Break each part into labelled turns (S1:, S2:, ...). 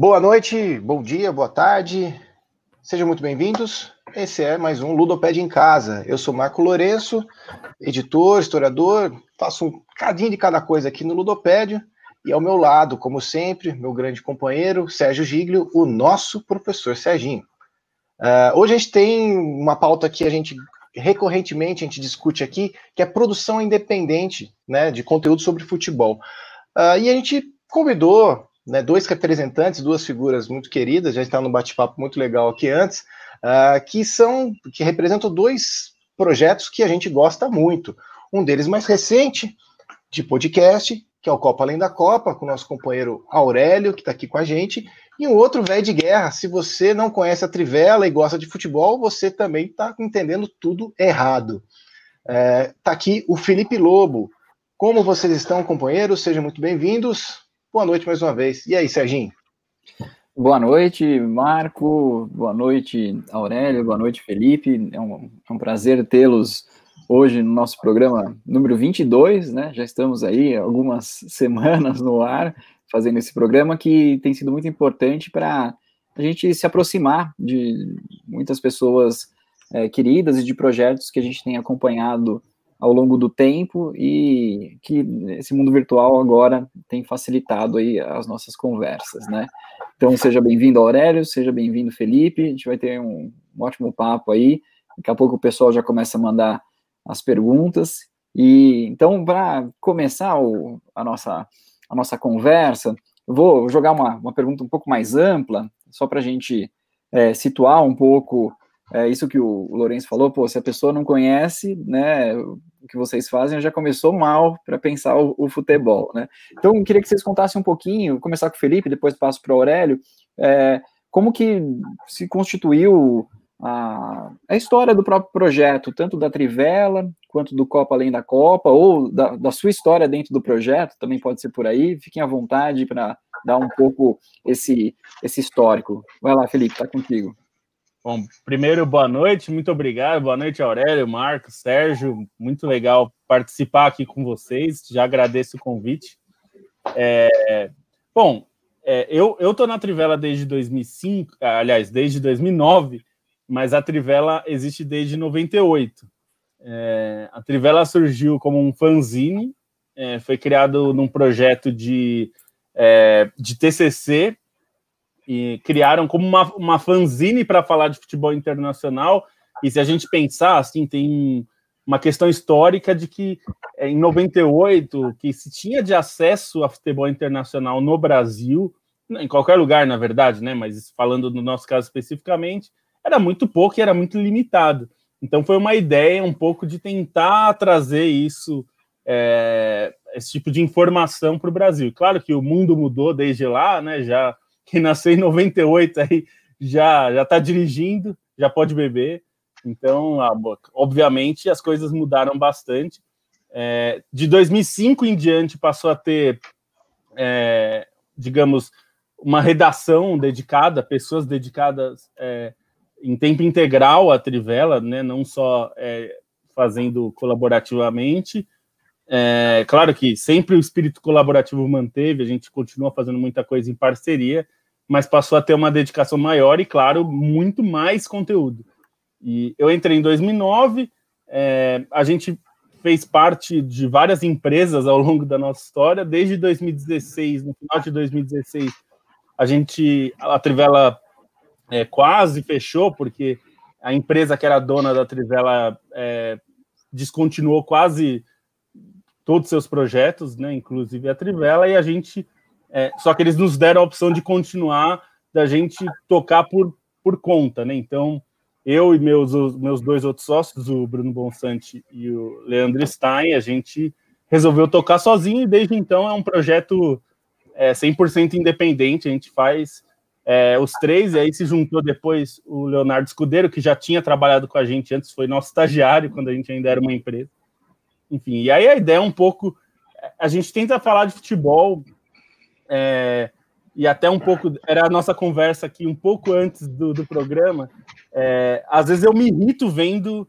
S1: Boa noite, bom dia, boa tarde. Sejam muito bem-vindos. Esse é mais um Ludopédia em Casa. Eu sou Marco Lourenço, editor, historiador, faço um cadinho de cada coisa aqui no Ludopédio. E ao meu lado, como sempre, meu grande companheiro, Sérgio Giglio, o nosso professor Serginho. Uh, hoje a gente tem uma pauta que a gente recorrentemente a gente discute aqui, que é produção independente né, de conteúdo sobre futebol. Uh, e a gente convidou né, dois representantes, duas figuras muito queridas, já está no bate-papo muito legal aqui antes, uh, que são que representam dois projetos que a gente gosta muito. Um deles mais recente, de podcast, que é o Copa Além da Copa, com o nosso companheiro Aurélio, que está aqui com a gente, e um outro velho de guerra. Se você não conhece a Trivela e gosta de futebol, você também está entendendo tudo errado. Está é, aqui o Felipe Lobo. Como vocês estão, companheiros? Sejam muito bem-vindos. Boa noite mais uma vez. E aí, Serginho?
S2: Boa noite, Marco. Boa noite, Aurélio. Boa noite, Felipe. É um, é um prazer tê-los hoje no nosso programa número 22, né? Já estamos aí algumas semanas no ar fazendo esse programa que tem sido muito importante para a gente se aproximar de muitas pessoas é, queridas e de projetos que a gente tem acompanhado ao longo do tempo e que esse mundo virtual agora tem facilitado aí as nossas conversas, né? Então seja bem-vindo Aurélio, seja bem-vindo Felipe, a gente vai ter um, um, ótimo papo aí. Daqui a pouco o pessoal já começa a mandar as perguntas. E então para começar o, a nossa a nossa conversa, eu vou jogar uma, uma pergunta um pouco mais ampla, só para a gente é, situar um pouco é isso que o, Lourenço falou, pô, se a pessoa não conhece, né, que vocês fazem, já começou mal para pensar o, o, futebol, né? Então, eu queria que vocês contassem um pouquinho, começar com o Felipe, depois passo para o Aurélio, é, como que se constituiu a, a, história do próprio projeto, tanto da Trivela, quanto do Copa Além da Copa, ou da, da sua história dentro do projeto, também pode ser por aí, fiquem à vontade para dar um pouco esse, esse histórico. Vai lá, Felipe, está contigo.
S3: Bom, primeiro, boa noite, muito obrigado. Boa noite, Aurélio, Marcos, Sérgio. Muito legal participar aqui com vocês. Já agradeço o convite. É, bom, é, eu estou na Trivela desde 2005, aliás, desde 2009, mas a Trivela existe desde 98. É, a Trivela surgiu como um fanzine, é, foi criado num projeto de, é, de TCC e criaram como uma, uma fanzine para falar de futebol internacional. E se a gente pensar, assim, tem uma questão histórica de que é, em 98, que se tinha de acesso a futebol internacional no Brasil, em qualquer lugar, na verdade, né? Mas falando no nosso caso especificamente, era muito pouco e era muito limitado. Então foi uma ideia um pouco de tentar trazer isso, é, esse tipo de informação para o Brasil. Claro que o mundo mudou desde lá, né? Já quem nasceu em 98 aí já já está dirigindo, já pode beber. Então, obviamente, as coisas mudaram bastante. É, de 2005 em diante passou a ter, é, digamos, uma redação dedicada, pessoas dedicadas é, em tempo integral à Trivela, né, não só é, fazendo colaborativamente. É, claro que sempre o espírito colaborativo manteve, a gente continua fazendo muita coisa em parceria, mas passou a ter uma dedicação maior e, claro, muito mais conteúdo. E eu entrei em 2009, é, a gente fez parte de várias empresas ao longo da nossa história, desde 2016, no final de 2016, a gente, a Trivela é, quase fechou, porque a empresa que era dona da Trivela é, descontinuou quase todos os seus projetos, né, inclusive a Trivela, e a gente é, só que eles nos deram a opção de continuar, da gente tocar por, por conta, né? Então, eu e meus, meus dois outros sócios, o Bruno Bonsante e o Leandro Stein, a gente resolveu tocar sozinho e desde então é um projeto é, 100% independente. A gente faz é, os três, e aí se juntou depois o Leonardo Escudeiro, que já tinha trabalhado com a gente antes, foi nosso estagiário quando a gente ainda era uma empresa. Enfim, e aí a ideia é um pouco. A gente tenta falar de futebol é, e até um pouco, era a nossa conversa aqui um pouco antes do, do programa, é, às vezes eu me irrito vendo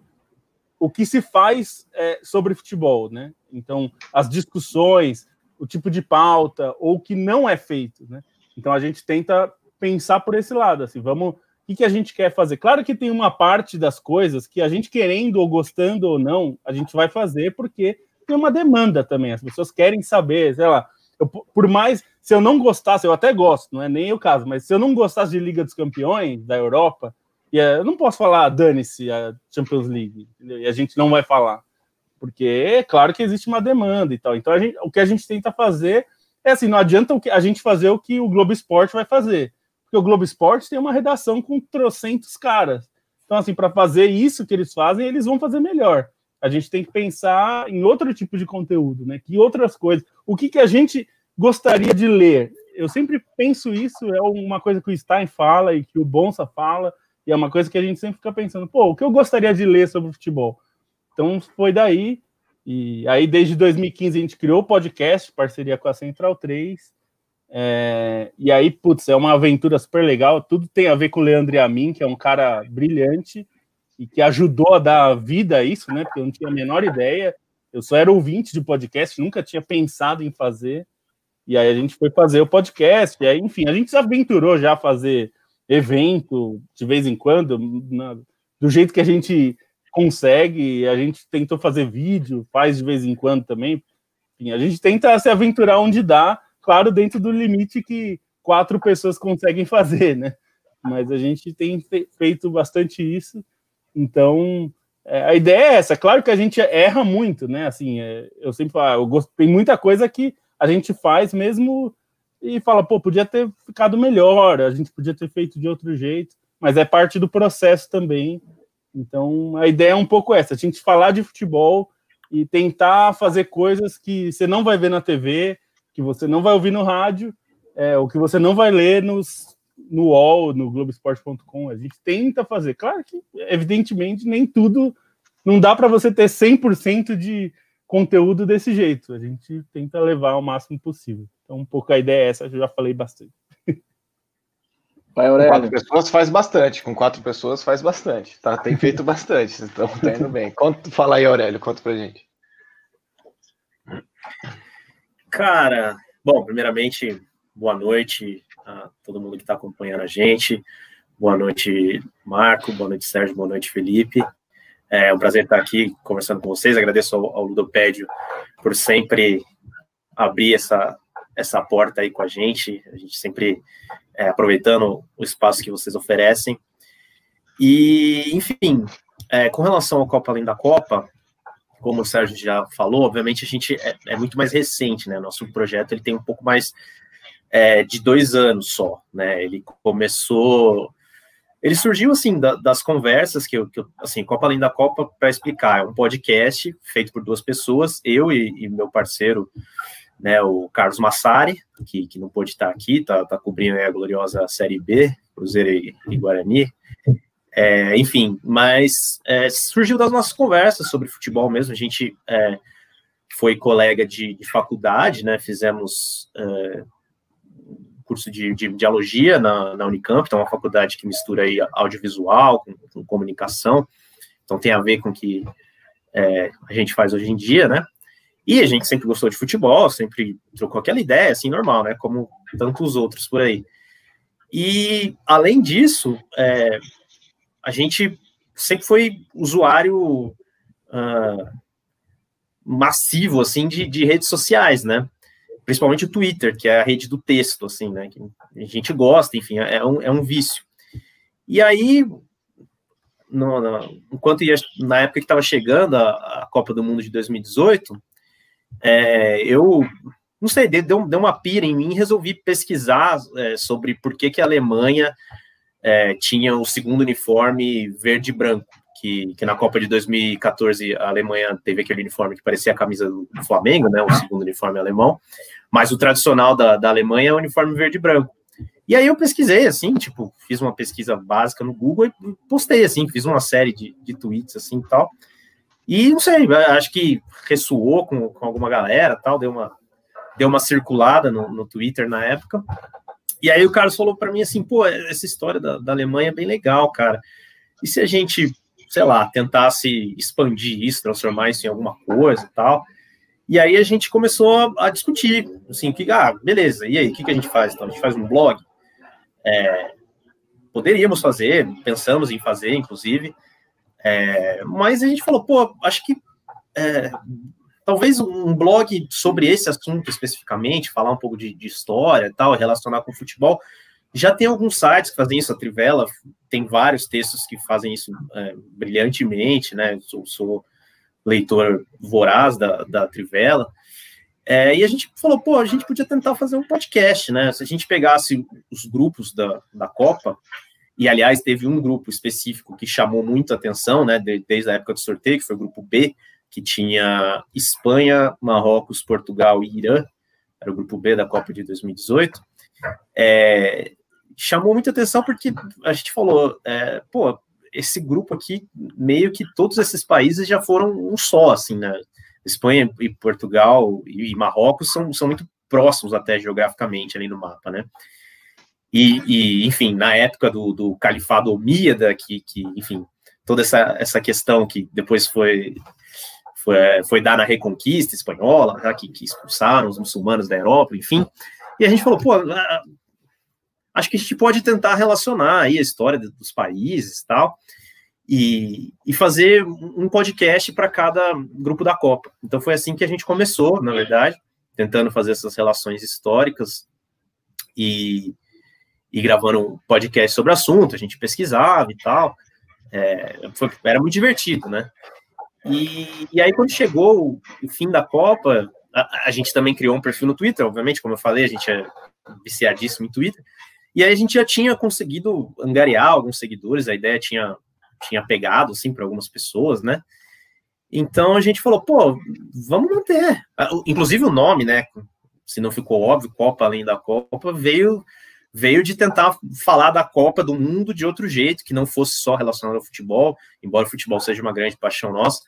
S3: o que se faz é, sobre futebol, né? Então, as discussões, o tipo de pauta, ou o que não é feito, né? Então, a gente tenta pensar por esse lado, assim, vamos, o que, a gente quer fazer? Claro que tem uma parte das coisas que a gente querendo ou gostando ou não, a gente vai fazer porque tem uma demanda também, as pessoas querem saber, sei lá, eu, por mais, se eu não gostasse, eu até gosto, não é nem o caso, mas se eu não gostasse de Liga dos Campeões da Europa, e eu não posso falar, dane-se a Champions League, entendeu? e a gente não vai falar, porque é claro que existe uma demanda e tal. Então, gente, o que a gente tenta fazer é assim: não adianta a gente fazer o que o Globo Esporte vai fazer, porque o Globo Esporte tem uma redação com trocentos caras. Então, assim, para fazer isso que eles fazem, eles vão fazer melhor. A gente tem que pensar em outro tipo de conteúdo, né? Que outras coisas. O que, que a gente gostaria de ler? Eu sempre penso isso, é uma coisa que o Stein fala e que o Bonsa fala, e é uma coisa que a gente sempre fica pensando, pô, o que eu gostaria de ler sobre futebol? Então foi daí, e aí desde 2015 a gente criou o podcast, parceria com a Central 3, é, e aí, putz, é uma aventura super legal, tudo tem a ver com o Leandro a mim, que é um cara brilhante, e que ajudou a dar vida a isso, né, porque eu não tinha a menor ideia, eu só era ouvinte de podcast, nunca tinha pensado em fazer, e aí a gente foi fazer o podcast, e aí, enfim, a gente se aventurou já a fazer evento de vez em quando, na, do jeito que a gente consegue, a gente tentou fazer vídeo, faz de vez em quando também. Enfim, a gente tenta se aventurar onde dá, claro, dentro do limite que quatro pessoas conseguem fazer, né? Mas a gente tem feito bastante isso, então é, a ideia é essa. Claro que a gente erra muito, né? Assim, é, eu sempre falo, eu gosto, tem muita coisa que a gente faz mesmo e fala, pô, podia ter ficado melhor, a gente podia ter feito de outro jeito, mas é parte do processo também. Então, a ideia é um pouco essa, a gente falar de futebol e tentar fazer coisas que você não vai ver na TV, que você não vai ouvir no rádio, é, o que você não vai ler nos, no UOL, no Globoesporte.com. A gente tenta fazer. Claro que, evidentemente, nem tudo. Não dá para você ter 100% de conteúdo desse jeito. A gente tenta levar o máximo possível. Então, um pouco a ideia é essa, eu já falei bastante.
S1: Vai, com quatro pessoas faz bastante, com quatro pessoas faz bastante. Tá, tem feito bastante, então tá indo bem. Conta, fala aí, Aurélio, conta pra gente.
S4: Cara, bom, primeiramente, boa noite a todo mundo que está acompanhando a gente. Boa noite, Marco, boa noite, Sérgio, boa noite, Felipe. É um prazer estar aqui conversando com vocês. Agradeço ao, ao Ludopédio por sempre abrir essa, essa porta aí com a gente. A gente sempre é, aproveitando o espaço que vocês oferecem. E, enfim, é, com relação ao Copa Além da Copa, como o Sérgio já falou, obviamente a gente é, é muito mais recente, né? Nosso projeto ele tem um pouco mais é, de dois anos só, né? Ele começou ele surgiu assim da, das conversas que eu, que eu, assim Copa Além da Copa para explicar é um podcast feito por duas pessoas eu e, e, meu parceiro né o Carlos Massari que, que não pôde estar aqui tá, tá cobrindo a gloriosa série B Cruzeiro e, e Guarani é, enfim mas é, surgiu das nossas conversas sobre futebol mesmo a gente é, foi colega de, de, faculdade né fizemos é, curso de, de dialogia na, na Unicamp, então é uma faculdade que mistura aí audiovisual com, com comunicação, então tem a ver com o que é, a gente faz hoje em dia, né? E a gente sempre gostou de futebol, sempre trocou aquela ideia, assim, normal, né? Como tantos outros por aí. E, além disso, é, a gente sempre foi usuário uh, massivo, assim, de, de redes sociais, né? Principalmente o Twitter, que é a rede do texto, assim, né? Que a gente gosta, enfim, é um, é um vício. E aí, no, no, enquanto ia, na época que estava chegando a, a, Copa do Mundo de 2018, é, eu não sei, deu, deu uma pira em mim e resolvi pesquisar é, sobre por que, que a Alemanha é, tinha o segundo uniforme verde e branco que, que na Copa de 2014 a Alemanha teve aquele uniforme que parecia a camisa do, Flamengo, né, o segundo uniforme alemão, mas o tradicional da, da Alemanha é o uniforme verde e branco. E aí eu pesquisei, assim, tipo, fiz uma pesquisa básica no Google e postei, assim, fiz uma série de, de tweets, assim, tal. E, não sei, acho que ressoou com, com alguma galera, tal, deu uma, deu uma circulada no, no Twitter na época. E aí o Carlos falou para mim assim, pô, essa história da, da Alemanha é bem legal, cara. E se a gente sei lá, tentasse expandir isso, transformar isso em alguma coisa e tal. E aí a gente começou a, discutir, assim, que, ah, beleza, e aí, o que, que a gente faz? Então, a gente faz um blog. é, poderíamos fazer, pensamos em fazer, inclusive, é, mas a gente falou, pô, acho que é, talvez um blog sobre esse assunto especificamente, falar um pouco de, de história e tal, relacionar com futebol, já tem alguns sites que fazem isso, a Trivela tem vários textos que fazem isso é, brilhantemente, né? Sou, sou, leitor voraz da, da Trivela. É, e a gente falou, pô, a gente podia tentar fazer um podcast, né? Se a gente pegasse os grupos da, da Copa, e aliás, teve um grupo específico que chamou muito atenção, né? Desde a época do sorteio, que foi o grupo B, que tinha Espanha, Marrocos, Portugal e Irã, era o grupo B da Copa de 2018. É, chamou muita atenção porque a gente falou, é, pô, esse grupo aqui, meio que todos esses países já foram um só, assim, né? Espanha e Portugal e Marrocos são, são muito próximos até geograficamente ali no mapa, né? E, e enfim, na época do, do califado Omíada, que, que, enfim, toda essa, essa questão que depois foi foi, foi dar na Reconquista espanhola, tá, que, que expulsaram os muçulmanos da Europa, enfim, e a gente falou, pô, acho que a gente pode tentar relacionar aí a história dos países e tal, e, e fazer um podcast para cada grupo da Copa. Então foi assim que a gente começou, na verdade, tentando fazer essas relações históricas e, e gravando um podcast sobre o assunto, a gente pesquisava e tal. É, foi, era muito divertido, né? E, e aí, quando chegou o, fim da Copa, a, a, gente também criou um perfil no Twitter, obviamente, como eu falei, a gente é viciadíssimo em Twitter. E aí a gente já tinha conseguido angariar alguns seguidores, a ideia tinha, tinha pegado, assim, para algumas pessoas, né? Então a gente falou, pô, vamos manter. Ah, inclusive o nome, né? Se não ficou óbvio, Copa Além da Copa, veio veio de tentar falar da Copa do Mundo de outro jeito, que não fosse só relacionado ao futebol, embora o futebol seja uma grande paixão nossa,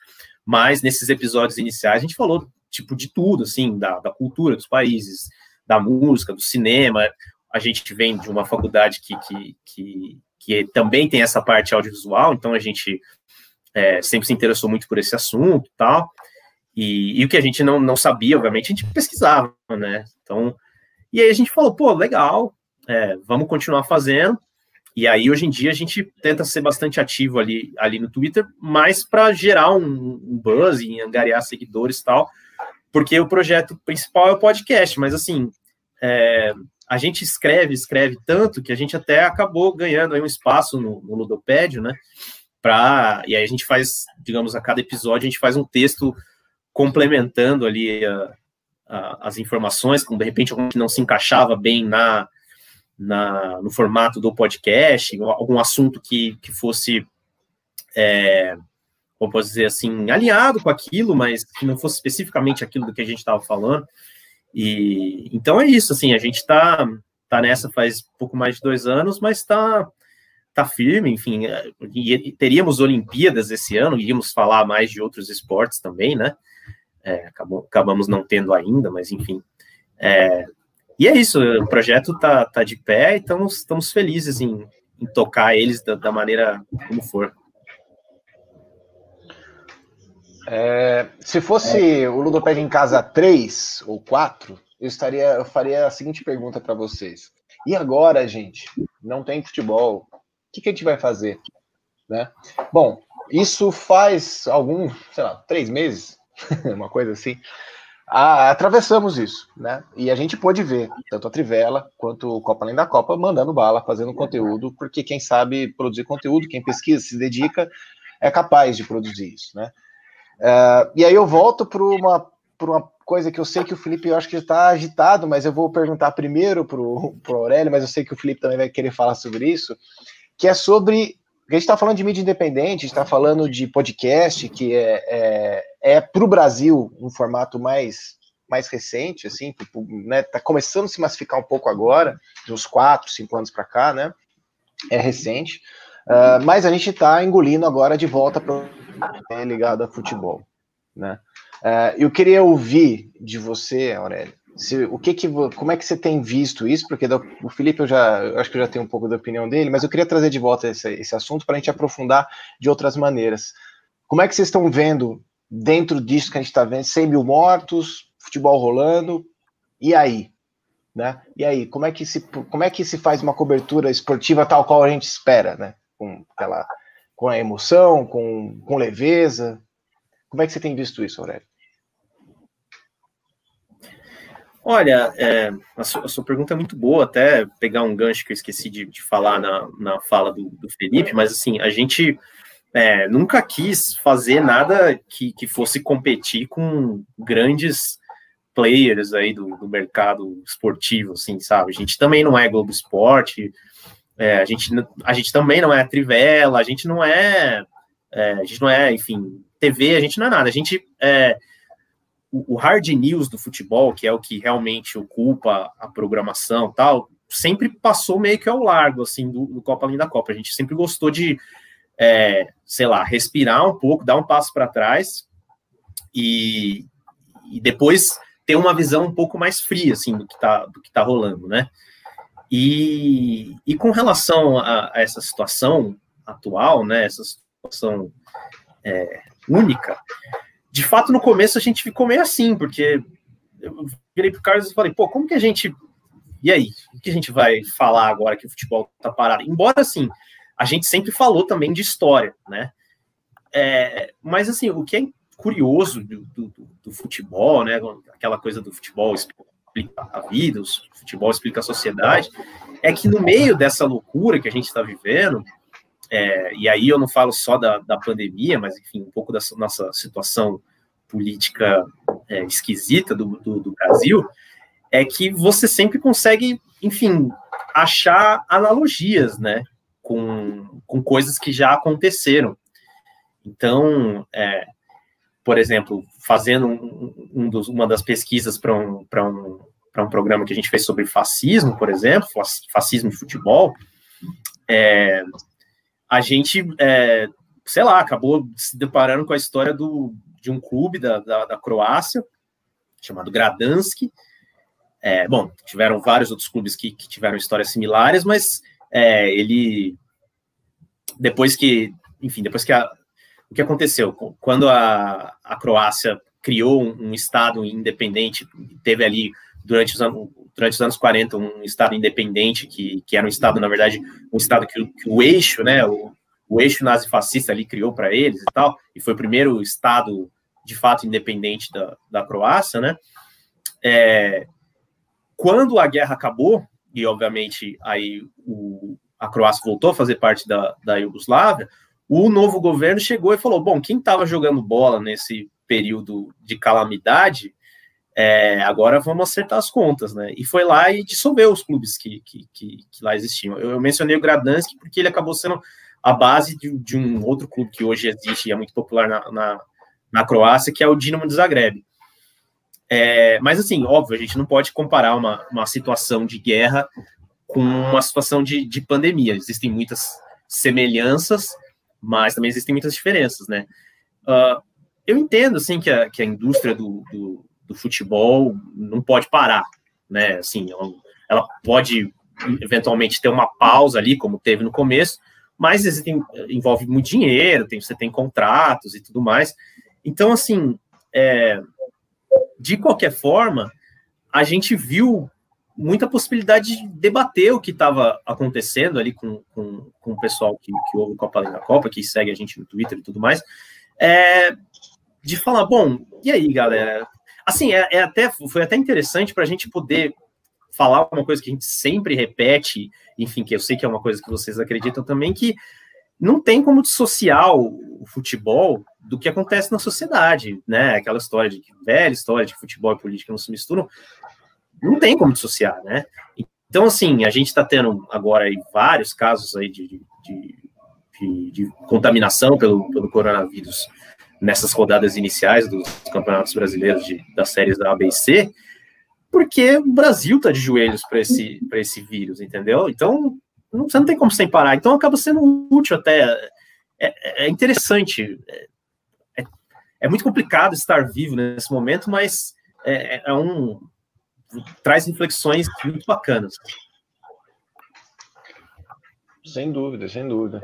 S4: mas nesses episódios iniciais a gente falou tipo de tudo, assim, da, da cultura dos países, da música, do cinema, a gente vem de uma faculdade que, que, que, que também tem essa parte audiovisual, então a gente é, sempre se interessou muito por esse assunto tal. E, e o que a gente não, não sabia, obviamente, a gente pesquisava, né? Então, e aí a gente falou, pô, legal, é, vamos continuar fazendo. E aí, hoje em dia, a gente tenta ser bastante ativo ali, ali no Twitter, mais para gerar um, um buzz e angariar seguidores e tal, porque o projeto principal é o podcast, mas assim, é, a gente escreve, escreve tanto que a gente até acabou ganhando um espaço no, no Ludopédio, né? Pra, e aí a gente faz, digamos, a cada episódio a gente faz um texto complementando ali a, a, as informações, como de repente algum que não se encaixava bem na, na, no formato do podcast, algum assunto que, que fosse, é, como posso dizer assim, alinhado com aquilo, mas que não fosse especificamente aquilo do que a gente estava falando. E então é isso, assim, a gente está tá nessa faz pouco mais de dois anos, mas está tá firme, enfim, é, e teríamos Olimpíadas esse ano, iríamos falar mais de outros esportes também, né? É, acabou, acabamos não tendo ainda, mas enfim. É, e é isso, o projeto tá, tá de pé e estamos, estamos felizes em, em tocar eles da, da maneira como for.
S1: É, se fosse é. o Ludoped em casa 3 ou 4, eu, estaria, eu faria a seguinte pergunta para vocês. E agora, gente? Não tem futebol. O que, que a gente vai fazer? Né? Bom, isso faz algum, sei lá, três meses, uma coisa assim. Ah, atravessamos isso, né? E a gente pôde ver tanto a Trivela quanto o Copa Além da Copa mandando bala, fazendo conteúdo, porque quem sabe produzir conteúdo, quem pesquisa, se dedica, é capaz de produzir isso, né? Uh, e aí eu volto para uma, uma coisa que eu sei que o Felipe, eu acho que está agitado, mas eu vou perguntar primeiro para o Aurélio, mas eu sei que o Felipe também vai querer falar sobre isso, que é sobre. A gente está falando de mídia independente, está falando de podcast, que é, é, é para o Brasil um formato mais, mais recente, assim, tipo, né, tá começando a se massificar um pouco agora, de uns 4, 5 anos para cá, né? É recente. Uh, mas a gente está engolindo agora de volta para é ligado a futebol, né? Uh, eu queria ouvir de você, Aurélio, se, o que que, como é que você tem visto isso? Porque o Felipe eu já, eu acho que eu já tenho um pouco da opinião dele, mas eu queria trazer de volta esse, esse assunto para a gente aprofundar de outras maneiras. Como é que vocês estão vendo dentro disso que a gente está vendo, 100 mil mortos, futebol rolando, e aí? né? E aí, como é que se, como é que se faz uma cobertura esportiva tal qual a gente espera, né? Com aquela, com a emoção, com, com leveza. Como é que você tem visto isso, Aurélio?
S4: Olha, é, a, sua, a, sua, pergunta é muito boa, até pegar um gancho que eu esqueci de, de falar na, na fala do, do, Felipe, mas assim, a gente é, nunca quis fazer nada que, que fosse competir com grandes players aí do, do, mercado esportivo, assim, sabe? A gente também não é Globo Esporte, é, a, gente, a gente também não é Trivela, a gente não é, é, a gente não é, enfim, TV, a gente não é nada. A gente é, o, hard news do futebol, que é o que realmente ocupa a programação tal, sempre passou meio que ao largo, assim, do, do Copa Além da Copa. A gente sempre gostou de, é, sei lá, respirar um pouco, dar um passo para trás e, e depois ter uma visão um pouco mais fria, assim, do que está do que tá rolando, né? E, e com relação a, a essa situação atual, né, essa situação é, única, de fato, no começo a gente ficou meio assim, porque eu virei pro Carlos e falei, pô, como que a gente. E aí? O que a gente vai falar agora que o futebol tá parado? Embora, assim, a gente sempre falou também de história, né? É, mas, assim, o que é curioso do, do, do, futebol, né? Aquela coisa do futebol explica a vida, o futebol explica a sociedade, é que no meio dessa loucura que a gente está vivendo, é, e aí eu não falo só da, da pandemia, mas enfim, um pouco da nossa situação política é, esquisita do, do, do, Brasil, é que você sempre consegue, enfim, achar analogias, né, com, com coisas que já aconteceram. Então, é, por exemplo, fazendo um, um dos, uma das pesquisas para um, um, um programa que a gente fez sobre fascismo, por exemplo, fascismo de futebol, é, a gente, é, sei lá, acabou se deparando com a história do, de um clube da, da, da Croácia, chamado Gradanski. É, bom, tiveram vários outros clubes que, que tiveram histórias similares, mas é, ele, depois que, enfim, depois que a, o que aconteceu? Quando a, a Croácia criou um, um Estado independente, teve ali durante os, anos, durante os anos 40 um Estado independente, que, que era um Estado, na verdade, um Estado que, que o eixo, né, o, o eixo nazifascista ali criou para eles e tal, e foi o primeiro Estado, de fato, independente da, da Croácia, né, é, quando a guerra acabou, e obviamente aí o, a Croácia voltou a fazer parte da, da Iugoslávia, o novo governo chegou e falou: bom, quem estava jogando bola nesse período de calamidade é, agora vamos acertar as contas, né? E foi lá e dissolveu os clubes que, que, que, que lá existiam. Eu, eu, mencionei o Gradanski porque ele acabou sendo a base de, de, um outro clube que hoje existe e é muito popular na, na, na Croácia, que é o Dinamo de Zagreb. É, mas, assim, óbvio, a gente não pode comparar uma, uma situação de guerra com uma situação de, de pandemia. Existem muitas semelhanças, mas também existem muitas diferenças, né? Uh, eu entendo, assim, que a, que a indústria do, do do futebol não pode parar, né? Assim, ela, ela pode eventualmente ter uma pausa ali, como teve no começo, mas existem, envolve muito dinheiro, tem, você tem contratos e tudo mais. Então, assim, é, de qualquer forma, a gente viu muita possibilidade de debater o que estava acontecendo ali com, com, com, o pessoal que, que ouve o Copa Além da Copa, que segue a gente no Twitter e tudo mais, é, de falar, bom, e aí, galera, Assim, é, é até, foi até interessante para a gente poder falar uma coisa que a gente sempre repete, enfim, que eu sei que é uma coisa que vocês acreditam também, que não tem como dissociar o, futebol do que acontece na sociedade, né? Aquela história de velha história de que futebol e política não se misturam, não tem como dissociar, né? Então, assim, a gente está tendo agora aí vários casos aí de, de, de, de contaminação pelo, pelo coronavírus nessas rodadas iniciais dos campeonatos brasileiros de, das séries da ABC, porque o Brasil está de joelhos para esse, esse vírus, entendeu? Então, não, você não tem como sem parar. Então, acaba sendo útil até. É, é interessante. É, é, é, muito complicado estar vivo nesse momento, mas é, é um. Traz reflexões muito bacanas.
S1: Sem dúvida, sem dúvida.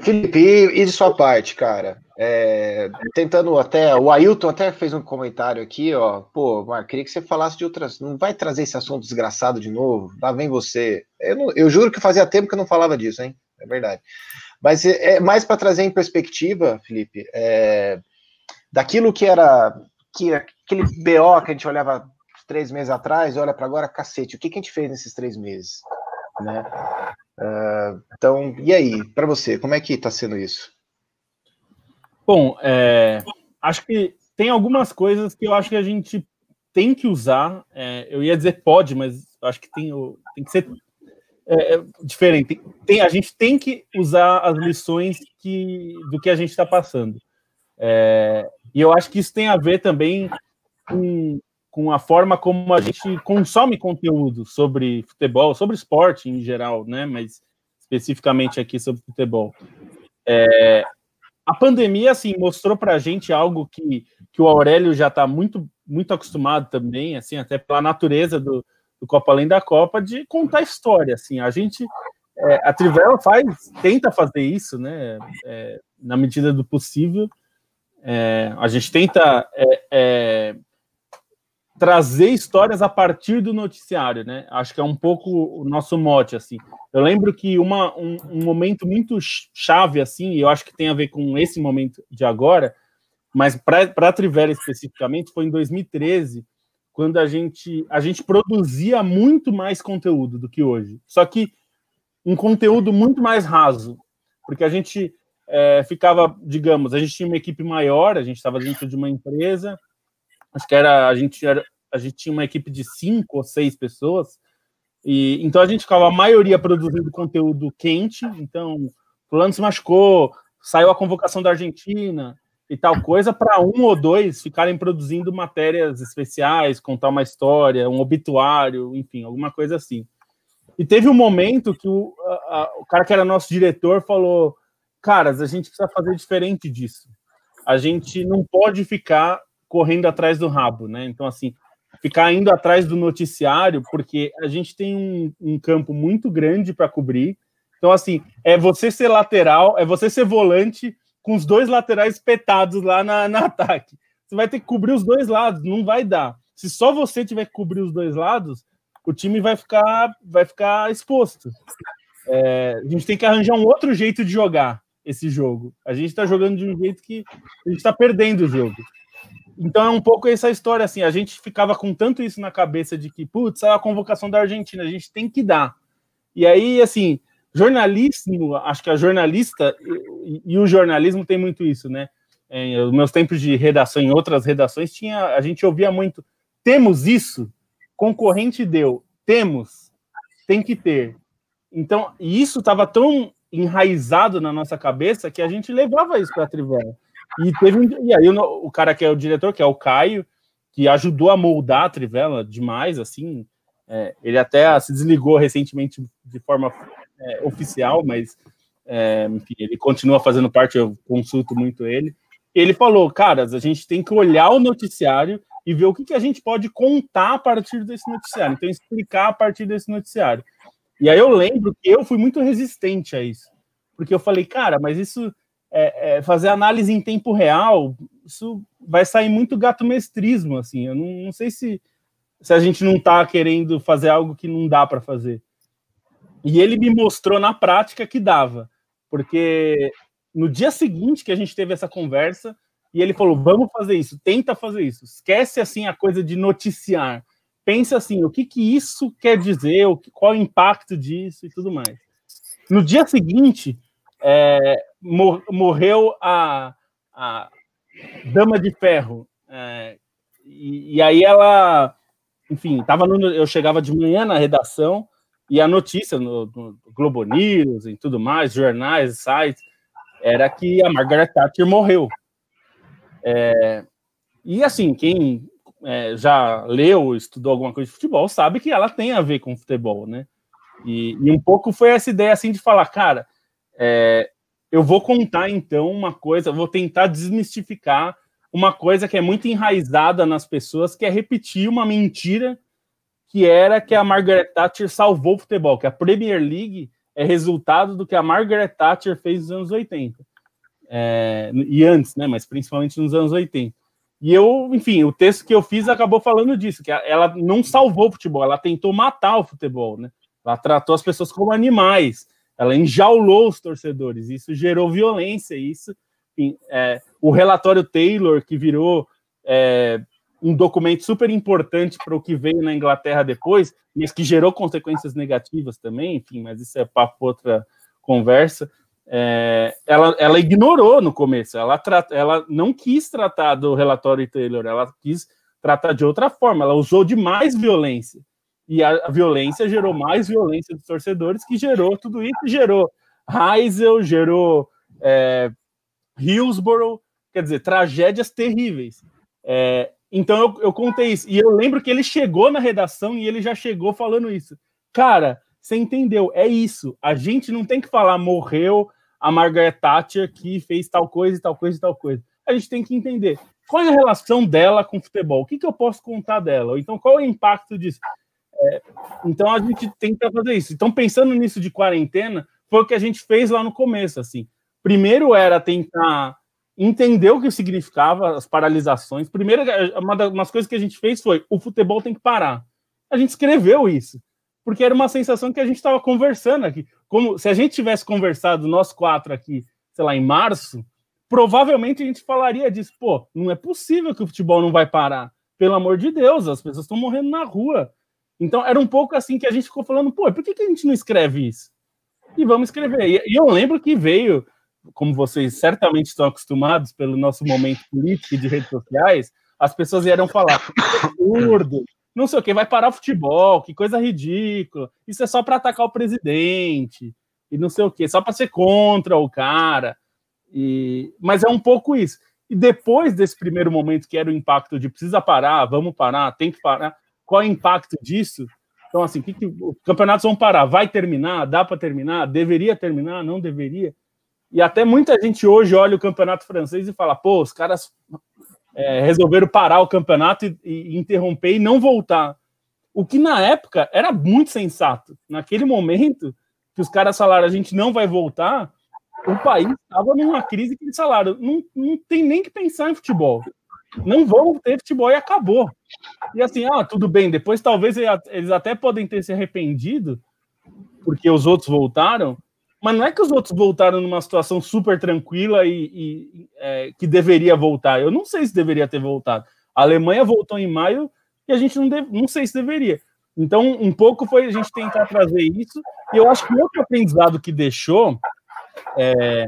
S1: Felipe, e de sua parte, cara? É, tentando até. O Ailton até fez um comentário aqui, ó. Pô, Marco, queria que você falasse de outras. Não vai trazer esse assunto desgraçado de novo? Lá vem você. Eu, não, eu juro que fazia tempo que eu não falava disso, hein? É verdade. Mas é, é mais para trazer em perspectiva, Felipe, é, daquilo que era. Que, aquele BO que a gente olhava três meses atrás, olha para agora, cacete, o que, que a gente fez nesses três meses? Né? Uh, então, e aí, para você, como é que está sendo isso?
S3: Bom, é, acho que tem algumas coisas que eu acho que a gente tem que usar. É, eu ia dizer pode, mas acho que tem, tem que ser é, é, diferente. Tem, a gente tem que usar as lições que, do que a gente está passando. É, e eu acho que isso tem a ver também com, com a forma como a gente consome conteúdo sobre futebol, sobre esporte em geral, né? Mas especificamente aqui sobre futebol. É, a pandemia, assim, mostrou para a gente algo que, que o Aurélio já está muito, muito acostumado também, assim, até pela natureza do, do Copa Além da Copa, de contar história, assim. A gente, é, a Trivela faz, tenta fazer isso, né? É, na medida do possível. É, a gente tenta é, é, trazer histórias a partir do noticiário, né? Acho que é um pouco o nosso mote, assim. Eu lembro que uma, um, um, momento muito chave, assim, e eu acho que tem a ver com esse momento de agora, mas para a Trivela especificamente, foi em 2013, quando a gente, a gente produzia muito mais conteúdo do que hoje. Só que um conteúdo muito mais raso, porque a gente é, ficava, digamos, a gente tinha uma equipe maior, a gente estava dentro de uma empresa, acho que era a gente era, a gente tinha uma equipe de cinco ou seis pessoas e então a gente ficava a maioria produzindo conteúdo quente então fulano se machucou saiu a convocação da Argentina e tal coisa para um ou dois ficarem produzindo matérias especiais contar uma história um obituário enfim alguma coisa assim. E teve um momento que o, a, o cara que era nosso diretor falou caras a gente precisa fazer diferente disso. A gente não pode ficar correndo atrás do rabo, né? Então, assim, ficar indo atrás do noticiário, porque a gente tem um, um campo muito grande para cobrir. Então, assim, é você ser lateral, é você ser volante com os dois laterais petados lá na, na ataque. Você vai ter que cobrir os dois lados, não vai dar. Se só você tiver que cobrir os dois lados, o time vai ficar, vai ficar exposto. É, a gente tem que arranjar um outro jeito de jogar esse jogo. A gente está jogando de um jeito que a gente está perdendo o jogo. Então é um pouco essa história, assim, a gente ficava com tanto isso na cabeça de que, putz, é a convocação da Argentina, a gente tem que dar. E aí, assim, jornalismo, acho que a jornalista e, e o jornalismo tem muito isso, né? Em meus tempos de redação, em outras redações, tinha, a gente ouvia muito, temos isso, concorrente deu, temos, tem que ter. Então, isso estava tão enraizado na nossa cabeça que a gente levava isso para a Trivela. E teve um, e aí o, cara que é o diretor, que é o Caio, que ajudou a moldar a Trivela demais, assim. É, ele até se desligou recentemente de forma é, oficial, mas é, enfim, ele continua fazendo parte, eu consulto muito ele. Ele falou, caras, a gente tem que olhar o noticiário e ver o que, que a gente pode contar a partir desse noticiário. Então, explicar a partir desse noticiário. E aí eu lembro que eu fui muito resistente a isso. Porque eu falei, cara, mas isso é, é, fazer análise em tempo real, isso vai sair muito gato mestrismo, assim. Eu não, não sei se, se a gente não está querendo fazer algo que não dá para fazer. E ele me mostrou na prática que dava, porque no dia seguinte que a gente teve essa conversa, e ele falou: vamos fazer isso, tenta fazer isso, esquece assim a coisa de noticiar, pensa assim, o que, que isso quer dizer, qual o impacto disso e tudo mais. No dia seguinte, é, mor morreu a, a, Dama de Ferro. É, e, e, aí ela, enfim, tava no, eu chegava de manhã na redação e a notícia no, no Globo News e tudo mais, jornais, sites, era que a Margaret Thatcher morreu. É, e assim, quem é, já leu, estudou alguma coisa de futebol, sabe que ela tem a ver com futebol, né? E, e um pouco foi essa ideia assim de falar, cara, é, eu vou contar então uma coisa, vou tentar desmistificar uma coisa que é muito enraizada nas pessoas, que é repetir uma mentira que era que a Margaret Thatcher salvou o futebol, que a Premier League é resultado do que a Margaret Thatcher fez nos anos 80. É, e antes, né? Mas principalmente nos anos 80. E eu, enfim, o texto que eu fiz acabou falando disso, que ela não salvou o futebol, ela tentou matar o futebol, né? Ela tratou as pessoas como animais, ela enjaulou os torcedores, isso gerou violência, isso, enfim, é, o relatório Taylor, que virou é, um documento super importante para o que veio na Inglaterra depois, mas que gerou consequências negativas também, enfim, mas isso é para outra conversa. É, ela, ela ignorou no começo, ela, ela não quis tratar do relatório Taylor, ela quis tratar de outra forma, ela usou de mais violência. E a, violência gerou mais violência dos torcedores, que gerou tudo isso, gerou Heisel, gerou é, Hillsborough, quer dizer, tragédias terríveis. É, então eu, eu contei isso, e eu lembro que ele chegou na redação e ele já chegou falando isso. Cara, você entendeu? É isso. A gente não tem que falar morreu, a Margaret Thatcher que fez tal coisa e tal coisa e tal coisa. A gente tem que entender qual é a relação dela com o futebol, o que, que eu posso contar dela, então qual é o impacto disso. Então a gente tenta fazer isso. Então, pensando nisso de quarentena, foi o que a gente fez lá no começo. Assim, primeiro era tentar entender o que significava as paralisações. Primeiro, uma das coisas que a gente fez foi o futebol tem que parar. A gente escreveu isso porque era uma sensação que a gente estava conversando aqui. Como se a gente tivesse conversado, nós quatro aqui, sei lá, em março, provavelmente a gente falaria disso. Pô, não é possível que o futebol não vai parar. Pelo amor de Deus, as pessoas estão morrendo na rua. Então era um pouco assim que a gente ficou falando, pô, por que, que a gente não escreve isso? E vamos escrever. E, eu lembro que veio, como vocês certamente estão acostumados pelo nosso momento político e de redes sociais, as pessoas vieram falar, absurdo, não sei o que, vai parar o futebol, que coisa ridícula. Isso é só para atacar o presidente e não sei o que, só para ser contra o cara. E mas é um pouco isso. E depois desse primeiro momento que era o impacto de precisa parar, vamos parar, tem que parar. Qual é o impacto disso? Então assim, que, que os campeonatos vão parar? Vai terminar? Dá para terminar? Deveria terminar? Não deveria? E até muita gente hoje olha o campeonato francês e fala: pô, os caras é, resolveram parar o campeonato e, e, interromper e não voltar. O que na época era muito sensato. Naquele momento que os caras falaram a gente não vai voltar, o país estava numa crise que eles falaram não, não tem nem que pensar em futebol. Não vão ter futebol e acabou. E assim, ah, tudo bem, depois talvez eles até podem ter se arrependido porque os outros voltaram, mas não é que os outros voltaram numa situação super tranquila e, e é, que deveria voltar. Eu não sei se deveria ter voltado. A Alemanha voltou em maio e a gente não, deve, não sei se deveria. Então, um pouco foi a gente tentar trazer isso. E eu acho que outro aprendizado que deixou é,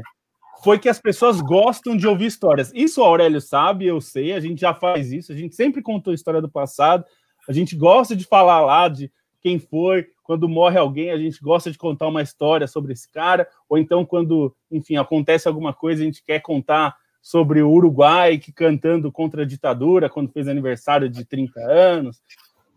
S3: foi que as pessoas gostam de ouvir histórias. Isso o Aurélio sabe, eu sei, a gente já faz isso, a gente sempre contou a história do passado, a gente gosta de falar lá de quem foi, quando morre alguém, a gente gosta de contar uma história sobre esse cara, ou então quando, enfim, acontece alguma coisa, a gente quer contar sobre o Uruguai que cantando contra a ditadura quando fez aniversário de 30 anos.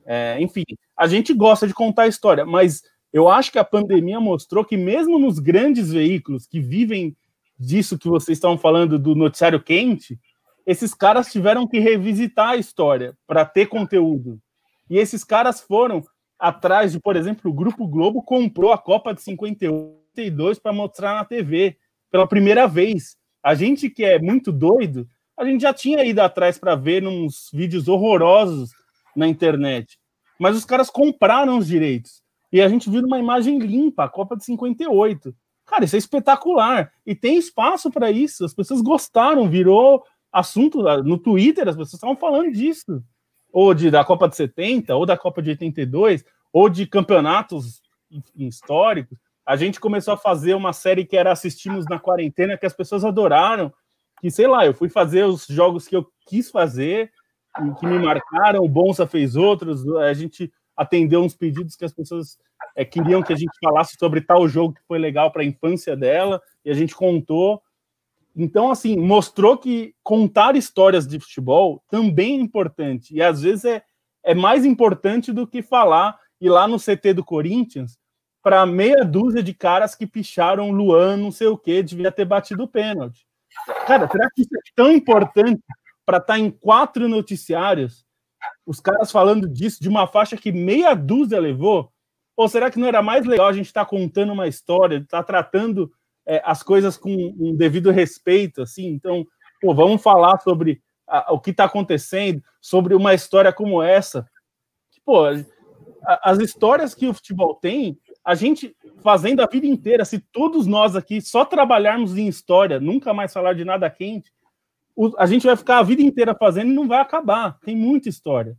S3: É, enfim, a gente gosta de contar a história, mas eu acho que a pandemia mostrou que mesmo nos grandes veículos que vivem disso que vocês estão falando do noticiário quente, esses caras tiveram que revisitar a história para ter conteúdo. E esses caras foram atrás de, por exemplo, o Grupo Globo comprou a Copa de 52 para mostrar na TV pela primeira vez. A gente que é muito doido, a gente já tinha ido atrás para ver uns vídeos horrorosos na internet. Mas os caras compraram os direitos. E a gente viu uma imagem limpa, a Copa de 58. Cara, isso é espetacular. E tem espaço para isso. As pessoas gostaram, virou assunto no Twitter, as pessoas estavam falando disso ou de, da Copa de 70, ou da Copa de 82, ou de campeonatos históricos. A gente começou a fazer uma série que era Assistimos na Quarentena, que as pessoas adoraram. Que, sei lá, eu fui fazer os jogos que eu quis fazer, que me marcaram, o Bonsa fez outros, a gente atendeu uns pedidos que as pessoas é, queriam que a gente falasse sobre tal jogo que foi legal para a infância dela, e a gente contou. Então, assim, mostrou que contar histórias de futebol também é importante. E às vezes é, é mais importante do que falar ir lá no CT do Corinthians para meia dúzia de caras que picharam Luan, não sei o que, devia ter batido o pênalti. Cara, será que isso é tão importante para estar tá em quatro noticiários? Os caras falando disso, de uma faixa que meia dúzia levou. Ou será que não era mais legal a gente estar tá contando uma história, estar tá tratando é, as coisas com um devido respeito, assim? Então, pô, vamos falar sobre a, o que está acontecendo, sobre uma história como essa. Pô, a, as histórias que o futebol tem, a gente fazendo a vida inteira, se todos nós aqui só trabalharmos em história, nunca mais falar de nada quente, a gente vai ficar a vida inteira fazendo e não vai acabar. Tem muita história.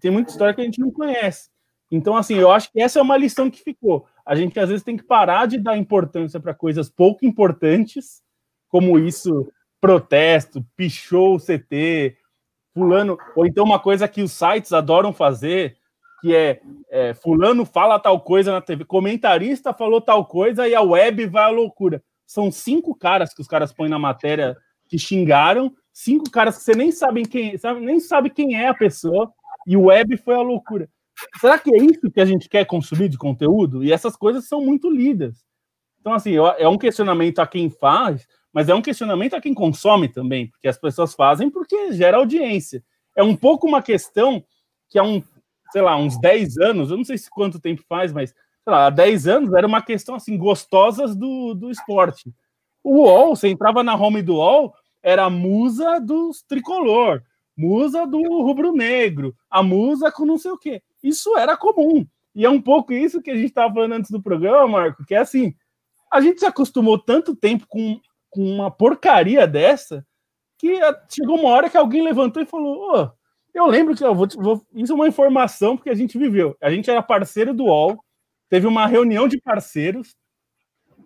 S3: Tem muita história que a gente não conhece. Então, assim, eu acho que essa é uma lição que ficou. A gente às vezes tem que parar de dar importância para coisas pouco importantes, como isso, protesto, pichou o CT, fulano, ou então uma coisa que os sites adoram fazer, que é, é, fulano fala tal coisa na TV, comentarista falou tal coisa e a web vai à loucura. São cinco caras que os caras põem na matéria que xingaram, cinco caras que você nem sabe quem, sabe, nem sabe quem é a pessoa, e o web foi a loucura. Será que é isso que a gente quer consumir de conteúdo? E essas coisas são muito lidas. Então, assim, é um questionamento a quem faz, mas é um questionamento a quem consome também, porque as pessoas fazem porque gera audiência. É um pouco uma questão que há um, sei lá, uns 10 anos, eu não sei se quanto tempo faz, mas, sei lá, há 10 anos era uma questão, assim, gostosas do, do esporte. O UOL, você entrava na home do UOL, era a musa dos tricolor, musa do rubro-negro, a musa com não sei o quê. Isso era comum. E é um pouco isso que a gente estava falando antes do programa, Marco, que é assim, a gente se acostumou tanto tempo com, com uma porcaria dessa, que chegou uma hora que alguém levantou e falou, oh, eu lembro que eu vou, vou, isso é uma informação porque a gente viveu. A gente era parceiro do UOL, teve uma reunião de parceiros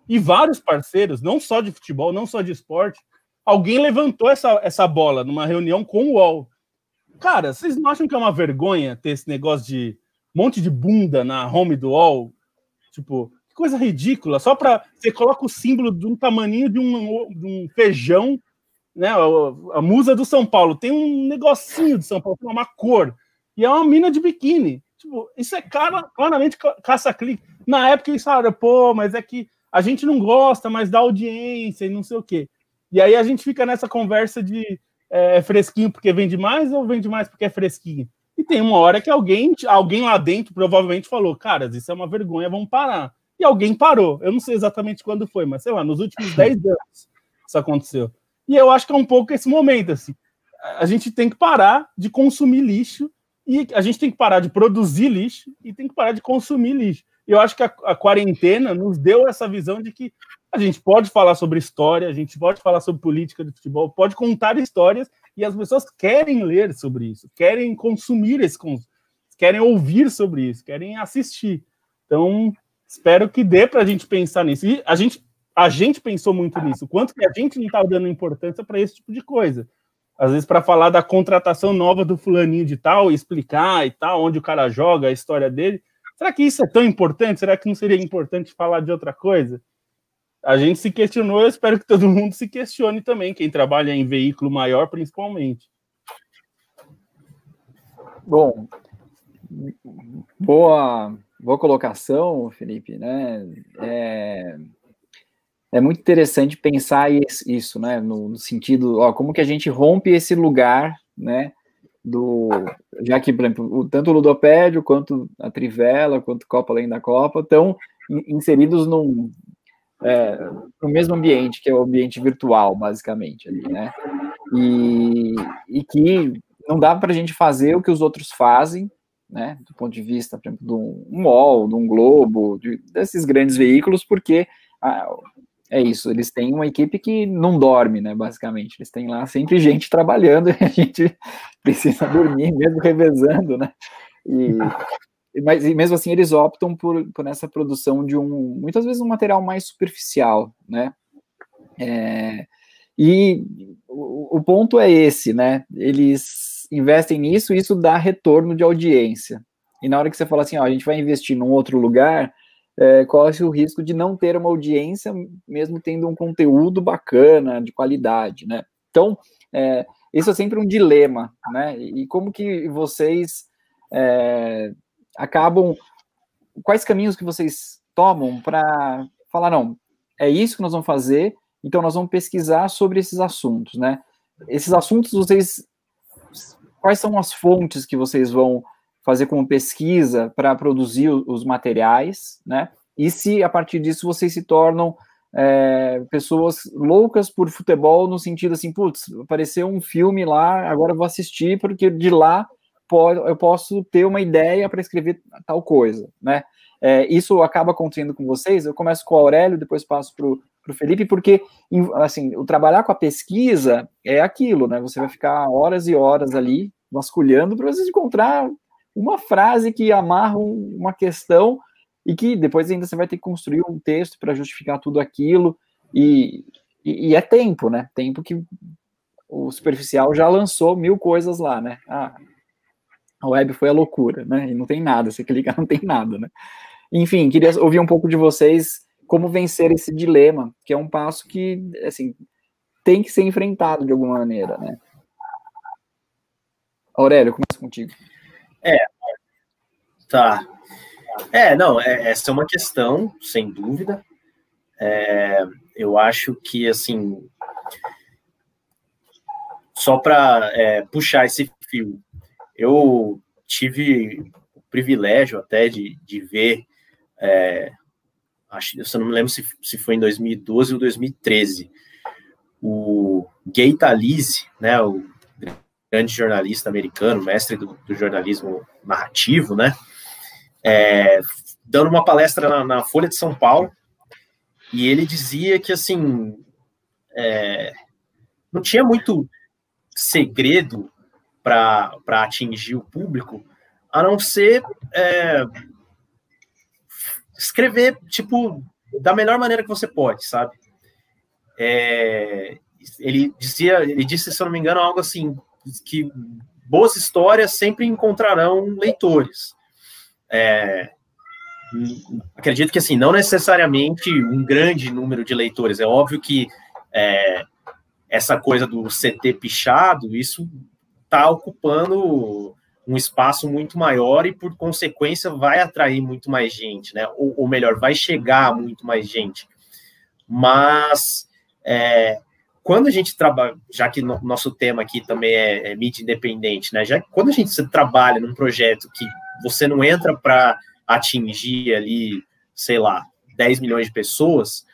S3: e vários parceiros, não só de futebol, não só de esporte, alguém levantou essa, essa bola numa reunião com o UOL. Cara, vocês não acham que é uma vergonha ter esse negócio de monte de bunda na home do UOL? Tipo, que coisa ridícula. Só para você coloca o símbolo de um tamaninho de um, de um feijão, né? A, a, musa do São Paulo tem um negocinho de São Paulo, tem uma cor. E é uma mina de biquíni. Tipo, isso é cara, claramente caça-clique. Na época eles falaram, pô, mas é que a gente não gosta mais da audiência e não sei o quê. E aí a gente fica nessa conversa de é, fresquinho porque vende mais ou vende mais porque é fresquinho. E tem uma hora que alguém, alguém lá dentro provavelmente falou, cara, isso é uma vergonha, vamos parar. E alguém parou. Eu não sei exatamente quando foi, mas sei lá, nos últimos 10 anos isso aconteceu. E eu acho que é um pouco esse momento, assim. A gente tem que parar de consumir lixo e a gente tem que parar de produzir lixo e tem que parar de consumir lixo. E eu acho que a, a quarentena nos deu essa visão de que a gente pode falar sobre história, a gente pode falar sobre política de futebol, pode contar histórias e as pessoas querem ler sobre isso, querem consumir esse querem ouvir sobre isso, querem assistir. Então, espero que dê para a gente pensar nisso. E a gente, a gente pensou muito nisso, quanto que a gente não estava dando importância para esse tipo de coisa. Às vezes, para falar da contratação nova do fulaninho de tal, explicar e tal, onde o cara joga, a história dele. Será que isso é tão importante? Será que não seria importante falar de outra coisa? A gente se questionou, eu espero que todo mundo se questione também, quem trabalha em veículo maior, principalmente.
S2: Bom, boa, boa colocação, Felipe, né? É, é muito interessante pensar isso, né? No, no, sentido, ó, como que a gente rompe esse lugar, né? Do, já que, por exemplo, tanto o Ludopédio quanto a Trivela, quanto Copa Além da Copa estão inseridos num, é, no mesmo ambiente, que é o ambiente virtual, basicamente, ali, né? E, e que não dá para a gente fazer o que os outros fazem, né? Do ponto de vista, por exemplo, de um UOL, de um Globo, de, desses grandes veículos, porque ah, é isso, eles têm uma equipe que não dorme, né? Basicamente, eles têm lá sempre gente trabalhando e a gente precisa dormir, mesmo revezando, né? E, mas mesmo assim eles optam por, por essa produção de um, muitas vezes um material mais superficial, né? É, e o, o, ponto é esse, né? Eles investem nisso e isso dá retorno de audiência. E na hora que você fala assim, ó, a gente vai investir num outro lugar, é, corre o risco de não ter uma audiência, mesmo tendo um conteúdo bacana, de qualidade, né? Então, é, isso é sempre um dilema, né? E como que vocês é, acabam. Quais caminhos que vocês tomam para falar, não, é isso que nós vamos fazer, então nós vamos pesquisar sobre esses assuntos, né? Esses assuntos, vocês. Quais são as fontes que vocês vão fazer como pesquisa para produzir os materiais, né? E se a partir disso vocês se tornam é, pessoas loucas por futebol no sentido assim, putz, apareceu um filme lá, agora vou assistir porque de lá eu posso ter uma ideia para escrever tal coisa, né? É, isso acaba acontecendo com vocês. Eu começo com o Aurélio, depois passo para o Felipe, porque assim, o trabalhar com a pesquisa é aquilo, né? Você vai ficar horas e horas ali vasculhando para você encontrar uma frase que amarra uma questão e que depois ainda você vai ter que construir um texto para justificar tudo aquilo e, e, e, é tempo, né? Tempo que o superficial já lançou mil coisas lá, né? Ah, a web foi a loucura, né? E não tem nada, você clica, não tem nada, né? Enfim, queria ouvir um pouco de vocês como vencer esse dilema, que é um passo que, assim, tem que ser enfrentado de alguma maneira, né? Aurélio, começa contigo.
S4: É, tá. É, não, é, essa é uma questão, sem dúvida. É, eu acho que, assim, só para é, puxar esse fio, eu tive o privilégio até de, de ver, é, acho, eu não me lembro se, se foi em 2012 ou 2013, o Gay Talese, né, o grande jornalista americano, mestre do, do jornalismo narrativo, né, é, dando uma palestra na, na, Folha de São Paulo, e ele dizia que, assim, é, não tinha muito segredo para atingir o público, a não ser é, escrever, tipo, da melhor maneira que você pode, sabe? É, ele dizia, ele disse, se eu não me engano, algo assim, que boas histórias sempre encontrarão leitores. É, acredito que assim, não necessariamente um grande número de leitores. É óbvio que é, essa coisa do CT pichado, isso está ocupando um espaço muito maior e, por consequência, vai atrair muito mais gente, né? Ou, ou melhor, vai chegar muito mais gente. Mas é, quando a gente trabalha, já que no, nosso tema aqui também é, é mídia independente, né? Já quando a gente trabalha num projeto que você não entra para atingir ali, sei lá, 10 milhões de pessoas,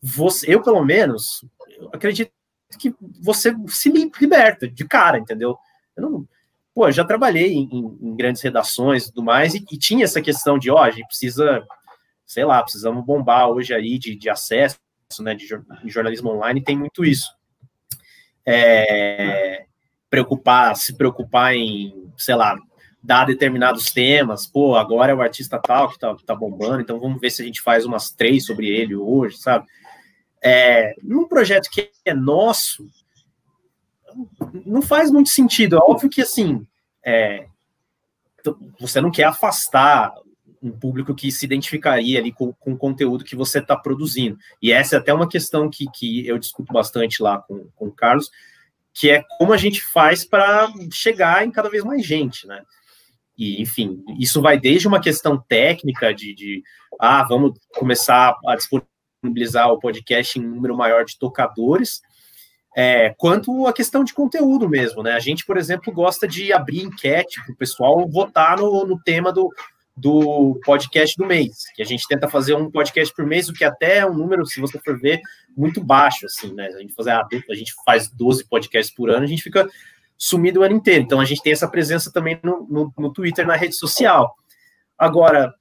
S4: você, eu pelo menos, eu acredito que você se liberta de cara, entendeu? Eu não, pô, eu já trabalhei em, em, grandes redações e tudo mais, e, e, tinha essa questão de, ó, a gente precisa, sei lá, precisamos bombar hoje aí de, de acesso, né, de, de jornalismo online, tem muito isso. É, preocupar, se preocupar em, sei lá, dar determinados temas, pô, agora é o artista tal que tá, tá bombando, então vamos ver se a gente faz umas três sobre ele hoje, sabe? É, num projeto que é nosso, não faz muito sentido. É óbvio que, assim, é, você não quer afastar um público que se identificaria ali com, com o conteúdo que você está produzindo. E essa é até uma questão que, que eu discuto bastante lá com, com o Carlos, que é como a gente faz para chegar em cada vez mais gente, né? E, enfim, isso vai desde uma questão técnica de, de ah, vamos começar a disponibilizar o podcast em um número maior de tocadores, é, quanto a questão de conteúdo mesmo, né? A gente, por exemplo, gosta de abrir enquete para o pessoal votar no, no tema do, do podcast do mês, que a gente tenta fazer um podcast por mês, o que até é um número, se você for ver, muito baixo, assim, né? A gente, fazer, a gente faz 12 podcasts por ano, a gente fica sumido o ano inteiro. Então a gente tem essa presença também no, no, no Twitter, na rede social. Agora,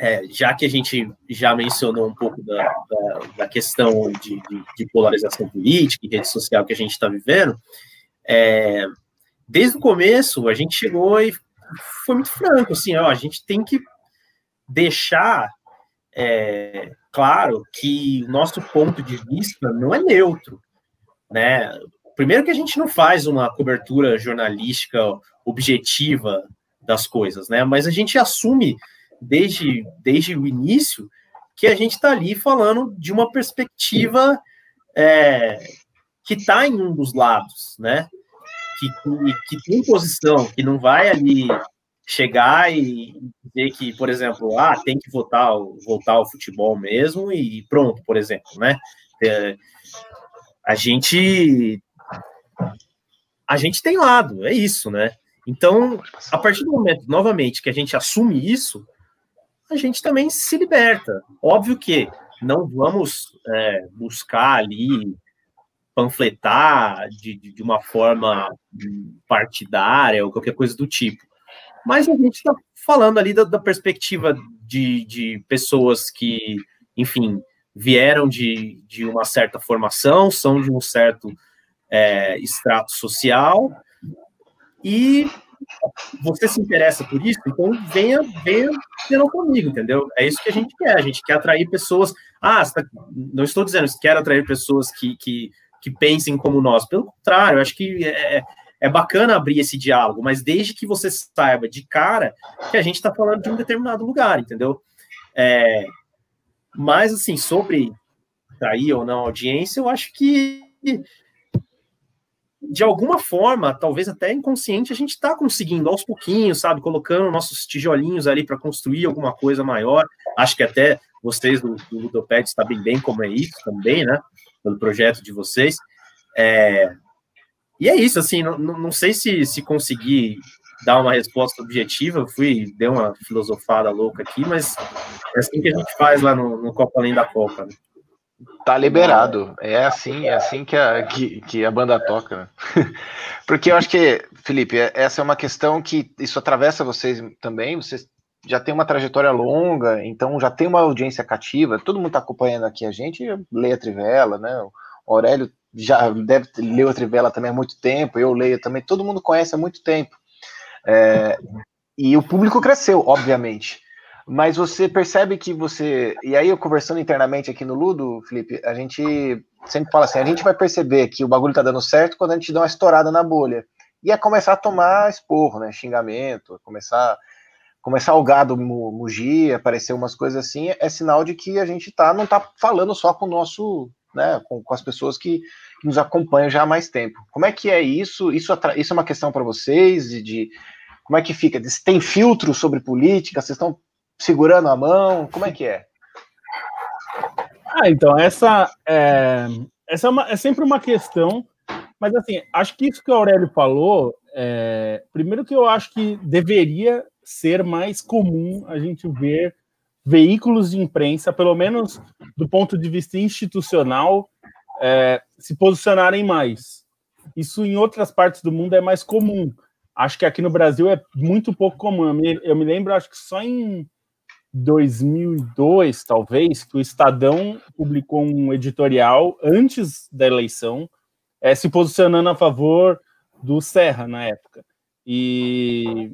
S4: é, já que a gente já mencionou um pouco da, da, da questão de, de, de, polarização política e rede social que a gente está vivendo, é, desde o começo a gente chegou e foi muito franco, assim, ó, a gente tem que deixar é, claro que o nosso ponto de vista não é neutro, né? Primeiro que a gente não faz uma cobertura jornalística objetiva das coisas, né? Mas a gente assume desde, desde o início que a gente está ali falando de uma perspectiva é, que está em um dos lados, né? Que, que, que, tem posição, que não vai ali chegar e dizer que, por exemplo, ah, tem que votar, voltar ao futebol mesmo e pronto, por exemplo, né? É, a gente a gente tem lado, é isso, né? Então, a partir do momento, novamente, que a gente assume isso, a gente também se liberta. Óbvio que não vamos é, buscar ali panfletar de, de uma forma partidária ou qualquer coisa do tipo. Mas a gente está falando ali da, da perspectiva de, de, pessoas que, enfim, vieram de, de uma certa formação, são de um certo é, extrato social, e você se interessa por isso, então venha, venha ter comigo, entendeu? É isso que a gente quer, a gente quer atrair pessoas. Ah, tá, não estou dizendo que quero atrair pessoas que, que, que pensem como nós, pelo contrário, eu acho que é, é bacana abrir esse diálogo, mas desde que você saiba de cara que a gente está falando de um determinado lugar, entendeu? É, mas, assim, sobre atrair ou não audiência, eu acho que de alguma forma, talvez até inconsciente, a gente está conseguindo aos pouquinhos, sabe, colocando nossos tijolinhos ali para construir alguma coisa maior. Acho que até vocês do, do Ludoped sabem bem como é isso também, né? Pelo projeto de vocês. É... E é isso, assim, não, não sei se, se conseguir dar uma resposta objetiva, fui, dei uma filosofada louca aqui, mas é assim que a gente faz lá no, no Copa Além da Copa. Né?
S1: Tá liberado. É assim, é assim que a, que, que a banda toca. Porque eu acho que, Felipe, é, essa é uma questão que isso atravessa vocês também. Vocês já têm uma trajetória longa, então já tem uma audiência cativa. Todo mundo está acompanhando aqui a gente, lê a Trivela, né? O Aurélio já deve ler a Trivela também há muito tempo, eu leio também. Todo mundo conhece há muito tempo. É, e o público cresceu, obviamente mas você percebe que você. E aí, eu conversando internamente aqui no Ludo, Felipe, a gente sempre fala assim: a gente vai perceber que o bagulho tá dando certo quando a gente dá uma estourada na bolha. E é começar a tomar esporro, né? Xingamento, começar, começar o gado mugir, aparecer umas coisas assim, é sinal de que a gente tá, não tá falando só com o nosso. Né, com, com as pessoas que, que, nos acompanham já há mais tempo. Como é que é isso? Isso, isso é uma questão para vocês? De, de, como é que fica? Tem filtro sobre política? Vocês estão segurando a mão? Como é que é?
S3: Ah, então, essa é, essa é, uma, é sempre uma questão, mas assim, acho que isso que o Aurélio falou, é, primeiro que eu acho que deveria ser mais comum a gente ver veículos de imprensa, pelo menos do ponto de vista institucional, é, se posicionarem mais. Isso em outras partes do mundo é mais comum. Acho que aqui no Brasil é muito pouco comum. Eu me, eu me lembro, acho que só em 2002, talvez, que o Estadão publicou um editorial antes da eleição, é, se posicionando a favor do Serra na época. E,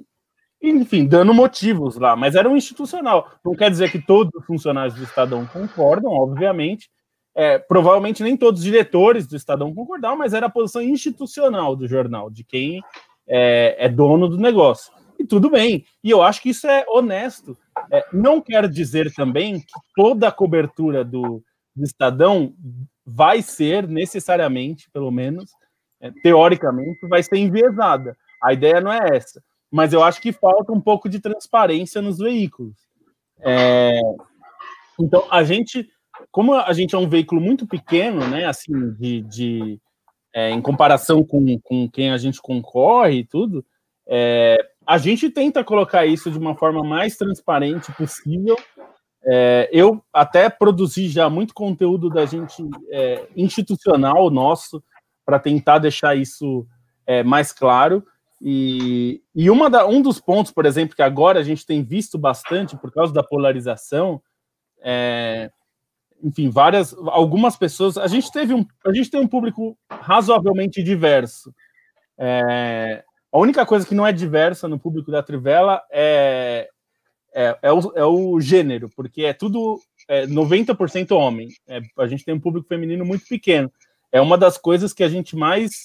S3: enfim, dando motivos lá, mas era um institucional. Não quer dizer que todos os funcionários do Estadão concordam, obviamente. É, provavelmente nem todos os diretores do Estadão concordaram, mas era a posição institucional do jornal, de quem é, é dono do negócio. E tudo bem. E eu acho que isso é honesto é, não quer dizer também que toda a cobertura do, do Estadão vai ser necessariamente, pelo menos, é, teoricamente, vai ser enviesada. A ideia não é essa. Mas eu acho que falta um pouco de transparência nos veículos. É, então, a gente, como a gente é um veículo muito pequeno, né, assim, de, de é, em comparação com, com quem a gente concorre e tudo, é, a gente tenta colocar isso de uma forma mais transparente possível. É, eu até produzi já muito conteúdo da gente é, institucional nosso para tentar deixar isso é, mais claro. E, e uma da, um dos pontos, por exemplo, que agora a gente tem visto bastante por causa da polarização, é, enfim, várias, algumas pessoas. A gente teve um, a gente tem um público razoavelmente diverso. É, a única coisa que não é diversa no público da Trivela é, é, é, o, é o gênero, porque é tudo é 90% homem. É, a gente tem um público feminino muito pequeno. É uma das coisas que a gente mais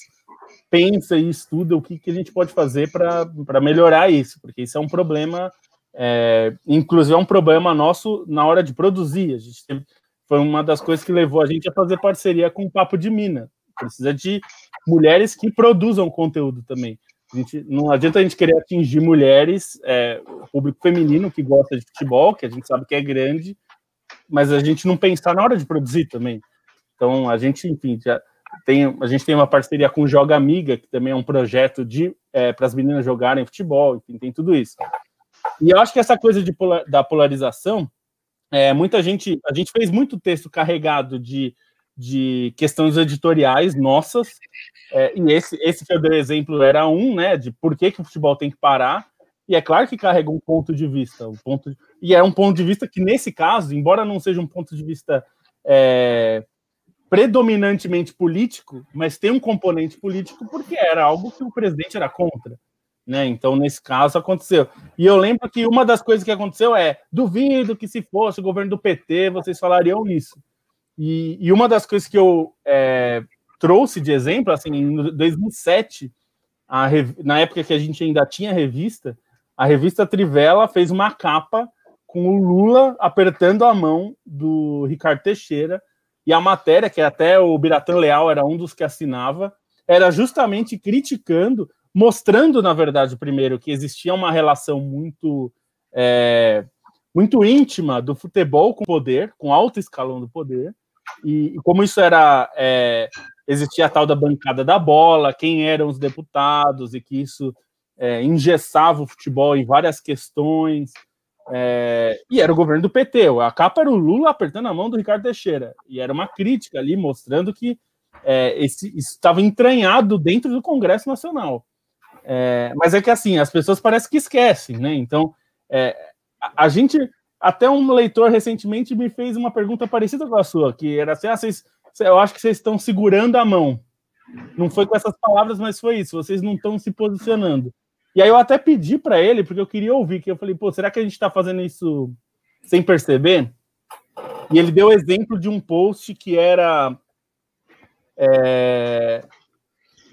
S3: pensa e estuda o que, que a gente pode fazer para melhorar isso, porque isso é um problema, é, inclusive é um problema nosso na hora de produzir. A gente foi uma das coisas que levou a gente a fazer parceria com o Papo de Mina. Precisa de mulheres que produzam conteúdo também. A gente, não adianta a gente querer atingir mulheres, é, o público feminino que gosta de futebol, que a gente sabe que é grande, mas a gente não pensar na hora de produzir também. Então, a gente, enfim, já tem, a gente tem uma parceria com Joga Amiga, que também é um projeto de é, para as meninas jogarem futebol, enfim, tem tudo isso. E eu acho que essa coisa de da polarização, é, muita gente, a gente fez muito texto carregado de, de questões editoriais nossas, é, e esse, esse que eu dei exemplo era um, né, de por que, que o futebol tem que parar, e é claro que carrega um ponto de vista, um ponto, e é um ponto de vista que, nesse caso, embora não seja um ponto de vista é, predominantemente político, mas tem um componente político porque era algo que o presidente era contra. Né? Então, nesse caso, aconteceu. E eu lembro que uma das coisas que aconteceu é: duvido que se fosse o governo do PT, vocês falariam isso. E, e uma das coisas que eu é, trouxe de exemplo, assim, em 2007, a, na época que a gente ainda tinha revista, a revista Trivela fez uma capa com o Lula apertando a mão do Ricardo Teixeira e a matéria, que até o Biratan Leal era um dos que assinava, era justamente criticando, mostrando, na verdade, primeiro, que existia uma relação muito, é, muito íntima do futebol com o poder, com alto escalão do poder, e, e como isso era. É, existia a tal da bancada da bola, quem eram os deputados, e que isso é, engessava o futebol em várias questões. É, e era o governo do PT. A capa era o Lula apertando a mão do Ricardo Teixeira. E era uma crítica ali, mostrando que é, esse, estava entranhado dentro do Congresso Nacional. É, mas é que assim, as pessoas parecem que esquecem, né? Então, é, a, a, gente. Até um leitor recentemente me fez uma pergunta parecida com a sua, que era assim: ah, vocês, eu acho que vocês estão segurando a mão. Não foi com essas palavras, mas foi isso. Vocês não estão se posicionando. E aí eu até pedi para ele, porque eu queria ouvir, que eu falei, pô, será que a gente está fazendo isso sem perceber? E ele deu exemplo de um post que era. É,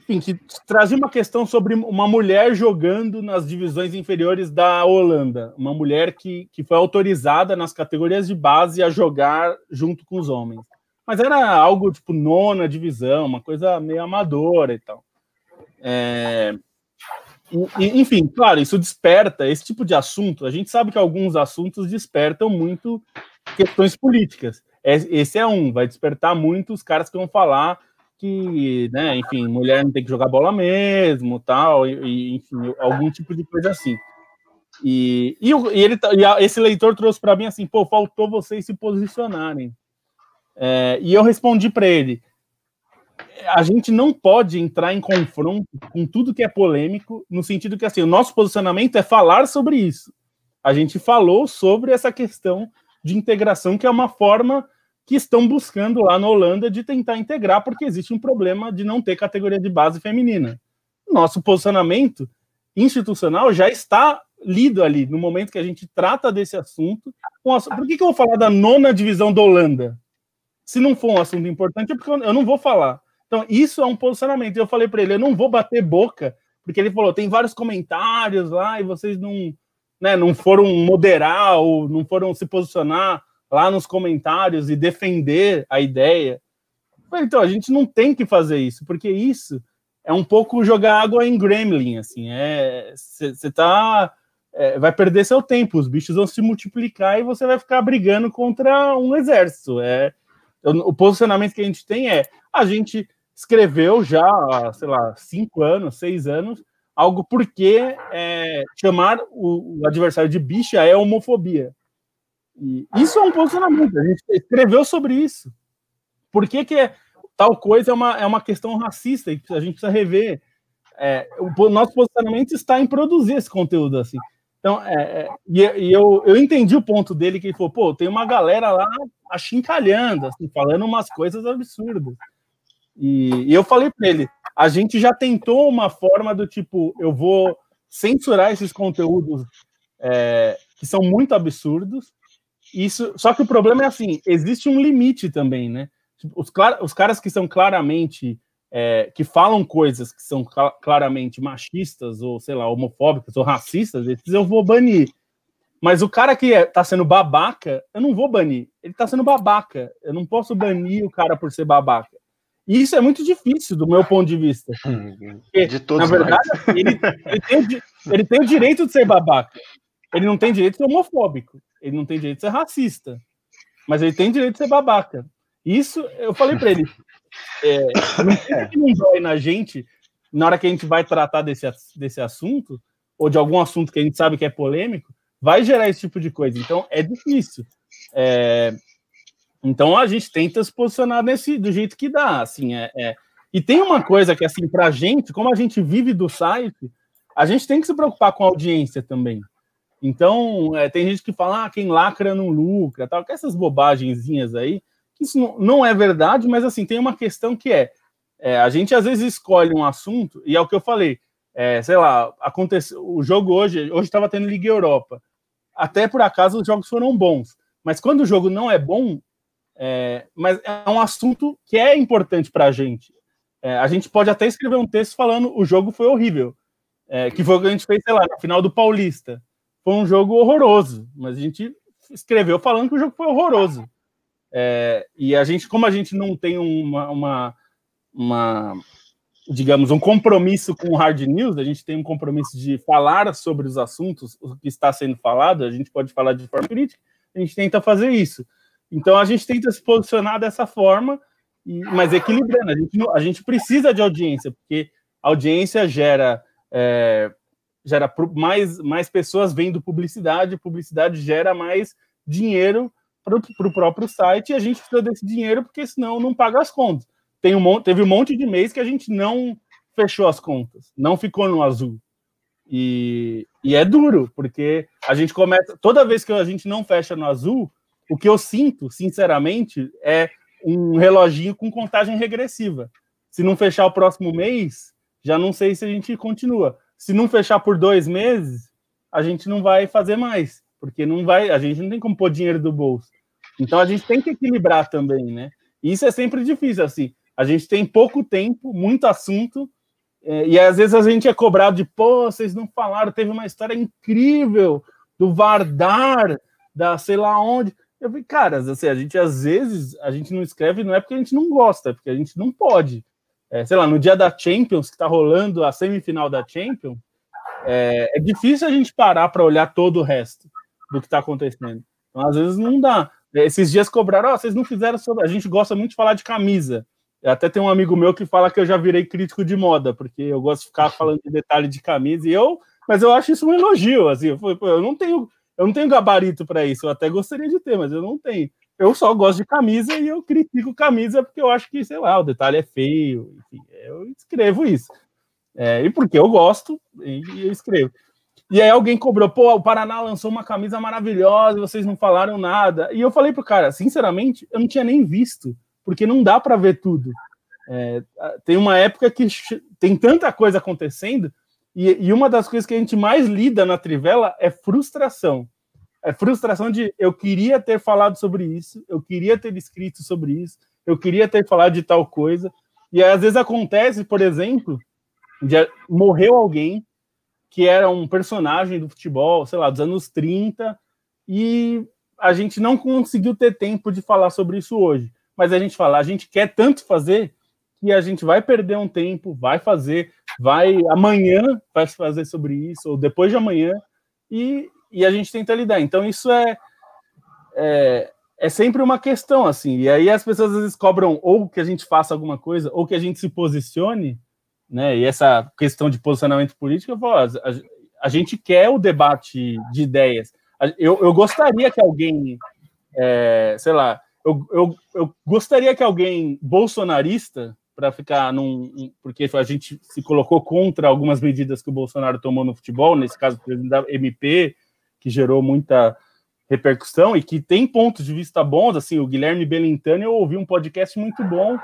S3: enfim, que trazia uma questão sobre uma mulher jogando nas divisões inferiores da Holanda. Uma mulher que, que foi autorizada nas categorias de base a jogar junto com os homens. Mas era algo tipo nona divisão, uma coisa meio amadora e tal. É, enfim, claro, isso desperta esse tipo de assunto. A gente sabe que alguns assuntos despertam muito questões políticas. Esse é um, vai despertar muito os caras que vão falar que, né, enfim, mulher não tem que jogar bola mesmo, tal, e, enfim, algum tipo de coisa assim. E, e, e ele, e esse leitor trouxe para mim assim, pô, faltou vocês se posicionarem. É, e eu respondi para ele: a gente não pode entrar em confronto com tudo que é polêmico, no sentido que assim, o nosso posicionamento é falar sobre isso. A gente falou sobre essa questão de integração, que é uma forma que estão buscando lá na Holanda de tentar integrar, porque existe um problema de não ter categoria de base feminina. Nosso posicionamento institucional já está lido ali, no momento que a gente trata desse assunto. Por que, que eu vou falar da nona divisão da Holanda? Se não for um assunto importante, é porque eu não vou falar. Então, isso é um posicionamento. Eu falei para ele, eu não vou bater boca, porque ele falou, tem vários comentários lá e vocês não, né, não foram moderar ou não foram se posicionar lá nos comentários e defender a ideia. Então, a gente não tem que fazer isso, porque isso é um pouco jogar água em gremlin, assim, é você tá é, vai perder seu tempo, os bichos vão se multiplicar e você vai ficar brigando contra um exército. É, o posicionamento que a gente tem é a gente escreveu já sei lá, cinco anos, seis anos, algo porque é, chamar o, o, adversário de bicha é homofobia. E isso é um posicionamento, a gente escreveu sobre isso. Por que, que é, tal coisa é uma, é uma questão racista e a gente precisa rever? É, o nosso posicionamento está em produzir esse conteúdo assim. Então, é, é, e, e, eu, eu entendi o ponto dele que ele falou, pô, tem uma galera lá achincalhando, assim, falando umas coisas absurdas. E, e eu falei para ele: a gente já tentou uma forma do tipo, eu vou censurar esses conteúdos é, que são muito absurdos. Isso, só que o problema é assim: existe um limite também, né? Tipo, os, os caras que são claramente é, que falam coisas que são claramente machistas ou sei lá homofóbicas ou racistas, esses eu vou banir. Mas o cara que está é, sendo babaca, eu não vou banir. Ele está sendo babaca. Eu não posso banir o cara por ser babaca. E isso é muito difícil do meu ponto de vista. Porque, de todos na verdade, ele, ele, tem, ele tem o direito de ser babaca. Ele não tem direito de ser homofóbico. Ele não tem direito de ser racista. Mas ele tem direito de ser babaca. Isso, eu falei para ele, é, não, que não dói na gente, na hora que a gente vai tratar desse, desse assunto, ou de algum assunto que a gente sabe que é polêmico, vai gerar esse tipo de coisa. Então, é difícil. É, então, a gente tenta se posicionar nesse, do jeito que dá, assim, é, é. E tem uma coisa que, assim, pra gente, como a gente vive do site, a gente tem que se preocupar com a audiência também. Então, é, tem gente que fala, ah, quem lacra não lucra, tal, que essas bobagenzinhas aí, isso não, não é verdade, mas, assim, tem uma questão que é, é, a gente às vezes escolhe um assunto, e é o que eu falei, é, sei lá, aconteceu, o jogo hoje, hoje estava tendo Liga Europa. Até por acaso os jogos foram bons. Mas quando o jogo não é bom, é, mas é um assunto que é importante para a gente. É, a gente pode até escrever um texto falando o jogo foi horrível. É, que foi o que a gente fez, sei lá, na final do Paulista. Foi um jogo horroroso, mas a gente escreveu falando que o jogo foi horroroso. É, e a gente, como a gente não tem uma, uma, uma digamos, um compromisso com o hard news, a gente tem um compromisso de falar sobre os assuntos, o que está sendo falado, a gente pode falar de forma crítica, a gente tenta fazer isso. Então a gente tenta se posicionar dessa forma, mas equilibrando. A gente, a gente precisa de audiência, porque audiência gera, é, gera mais, mais pessoas vendo publicidade, publicidade gera mais dinheiro para o próprio site, e a gente precisa desse dinheiro, porque senão não paga as contas tem um, teve um monte de mês que a gente não fechou as contas, não ficou no azul. E, e é duro, porque a gente começa. Toda vez que a gente não fecha no azul, o que eu sinto, sinceramente, é um reloginho com contagem regressiva. Se não fechar o próximo mês, já não sei se a gente continua. Se não fechar por dois meses, a gente não vai fazer mais, porque não vai, a gente não tem como pôr dinheiro do bolso. Então a gente tem que equilibrar também, né? E isso é sempre difícil, assim. A gente tem pouco tempo, muito assunto, é, e às vezes a gente é cobrado de, pô, vocês não falaram, teve uma história incrível do Vardar, da sei lá onde. Eu falei, cara, assim, a gente às vezes a gente não escreve, não é porque a gente não gosta, é porque a gente não pode. É, sei lá, no dia da Champions, que está rolando a semifinal da Champions, é, é difícil a gente parar para olhar todo o resto do que está acontecendo. Então, às vezes não dá. Esses dias cobraram, oh, vocês não fizeram sobre. A gente gosta muito de falar de camisa. Até tem um amigo meu que fala que eu já virei crítico de moda, porque eu gosto de ficar falando de detalhe de camisa, e eu, mas eu acho isso um elogio, assim, eu, não tenho, eu não tenho gabarito para isso, eu até gostaria de ter, mas eu não tenho. Eu só gosto de camisa e eu critico camisa porque eu acho que, sei lá, o detalhe é feio, enfim, eu escrevo isso. É, e porque eu gosto, e eu escrevo. E aí alguém cobrou, pô, o Paraná lançou uma camisa maravilhosa, vocês não falaram nada. E eu falei pro cara, sinceramente, eu não tinha nem visto porque não dá para ver tudo. É, tem uma época que tem tanta coisa acontecendo, e, e, uma das coisas que a gente mais lida na Trivela é frustração. É frustração de eu queria ter falado sobre isso, eu queria ter escrito sobre isso, eu queria ter falado de tal coisa. E às vezes acontece, por exemplo, de morreu alguém que era um personagem do futebol, sei lá, dos anos 30, e a gente não conseguiu ter tempo de falar sobre isso hoje mas a gente fala, a gente quer tanto fazer que a gente vai perder um tempo, vai fazer, vai amanhã vai fazer sobre isso, ou depois de amanhã, e, e a gente tenta lidar. Então, isso é, é, é sempre uma questão, assim, e aí as pessoas às vezes cobram ou que a gente faça alguma coisa, ou que a gente se posicione, né? E essa questão de posicionamento político, eu falo, a, a gente quer o debate de ideias. Eu, eu gostaria que alguém, é, sei lá, eu, eu, eu gostaria que alguém bolsonarista, para ficar num. Porque a gente se colocou contra algumas medidas que o Bolsonaro tomou no futebol, nesse caso, o da MP, que gerou muita repercussão e que tem pontos de vista bons. Assim, o Guilherme Belintani, eu ouvi um podcast muito bom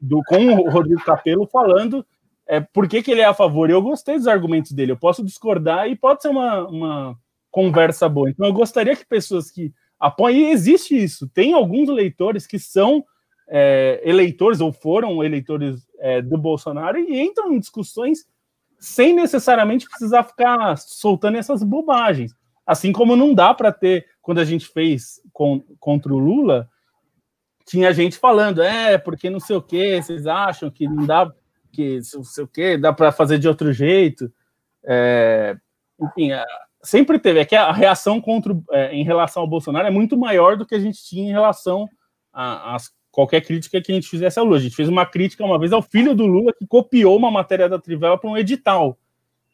S3: do, com o Rodrigo Capello falando é, por que, que ele é a favor. Eu gostei dos argumentos dele, eu posso discordar e pode ser uma, uma conversa boa. Então, eu gostaria que pessoas que apoia. E existe isso. Tem alguns eleitores que são é, eleitores ou foram eleitores é, do Bolsonaro e entram em discussões sem necessariamente precisar ficar soltando essas bobagens. Assim como não dá para ter, quando a gente fez com, contra o Lula, tinha gente falando, é, porque não sei o que, vocês acham que não dá, que não sei o que, dá para fazer de outro jeito. É, enfim, sempre teve. É que a reação contra, é, em relação ao Bolsonaro é muito maior do que a gente tinha em relação às qualquer crítica que a gente fizesse ao Lula. A gente fez uma crítica uma vez ao filho do Lula que copiou uma matéria da Trivela para um edital.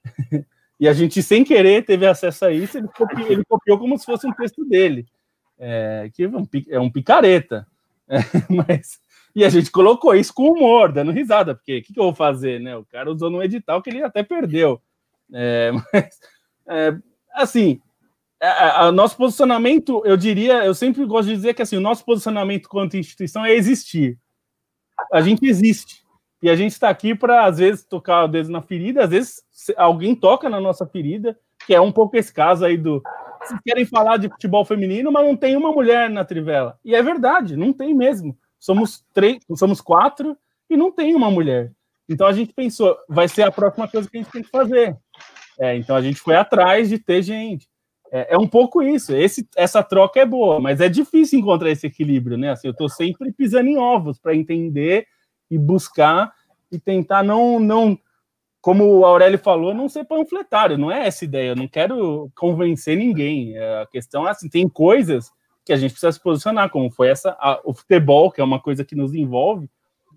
S3: e a gente, sem querer, teve acesso a isso, ele copiou, ele copiou como se fosse um texto dele. É, que é um, é picareta. É, mas, e a gente colocou isso com humor, dando risada, porque o que, que, eu vou fazer, né? O cara usou no edital que ele até perdeu. É, mas, é, assim, nosso posicionamento, eu diria, eu sempre gosto de dizer que assim, o nosso posicionamento quanto instituição é existir. A gente existe. E a gente está aqui para, às vezes, tocar o dedo na ferida, às vezes alguém toca na nossa ferida, que é um pouco esse caso aí do. Vocês querem falar de futebol feminino, mas não tem uma mulher na trivela. E é verdade, não tem mesmo. Somos três, somos quatro e não tem uma mulher. Então a gente pensou, vai ser a próxima coisa que a gente tem que fazer. É, então a gente foi atrás de ter gente. É, é, um pouco isso. Esse, essa troca é boa, mas é difícil encontrar esse equilíbrio, né? Assim, eu estou sempre pisando em ovos para entender e buscar e tentar não, não, como o Aurélio falou, não ser panfletário. Não é essa ideia. Eu não quero convencer ninguém. É, a questão é assim, tem coisas que a gente precisa se posicionar, como foi essa, a, o futebol, que é uma coisa que nos envolve,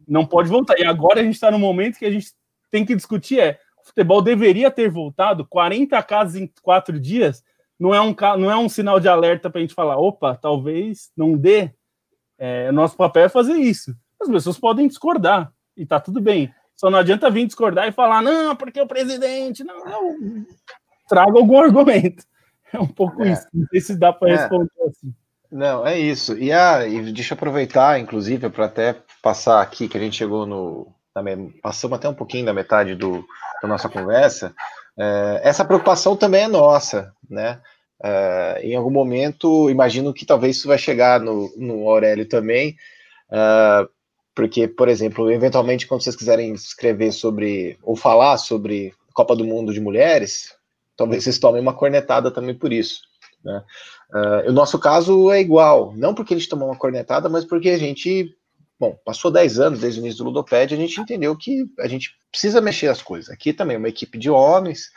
S3: não pode voltar. E agora a gente está no momento que a gente tem que discutir é o futebol deveria ter voltado 40 casos em quatro dias não é um, não é um sinal de alerta para a gente falar, opa, talvez não dê. É, nosso papel é fazer isso. As pessoas podem discordar, e tá tudo bem. Só não adianta vir discordar e falar, não, porque o presidente. Não, não. traga algum argumento. É um pouco é. isso. Não sei se dá para é. responder assim.
S1: Não, é isso. E, a, e deixa eu aproveitar, inclusive, para até passar aqui, que a gente chegou no. Na, passamos até um pouquinho da metade do, da nossa conversa. É, essa preocupação também é nossa, né? Uh, em algum momento, imagino que talvez isso vai chegar no, no Aurélio também, uh, porque, por exemplo, eventualmente, quando vocês quiserem escrever sobre, ou falar sobre Copa do Mundo de Mulheres, talvez vocês tomem uma cornetada também por isso. Né? Uh, o nosso caso é igual, não porque a gente tomou uma cornetada, mas porque a gente, bom, passou 10 anos desde o início do Ludoped, a gente entendeu que a gente precisa mexer as coisas. Aqui também, uma equipe de homens,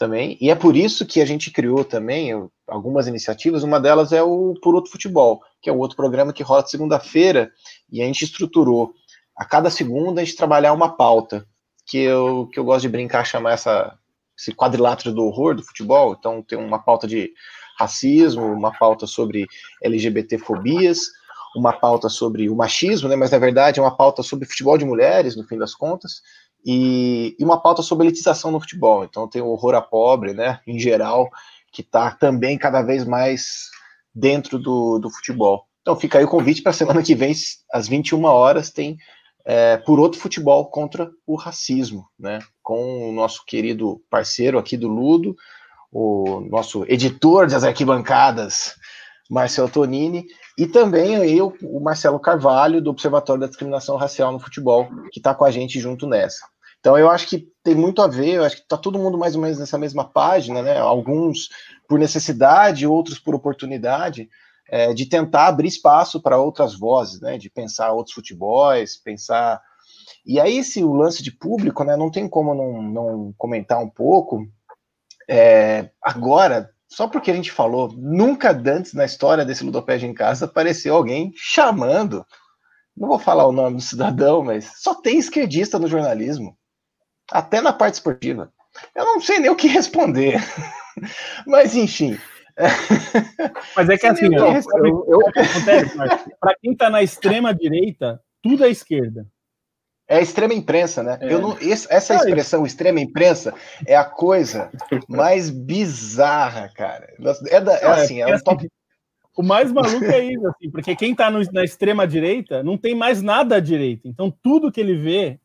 S1: também, e é por isso que a gente criou também algumas iniciativas, uma delas é o Por Outro Futebol, que é um outro programa que rola segunda-feira, e a gente estruturou. A cada segunda a gente trabalhar uma pauta, que eu, que eu gosto de brincar, chamar essa, esse quadrilátero do horror do futebol, então tem uma pauta de racismo, uma pauta sobre LGBT-fobias, uma pauta sobre o machismo, né, mas na verdade é uma pauta sobre futebol de mulheres, no fim das contas, e, e, uma pauta sobre elitização no futebol. Então tem o horror a pobre, né, em geral, que está também cada vez mais dentro do, do futebol. Então fica aí o convite para a semana que vem, às 21 horas, tem é, Por Outro Futebol contra o Racismo, né, com o nosso querido parceiro aqui do Ludo, o nosso editor das arquibancadas, Marcelo Tonini, e também eu, o Marcelo Carvalho, do Observatório da Discriminação Racial no Futebol, que está com a gente junto nessa. Então eu acho que tem muito a ver, eu acho que está todo mundo mais ou menos nessa mesma página, né? Alguns por necessidade, outros por oportunidade, é, de tentar abrir espaço para outras vozes, né? De pensar outros futebols, pensar. E aí, se o lance de público, né? Não tem como não, não comentar um pouco. É, agora, só porque a gente falou, nunca antes na história desse Ludopédia em Casa apareceu alguém chamando, não vou falar o nome do cidadão, mas só tem esquerdista no jornalismo, até na parte esportiva. Eu não sei nem o que responder, mas enfim.
S3: Mas é que assim, eu, eu, eu, para quem está na extrema direita, tudo é esquerda.
S1: É a extrema imprensa, né? É. Eu não, essa expressão extrema imprensa é a coisa mais bizarra, cara. É, da, é, é assim, é, um top...
S3: Assim, o mais maluco é isso, assim, porque quem tá no, na extrema direita não tem mais nada à direita. Então tudo que ele vê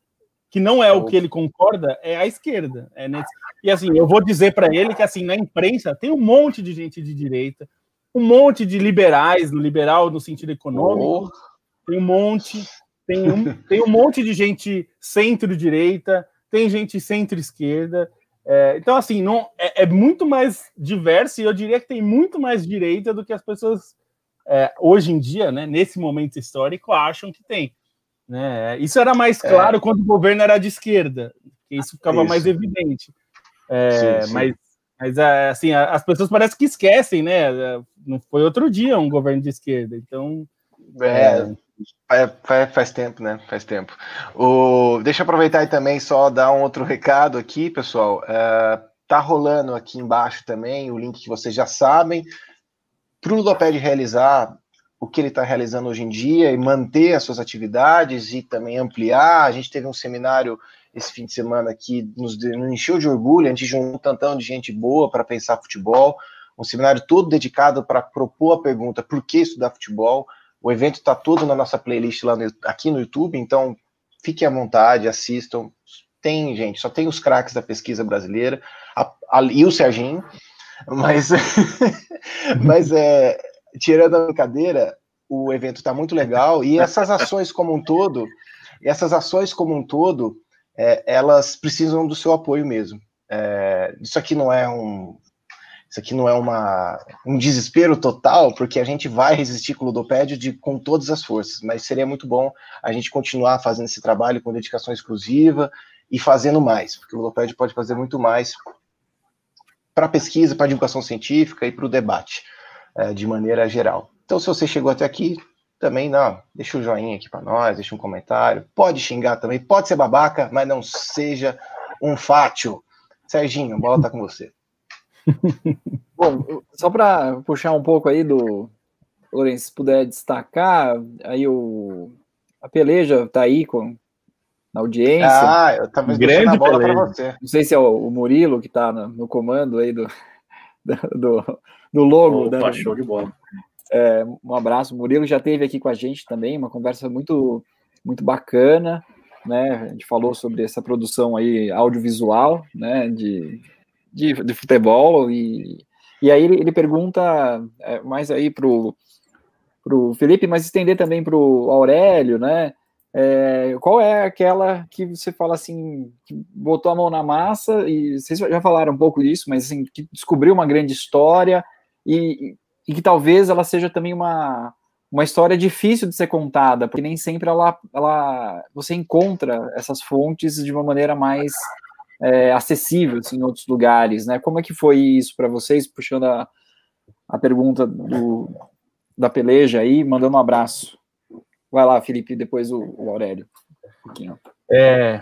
S3: que não é o que ele concorda é a esquerda. É nesse... E assim, eu vou dizer para ele que assim na imprensa tem um monte de gente de direita, um monte de liberais, no liberal no sentido econômico, oh. tem um monte tem um, tem um monte de gente centro-direita, tem gente centro-esquerda. É, então, assim, não, é, é, muito mais diverso e eu diria que tem muito mais direita do que as pessoas é, hoje em dia, né, nesse momento histórico, acham que tem. Né? Isso era mais é. claro quando o governo era de esquerda, isso ficava isso. mais evidente. É, sim, sim. Mas, mas é, assim, as pessoas parecem que esquecem, né? Não foi outro dia um governo de esquerda, então
S1: É, é, faz, faz, tempo, né? Faz tempo. O, deixa eu aproveitar e também só dar um outro recado aqui, pessoal. Uh, tá rolando aqui embaixo também o link que vocês já sabem. Para o Ludoped realizar o que ele está realizando hoje em dia e manter as suas atividades e também ampliar. A gente teve um seminário esse fim de semana que nos, nos encheu de orgulho, a gente juntou um tantão de gente boa para pensar futebol, um seminário todo dedicado para propor a pergunta por que estudar futebol. O evento está todo na nossa playlist lá no, aqui no YouTube, então fiquem à vontade, assistam. Tem, gente, só tem os craques da pesquisa brasileira a, a, e o Serginho, mas, mas é, tirando a brincadeira, o evento está muito legal e essas ações como um todo, essas ações como um todo, é, elas precisam do seu apoio mesmo. É, isso aqui não é um isso aqui não é uma, um desespero total, porque a gente vai resistir com o ludopédio de, com todas as forças, mas seria muito bom a gente continuar fazendo esse trabalho com dedicação exclusiva e fazendo mais, porque o ludopédio pode fazer muito mais para pesquisa, para divulgação científica e para o debate, é, de maneira geral. Então, se você chegou até aqui, também não, deixa o um joinha aqui para nós, deixa um comentário. Pode xingar também, pode ser babaca, mas não seja um fátio. Serginho, bola tá com você.
S2: Bom, só para puxar um pouco aí do Lourenço, se puder destacar, aí o a peleja tá aí com na audiência.
S1: Ah, eu também
S3: grande bola para você.
S2: Não sei se é o, Murilo que está no, no, comando aí do, do, do logo.
S4: Opa, da, show de bola.
S2: É, um abraço. O Murilo já esteve aqui com a gente também, uma conversa muito, muito bacana. Né? A gente falou sobre essa produção aí audiovisual, né? De, de, de futebol. E, e aí ele, ele pergunta é, mais aí pro, pro Felipe, mas estender também pro Aurélio, né? É, qual é aquela que você fala assim, que botou a mão na massa, e vocês já falaram um pouco disso, mas assim, que descobriu uma grande história e, e que talvez ela seja também uma, uma história difícil de ser contada, porque nem sempre ela, ela você encontra essas fontes de uma maneira mais é, acessível assim, em outros lugares, né? Como é que foi isso para vocês, puxando a, a pergunta do, da peleja aí, mandando um abraço. Vai lá, Felipe, depois o, o Aurélio. Um pouquinho.
S3: É,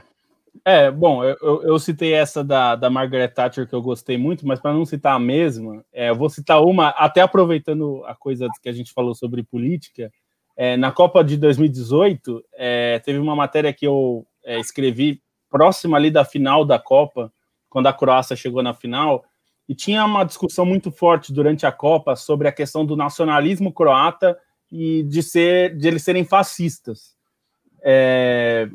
S3: é, bom, eu, eu, citei essa da, da Margaret Thatcher que eu gostei muito, mas para não citar a mesma, é, eu vou citar uma, até aproveitando a coisa que a gente falou sobre política. É, na Copa de 2018, é, teve uma matéria que eu é, escrevi próxima ali da final da Copa, quando a Croácia chegou na final, e tinha uma discussão muito forte durante a Copa sobre a questão do nacionalismo croata e de ser de eles serem fascistas. É,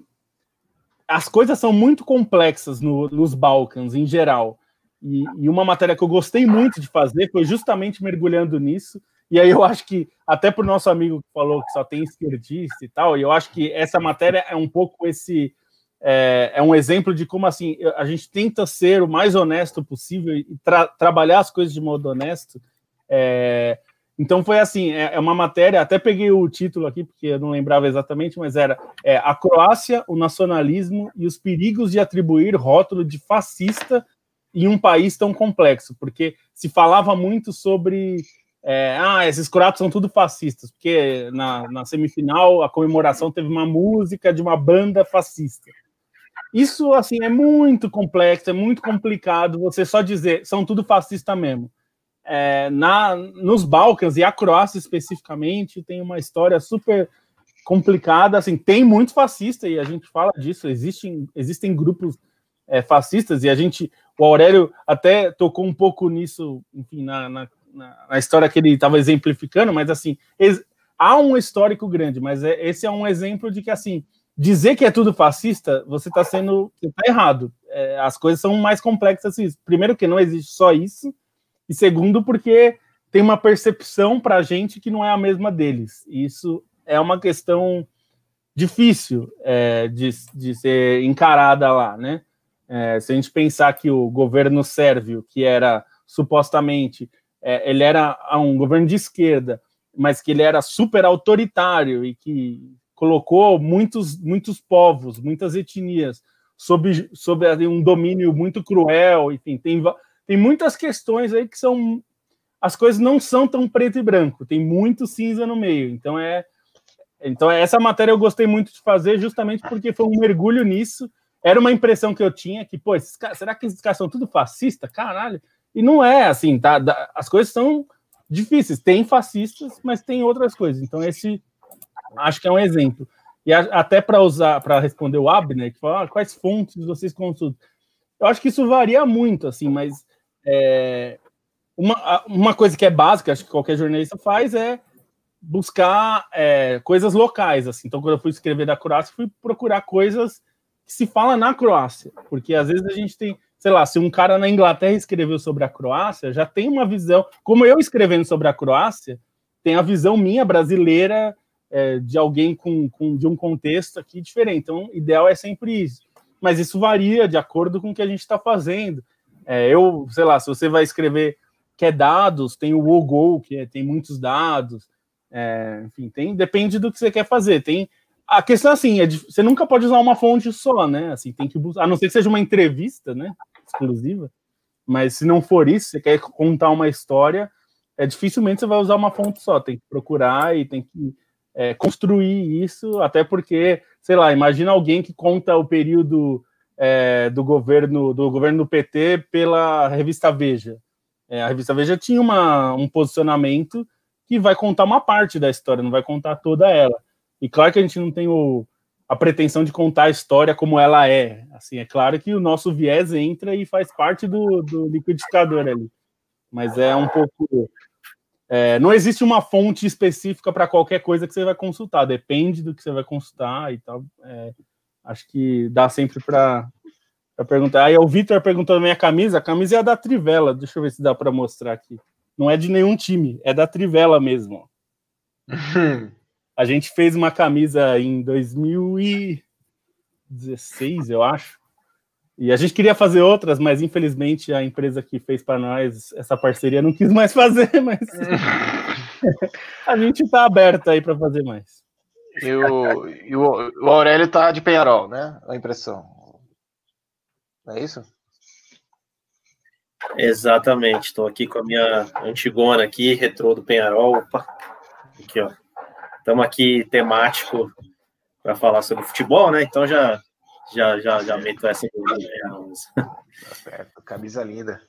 S3: as coisas são muito complexas no, nos Balcãs em geral. E, e, uma matéria que eu gostei muito de fazer foi justamente mergulhando nisso. E aí eu acho que, até para o nosso amigo que falou que só tem esquerdista e tal, e eu acho que essa matéria é um pouco esse. É, é um exemplo de como assim a gente tenta ser o mais honesto possível e tra trabalhar as coisas de modo honesto. É, então foi assim, é, é, uma matéria, até peguei o título aqui, porque eu não lembrava exatamente, mas era é, a Croácia, o nacionalismo e os perigos de atribuir rótulo de fascista em um país tão complexo, porque se falava muito sobre é, ah, esses croatas são tudo fascistas, porque na, na semifinal a comemoração teve uma música de uma banda fascista. Isso assim é muito complexo, é muito complicado você só dizer são tudo fascista mesmo é, na, nos Balcãs e a Croácia especificamente tem uma história super complicada. Assim, tem muito fascista e a gente fala disso. Existem, existem grupos é, fascistas e a gente, o Aurélio até tocou um pouco nisso, enfim, na, na, na história que ele estava exemplificando. Mas assim, há um histórico grande, mas é, esse é um exemplo de que assim dizer que é tudo fascista, você está sendo você tá errado. É, as coisas são mais complexas assim. Primeiro que não existe só isso e segundo, porque tem uma percepção para a gente que não é a mesma deles. Isso é uma questão difícil é, de, de ser encarada lá, né? É, se a gente pensar que o governo sérvio, que era supostamente, é, ele era um governo de esquerda, mas que ele era super autoritário e que colocou muitos, muitos povos, muitas etnias sob, sob um domínio muito cruel, enfim, tem tem muitas questões aí que são. As coisas não são tão preto e branco, tem muito cinza no meio. Então é, Então, essa matéria eu gostei muito de fazer, justamente porque foi um mergulho nisso. Era uma impressão que eu tinha que, pô, caras, será que esses caras são tudo fascista? Caralho. E não é assim, tá? As coisas são difíceis. Tem fascistas, mas tem outras coisas. Então, esse acho que é um exemplo. E a, até para usar, para responder o Abner, que fala ah, quais fontes vocês consultam. Eu acho que isso varia muito, assim, mas é, uma, uma coisa que é básica, acho que qualquer jornalista faz, é buscar é, coisas locais. Assim. Então, quando eu fui escrever da Croácia, fui procurar coisas que se fala na Croácia, porque às vezes a gente tem, sei lá, se um cara na Inglaterra escreveu sobre a Croácia, já tem uma visão, como eu escrevendo sobre a Croácia, tem a visão minha brasileira é, de alguém com, com, de um contexto aqui diferente. Então, ideal é sempre isso. Mas isso varia de acordo com o que a gente está fazendo. É, eu, sei lá, se você vai escrever que é dados, tem o OGO, que é, tem muitos dados, é, enfim, tem, depende do que você quer fazer. Tem a questão assim, é de, você nunca pode usar uma fonte só, né? Assim, tem que a não ser que seja uma entrevista, né, exclusiva. Mas se não for isso, você quer contar uma história, é dificilmente você vai usar uma fonte só. Tem que procurar e tem que é, construir isso, até porque, sei lá, imagina alguém que conta o período é, do governo do governo do PT pela revista Veja. É, a revista Veja tinha uma, um posicionamento que vai contar uma parte da história, não vai contar toda ela. E claro que a gente não tem o, a pretensão de contar a história como ela é. Assim, é claro que o nosso viés entra e faz parte do, do liquidificador ali. Mas é um pouco é, não existe uma fonte específica para qualquer coisa que você vai consultar, depende do que você vai consultar e tal. É, acho que dá sempre para perguntar. Aí o Vitor perguntou a minha camisa, a camisa é a da Trivela, deixa eu ver se dá para mostrar aqui. Não é de nenhum time, é da Trivela mesmo. a gente fez uma camisa em 2016, eu acho. E a gente queria fazer outras, mas infelizmente a empresa que fez para nós essa parceria não quis mais fazer, mas a gente está aberto aí para fazer mais.
S1: E o, e o, o Aurélio está de Penharol, né? A impressão. É isso?
S4: Exatamente. Estou aqui com a minha antigona aqui, retrô do Penharol. Opa, aqui, ó. Estamos aqui temático para falar sobre futebol, né? Então já já, já, já meto essa
S1: Tá certo, camisa linda.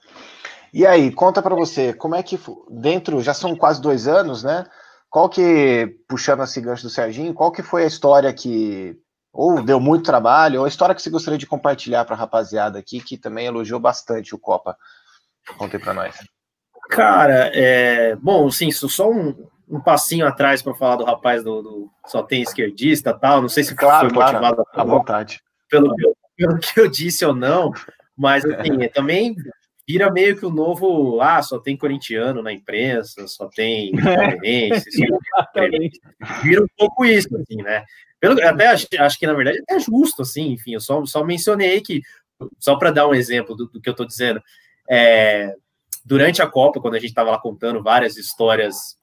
S1: E aí, conta para você, como é que dentro, já são quase dois anos, né? Qual que, puxando esse gancho do Serginho, qual que foi a história que ou deu muito trabalho, ou a história que você gostaria de compartilhar para a rapaziada aqui, que também elogiou bastante o Copa? Contem para nós.
S4: Cara, é, bom, sim, só um, um passinho atrás para falar do rapaz do, do, só tem esquerdista tal. Não sei se
S1: claro, foi motivado claro, à vontade
S4: pelo, pelo que eu disse ou não, mas assim, também vira meio que o novo, ah, só tem corintiano na imprensa, só tem palmeirense, vira um pouco isso, assim, né? Pelo, até acho, acho, que, na verdade, é justo, assim, enfim, eu só, só mencionei que, só para dar um exemplo do, do que eu estou dizendo, é, durante a Copa, quando a gente estava lá contando várias histórias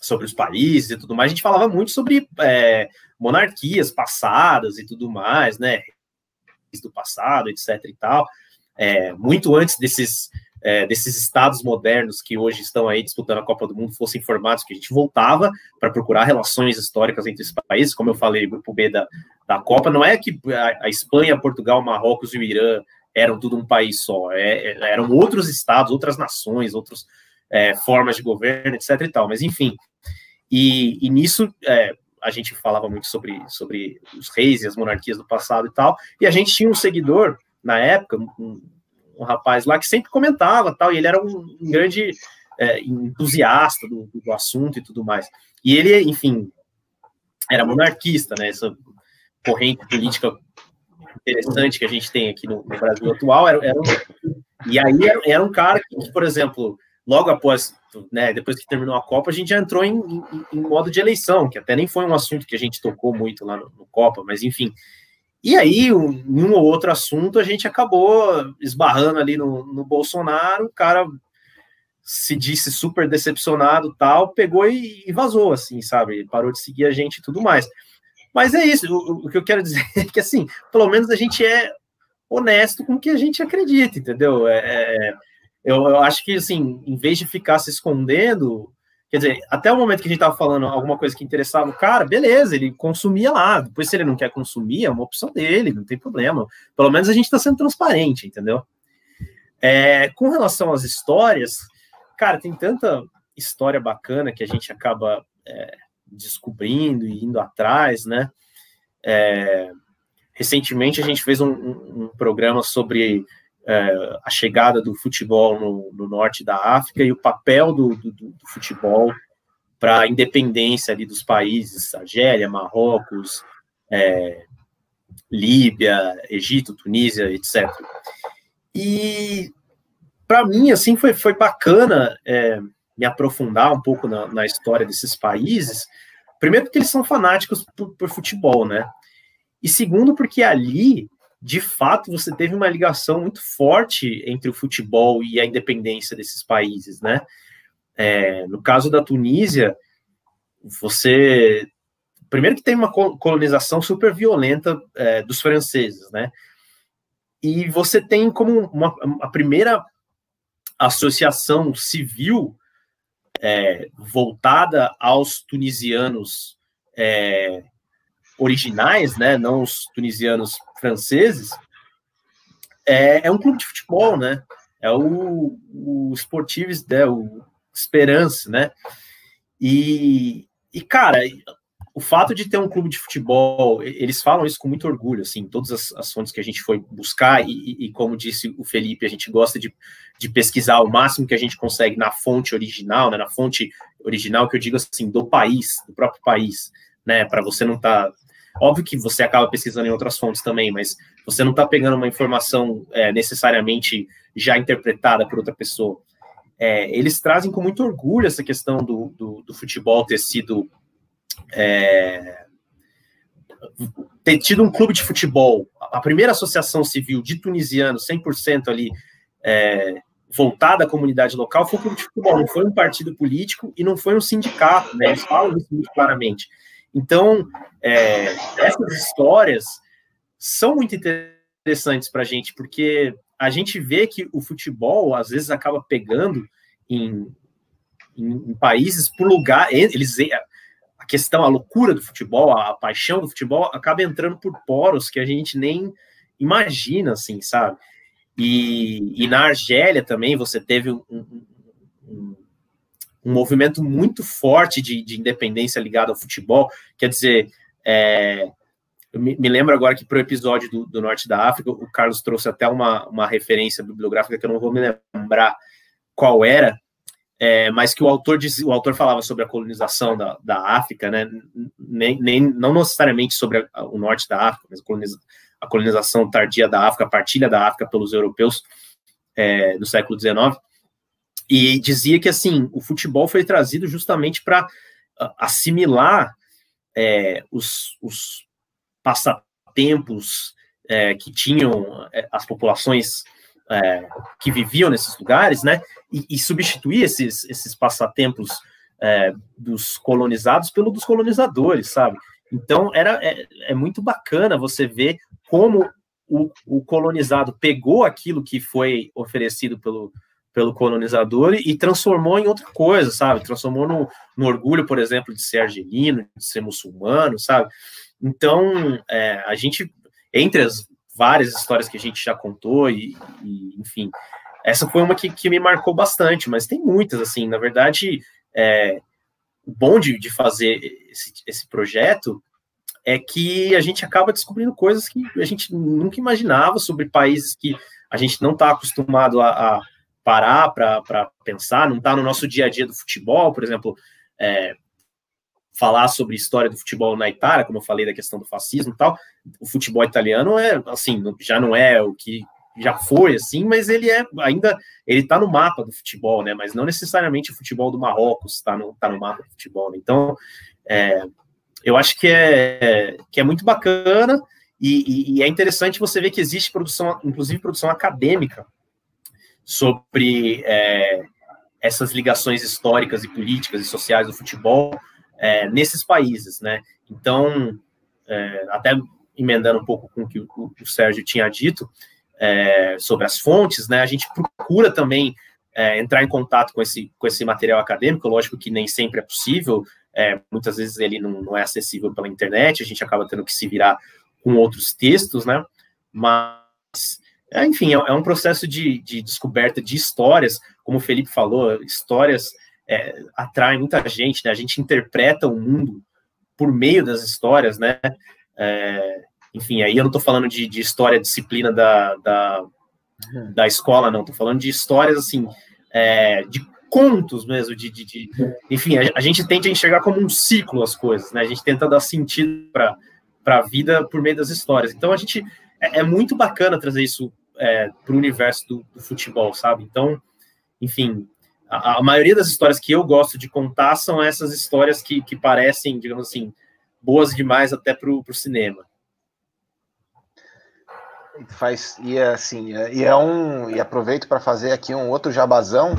S4: sobre os países e tudo mais, a gente falava muito sobre é, monarquias passadas e tudo mais, né? Do passado, etc. e tal, é, muito antes desses, é, desses estados modernos que hoje estão aí disputando a Copa do Mundo fossem formados, que a gente voltava para procurar relações históricas entre os países, como eu falei, o grupo B da, da Copa, não é que a, a Espanha, Portugal, Marrocos e o Irã eram tudo um país só, é, é eram outros estados, outras nações, outras é, formas de governo, etc. e tal, mas enfim, e, e nisso, é, a gente falava muito sobre, sobre os reis e as monarquias do passado e tal, e a gente tinha um seguidor, na época, um, um rapaz lá que sempre comentava tal, e ele era um, grande é, entusiasta do, do, assunto e tudo mais. E ele, enfim, era monarquista, né, essa corrente política interessante que a gente tem aqui no, no Brasil atual, era, era um, e aí era, era um cara que, por exemplo, logo após né, depois que terminou a Copa, a gente já entrou em, em, em, modo de eleição, que até nem foi um assunto que a gente tocou muito lá no, no Copa, mas enfim. E aí, um, em um ou outro assunto, a gente acabou esbarrando ali no, no Bolsonaro, o cara se disse super decepcionado tal, pegou e, e, vazou, assim, sabe? Parou de seguir a gente e tudo mais. Mas é isso, o, o, que eu quero dizer é que, assim, pelo menos a gente é honesto com o que a gente acredita, entendeu? É, é eu, eu, acho que, assim, em vez de ficar se escondendo, Quer dizer, até o momento que a gente estava falando alguma coisa que interessava o cara, beleza, ele consumia lá. Depois, se ele não quer consumir, é uma opção dele, não tem problema. Pelo menos a gente está sendo transparente, entendeu? É, com relação às histórias, cara, tem tanta história bacana que a gente acaba é, descobrindo e indo atrás, né? É, recentemente a gente fez um, um, um programa sobre é, a chegada do futebol no, no, norte da África e o papel do, do, do futebol para a independência ali dos países, Argélia, Marrocos, é, Líbia, Egito, Tunísia, etc. E para mim, assim, foi, foi bacana é, me aprofundar um pouco na, na, história desses países. Primeiro, porque eles são fanáticos por, por futebol, né? E segundo, porque ali de fato você teve uma ligação muito forte entre o futebol e a independência desses países, né? É, no caso da Tunísia, você primeiro que tem uma colonização super violenta é, dos franceses, né? E você tem como uma, a primeira associação civil é, voltada aos tunisianos é, originais, né, não os tunisianos franceses, é, é um clube de futebol, né? É o, o Sportives, né, o Esperança, né? E, e, cara, o fato de ter um clube de futebol, eles falam isso com muito orgulho, assim, todas as, as fontes que a gente foi buscar, e, e, como disse o Felipe, a gente gosta de, de pesquisar o máximo que a gente consegue na fonte original, né, na fonte original, que eu digo assim, do país, do próprio país, né, para você não estar tá Óbvio que você acaba pesquisando em outras fontes também, mas você não está pegando uma informação é, necessariamente já interpretada por outra pessoa. É, eles trazem com muito orgulho essa questão do, do, do futebol ter sido. É, ter tido um clube de futebol, a primeira associação civil de tunisianos, 100% ali é, voltada à comunidade local, foi um clube de futebol, não foi um partido político e não foi um sindicato, né? Eles falam isso muito claramente. Então, é, essas histórias são muito interessantes para a gente, porque a gente vê que o futebol, às vezes, acaba pegando em, em, em países por lugar, eles a questão, a loucura do futebol, a, a, paixão do futebol acaba entrando por poros que a gente nem imagina, assim, sabe? E, e na Argélia também você teve um, um um movimento muito forte de, de independência ligado ao futebol. Quer dizer, é, me, me, lembro agora que para o episódio do, do, Norte da África, o Carlos trouxe até uma, uma referência bibliográfica que eu não vou me lembrar qual era, é, mas que o autor dizia, o autor falava sobre a colonização da, da África, né? Nem, nem não necessariamente sobre a, o norte da África, mas a, a, colonização tardia da África, a partilha da África pelos europeus é, do século XIX. E dizia que assim o futebol foi trazido justamente para ah, assimilar é, os, os, passatempos é, que tinham é, as populações é, que viviam nesses lugares, né? E, e substituir esses, esses passatempos é, dos colonizados pelo dos colonizadores, sabe? Então era é, é muito bacana você ver como o, o colonizado pegou aquilo que foi oferecido pelo, pelo colonizador e, transformou em outra coisa, sabe? Transformou no, no, orgulho, por exemplo, de ser argelino, de ser muçulmano, sabe? Então, é, a gente, entre as várias histórias que a gente já contou, e, e enfim, essa foi uma que, que, me marcou bastante, mas tem muitas, assim, na verdade, é, o bom de, de fazer esse, esse projeto é que a gente acaba descobrindo coisas que a gente nunca imaginava sobre países que a gente não está acostumado a, a parar para pensar, não está no nosso dia a dia do futebol, por exemplo, é, falar sobre história do futebol na Itália, como eu falei da questão do fascismo e tal, o futebol italiano é, assim, já não é o que já foi, assim, mas ele é ainda, ele tá no mapa do futebol, né, mas não necessariamente o futebol do Marrocos está no, tá no mapa do futebol, né? então, é, eu acho que é, que é muito bacana e, e, e é interessante você ver que existe produção, inclusive produção acadêmica, sobre é, essas ligações históricas e políticas e sociais do futebol é, nesses países, né? Então, é, até emendando um pouco com o que o, o Sérgio tinha dito é, sobre as fontes, né? A gente procura também é, entrar em contato com esse, com esse material acadêmico, lógico que nem sempre é possível, é, muitas vezes ele não, não, é acessível pela internet, a gente acaba tendo que se virar com outros textos, né? Mas, é, enfim, é, é, um processo de, de, descoberta de histórias, como o Felipe falou, histórias é, atraem muita gente, né? A gente interpreta o mundo por meio das histórias, né? É, enfim, aí eu não estou falando de, de, história, disciplina da, da, uhum. da escola, não, estou falando de histórias, assim, é, de contos mesmo, de, de, de enfim, a, a, gente tende a enxergar como um ciclo as coisas, né? A gente tenta dar sentido para a vida por meio das histórias. Então a gente é, é muito bacana trazer isso é, para o universo do, do, futebol, sabe? Então, enfim, a, a, maioria das histórias que eu gosto de contar são essas histórias que, que parecem, digamos assim, boas demais até para o cinema.
S1: Faz e é assim e é um e aproveito para fazer aqui um outro jabazão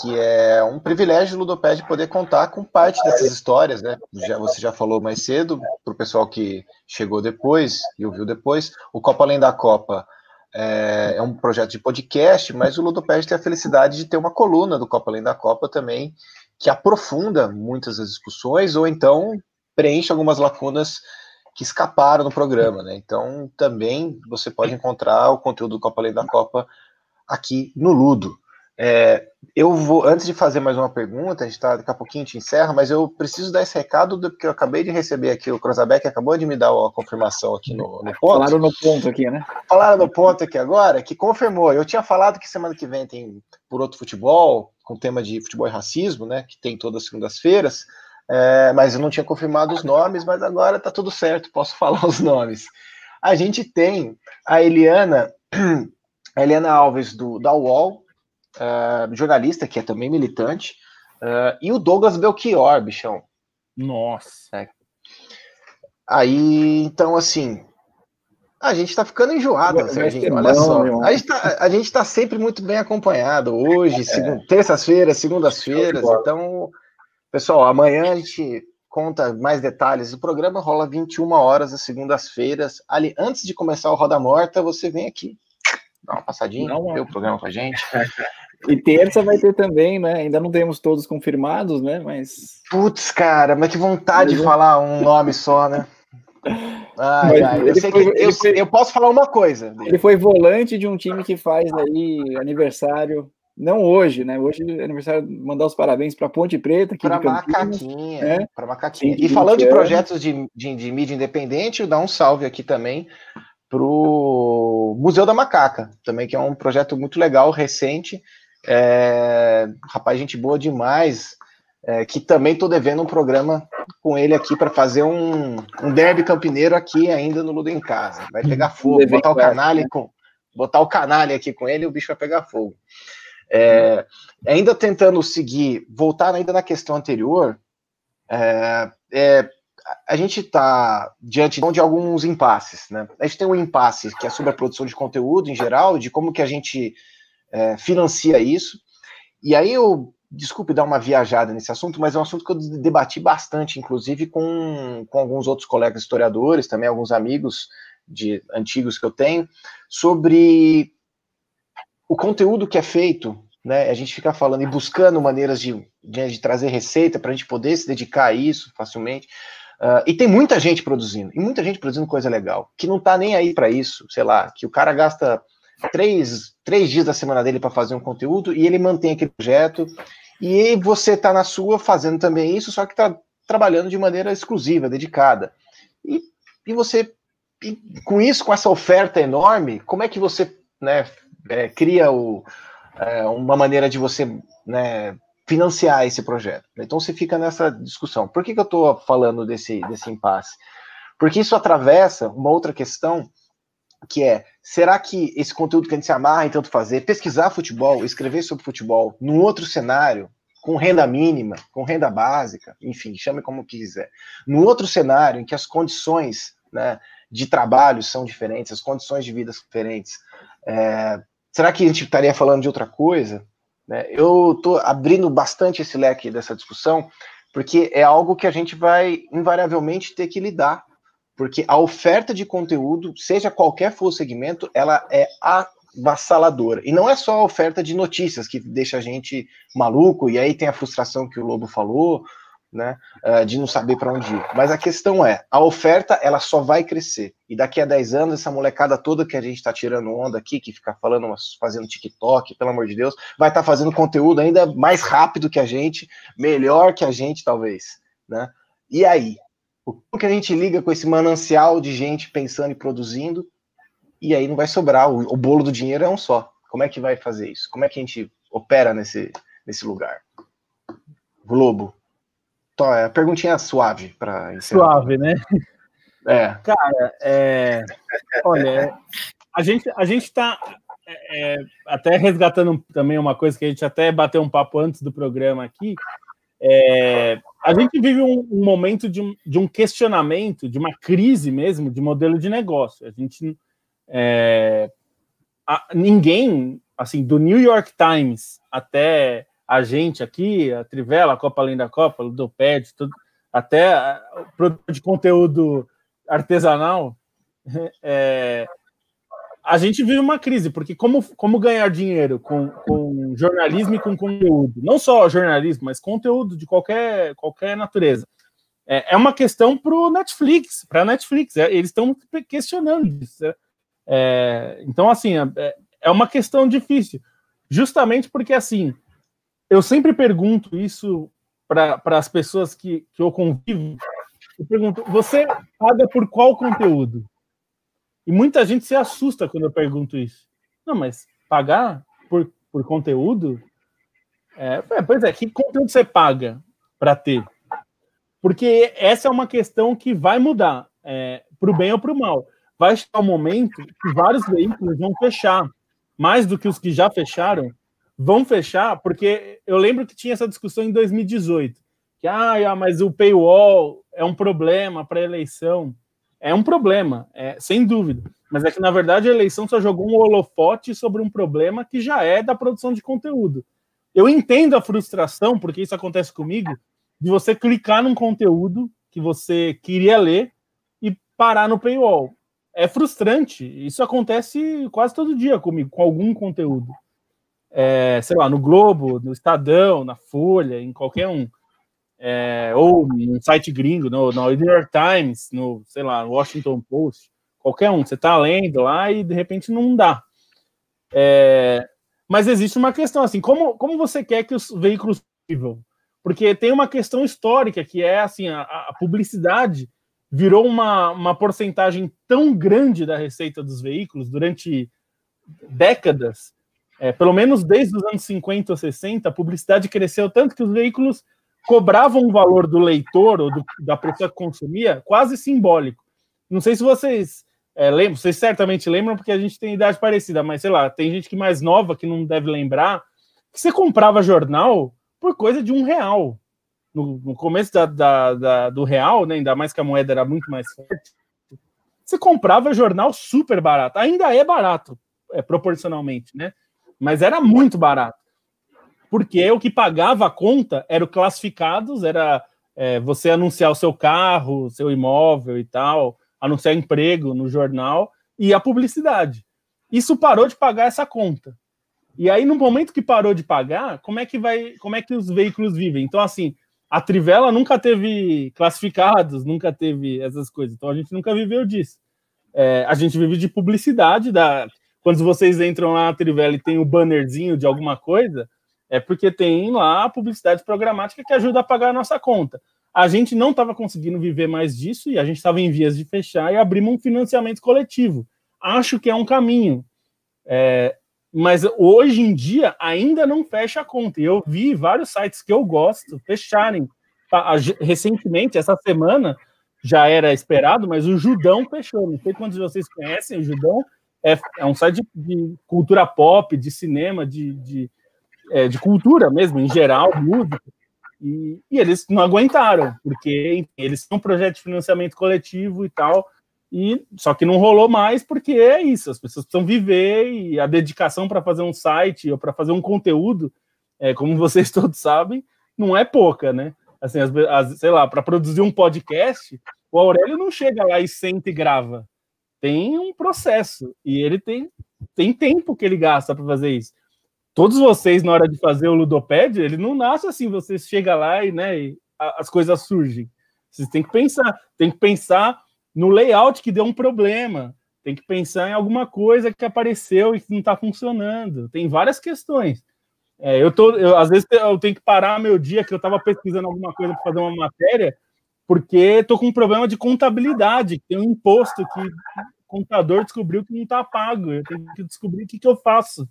S1: que é um privilégio do Ludoped poder contar com parte dessas histórias, né? Já, você já falou mais cedo, para o pessoal que chegou depois e ouviu depois, o Copa Além da Copa é, é um projeto de podcast, mas o Ludoped tem a felicidade de ter uma coluna do Copa Além da Copa também, que aprofunda muitas das discussões, ou então preenche algumas lacunas que escaparam no programa, né? Então também você pode encontrar o conteúdo do Copa Além da Copa aqui no Ludo. É, eu vou, antes de fazer mais uma pergunta, a gente tá, daqui a pouquinho a gente encerra, mas eu preciso dar esse recado do que eu acabei de receber aqui, o Crozabeck acabou de me dar a confirmação aqui no, no ponto.
S2: Falaram no ponto aqui, né?
S1: Falaram no ponto aqui agora, que confirmou. Eu tinha falado que semana que vem tem por outro futebol, com tema de futebol e racismo, né? Que tem todas as segundas-feiras, é, mas eu não tinha confirmado os nomes, mas agora tá tudo certo, posso falar os nomes. A gente tem a Eliana, a Eliana Alves do da UOL, uh, jornalista, que é também militante, uh, e o Douglas Belchior, bichão.
S3: Nossa. É.
S1: Aí, então, assim, a gente tá ficando enjoado, Serginho, olha só. A gente, tá, a gente tá sempre muito bem acompanhado, hoje, é. terças-feiras, segundas-feiras, então, pessoal, amanhã a gente conta mais detalhes. do programa rola 21 horas às segundas-feiras. Ali, antes de começar o Roda Morta, você vem aqui, dá uma passadinha, Não, vê o programa com a gente.
S2: E terça vai ter também, né? Ainda não temos todos confirmados, né? Mas.
S1: Putz, cara, mas que vontade de é. falar um nome só, né? Ai, ai, eu, foi, que, eu, foi, eu, posso falar uma coisa.
S2: Ele foi volante de um time que faz aí aniversário, não hoje, né? Hoje é aniversário, mandar os parabéns para Ponte Preta.
S1: Para Macaquinha, né? para Macaquinha. E falando de projetos de, de, de mídia independente, dá um salve aqui também para o Museu da Macaca, também, que é um projeto muito legal, recente, é, rapaz, gente boa demais. É, que também estou devendo um programa com ele aqui para fazer um, um derby campineiro aqui ainda no Ludo em Casa. Vai pegar fogo, botar o canalha com botar o canalha aqui com ele, o bicho vai pegar fogo. É, ainda tentando seguir, voltar ainda na questão anterior, é, é a gente está diante de alguns impasses, né? A gente tem um impasse que é sobre a produção de conteúdo em geral, de como que a gente é, financia isso. E aí eu, desculpe dar uma viajada nesse assunto, mas é um assunto que eu debati bastante, inclusive com, com alguns outros colegas historiadores, também alguns amigos de antigos que eu tenho, sobre o conteúdo que é feito, né? A gente fica falando e buscando maneiras de, de, de trazer receita para a gente poder se dedicar a isso facilmente. Uh, e tem muita gente produzindo, e muita gente produzindo coisa legal, que não está nem aí para isso, sei lá, que o cara gasta três, três dias da semana dele para fazer um conteúdo e ele mantém aquele projeto. E você está na sua fazendo também isso, só que está trabalhando de maneira exclusiva, dedicada. E, e você, e com isso, com essa oferta enorme, como é que você né, é, cria o, é, uma maneira de você né, financiar esse projeto? Então você fica nessa discussão. Por que, que eu estou falando desse, desse impasse? Porque isso atravessa uma outra questão que é, será que esse conteúdo que a gente se amarra em tanto fazer, pesquisar futebol, escrever sobre futebol, num outro cenário, com renda mínima, com renda básica, enfim, chame como quiser, num outro cenário em que as condições né, de trabalho são diferentes, as condições de vida são diferentes, é, será que a gente estaria falando de outra coisa? Né? Eu estou abrindo bastante esse leque dessa discussão, porque é algo que a gente vai invariavelmente ter que lidar porque a oferta de conteúdo, seja qualquer for o segmento, ela é vassaladora. E não é só a oferta de notícias que deixa a gente maluco, e aí tem a frustração que o Lobo falou, né, uh, de não saber para onde ir. Mas a questão é, a oferta ela só vai crescer. E daqui a 10 anos, essa molecada toda que a gente está tirando onda aqui, que fica falando, fazendo TikTok, pelo amor de Deus, vai estar tá fazendo conteúdo ainda mais rápido que a gente, melhor que a gente, talvez. Né? E aí? O que a gente liga com esse manancial de gente pensando e produzindo? E aí não vai sobrar, o, o bolo do dinheiro é um só. Como é que vai fazer isso? Como é que a gente opera nesse, nesse lugar? Globo. Tó, é, perguntinha suave para
S3: Suave, né? É. Cara, é, olha, a gente a gente está é, é, até resgatando também uma coisa que a gente até bateu um papo antes do programa aqui. É, a gente vive um, um momento de um, de um, questionamento, de uma crise mesmo de modelo de negócio. A gente é, a, ninguém, assim, do New York Times até a gente aqui, a Trivela, a Copa Além da Copa, Ludoped, tudo, até o produto de conteúdo artesanal, é, a gente vive uma crise, porque como, como ganhar dinheiro com, com jornalismo e com conteúdo? Não só jornalismo, mas conteúdo de qualquer, qualquer natureza. É, é uma questão para o Netflix, para a Netflix. É, eles estão questionando isso. É, é então, assim, é, é uma questão difícil. Justamente porque, assim, eu sempre pergunto isso para as pessoas que, que eu convivo. Eu pergunto: você paga por qual conteúdo? E muita gente se assusta quando eu pergunto isso. Não, mas pagar por, por conteúdo? É, é pois é, que conteúdo você paga para ter? Porque essa é uma questão que vai mudar, é, para o bem ou para o mal. Vai chegar um momento que vários veículos vão fechar, mais do que os que já fecharam, vão fechar, porque eu lembro que tinha essa discussão em 2018, que ah, mas o paywall é um problema para a eleição. É um problema, é, sem dúvida. Mas é que, na verdade, a eleição só jogou um holofote sobre um problema que já é da produção de conteúdo. Eu entendo a frustração, porque isso acontece comigo, de você clicar num conteúdo que você queria ler e parar no paywall. É frustrante. Isso acontece quase todo dia comigo, com algum conteúdo é, sei lá, no Globo, no Estadão, na Folha, em qualquer um, é, ou um site gringo, no, no New York Times, no, sei lá, Washington Post, qualquer um, você está lendo lá e de repente não dá. É, mas existe uma questão assim, como, como você quer que os veículos vivam? Porque tem uma questão histórica que é assim, a, a publicidade virou uma, uma porcentagem tão grande da receita dos veículos durante décadas é, pelo menos desde os anos 50 ou 60, a publicidade cresceu tanto que os veículos cobravam um valor do leitor ou do, da pessoa que consumia quase simbólico. Não sei se vocês é, lembram, vocês certamente lembram, porque a gente tem idade parecida, mas sei lá, tem gente que mais nova que não deve lembrar que você comprava jornal por coisa de um real. No, no começo da, da, da, do real, né, ainda mais que a moeda era muito mais forte, você comprava jornal super barato. Ainda é barato, é, proporcionalmente, né? Mas era muito barato. Porque o que pagava a conta era o classificados, era é, você anunciar o seu carro, seu imóvel e tal, anunciar emprego no jornal e a publicidade. Isso parou de pagar essa conta. E aí, no momento que parou de pagar, como é que vai, como é que os veículos vivem? Então, assim, a Trivela nunca teve classificados, nunca teve essas coisas. Então a gente nunca viveu disso. É, a gente vive de publicidade da quando vocês entram lá na Trivela e tem o bannerzinho de alguma coisa, é porque tem lá a publicidade programática que ajuda a pagar a nossa conta. A gente não estava conseguindo viver mais disso e a gente estava em vias de fechar e abrimos um financiamento coletivo. Acho que é um caminho. É, mas hoje em dia ainda não fecha a conta. E eu vi vários sites que eu gosto fecharem. Recentemente, essa semana, já era esperado, mas o Judão fechou. Não sei quantos de vocês conhecem o Judão é, é um site de, de, cultura pop, de cinema, de, de, é, de cultura mesmo, em geral, música. E, e, eles não aguentaram, porque eles têm um projeto de financiamento coletivo e tal, e só que não rolou mais porque é isso, as pessoas precisam viver e a dedicação para fazer um site ou para fazer um conteúdo, é, como vocês todos sabem, não é pouca, né? Assim, as, as, sei lá, para produzir um podcast, o Aurélio não chega lá e senta e grava tem um processo e ele tem tem tempo que ele gasta para fazer isso. Todos vocês, na hora de fazer o Ludopad, ele não nasce assim, você chega lá e, né, e as coisas surgem. Vocês têm que pensar, tem que pensar no layout que deu um problema, tem que pensar em alguma coisa que apareceu e que não está funcionando. Tem várias questões. É, eu tô, eu, às vezes eu tenho que parar meu dia que eu estava pesquisando alguma coisa para fazer uma matéria, porque estou com um problema de contabilidade, tem um imposto que o contador descobriu que não está pago. Eu tenho que descobrir o que, que eu faço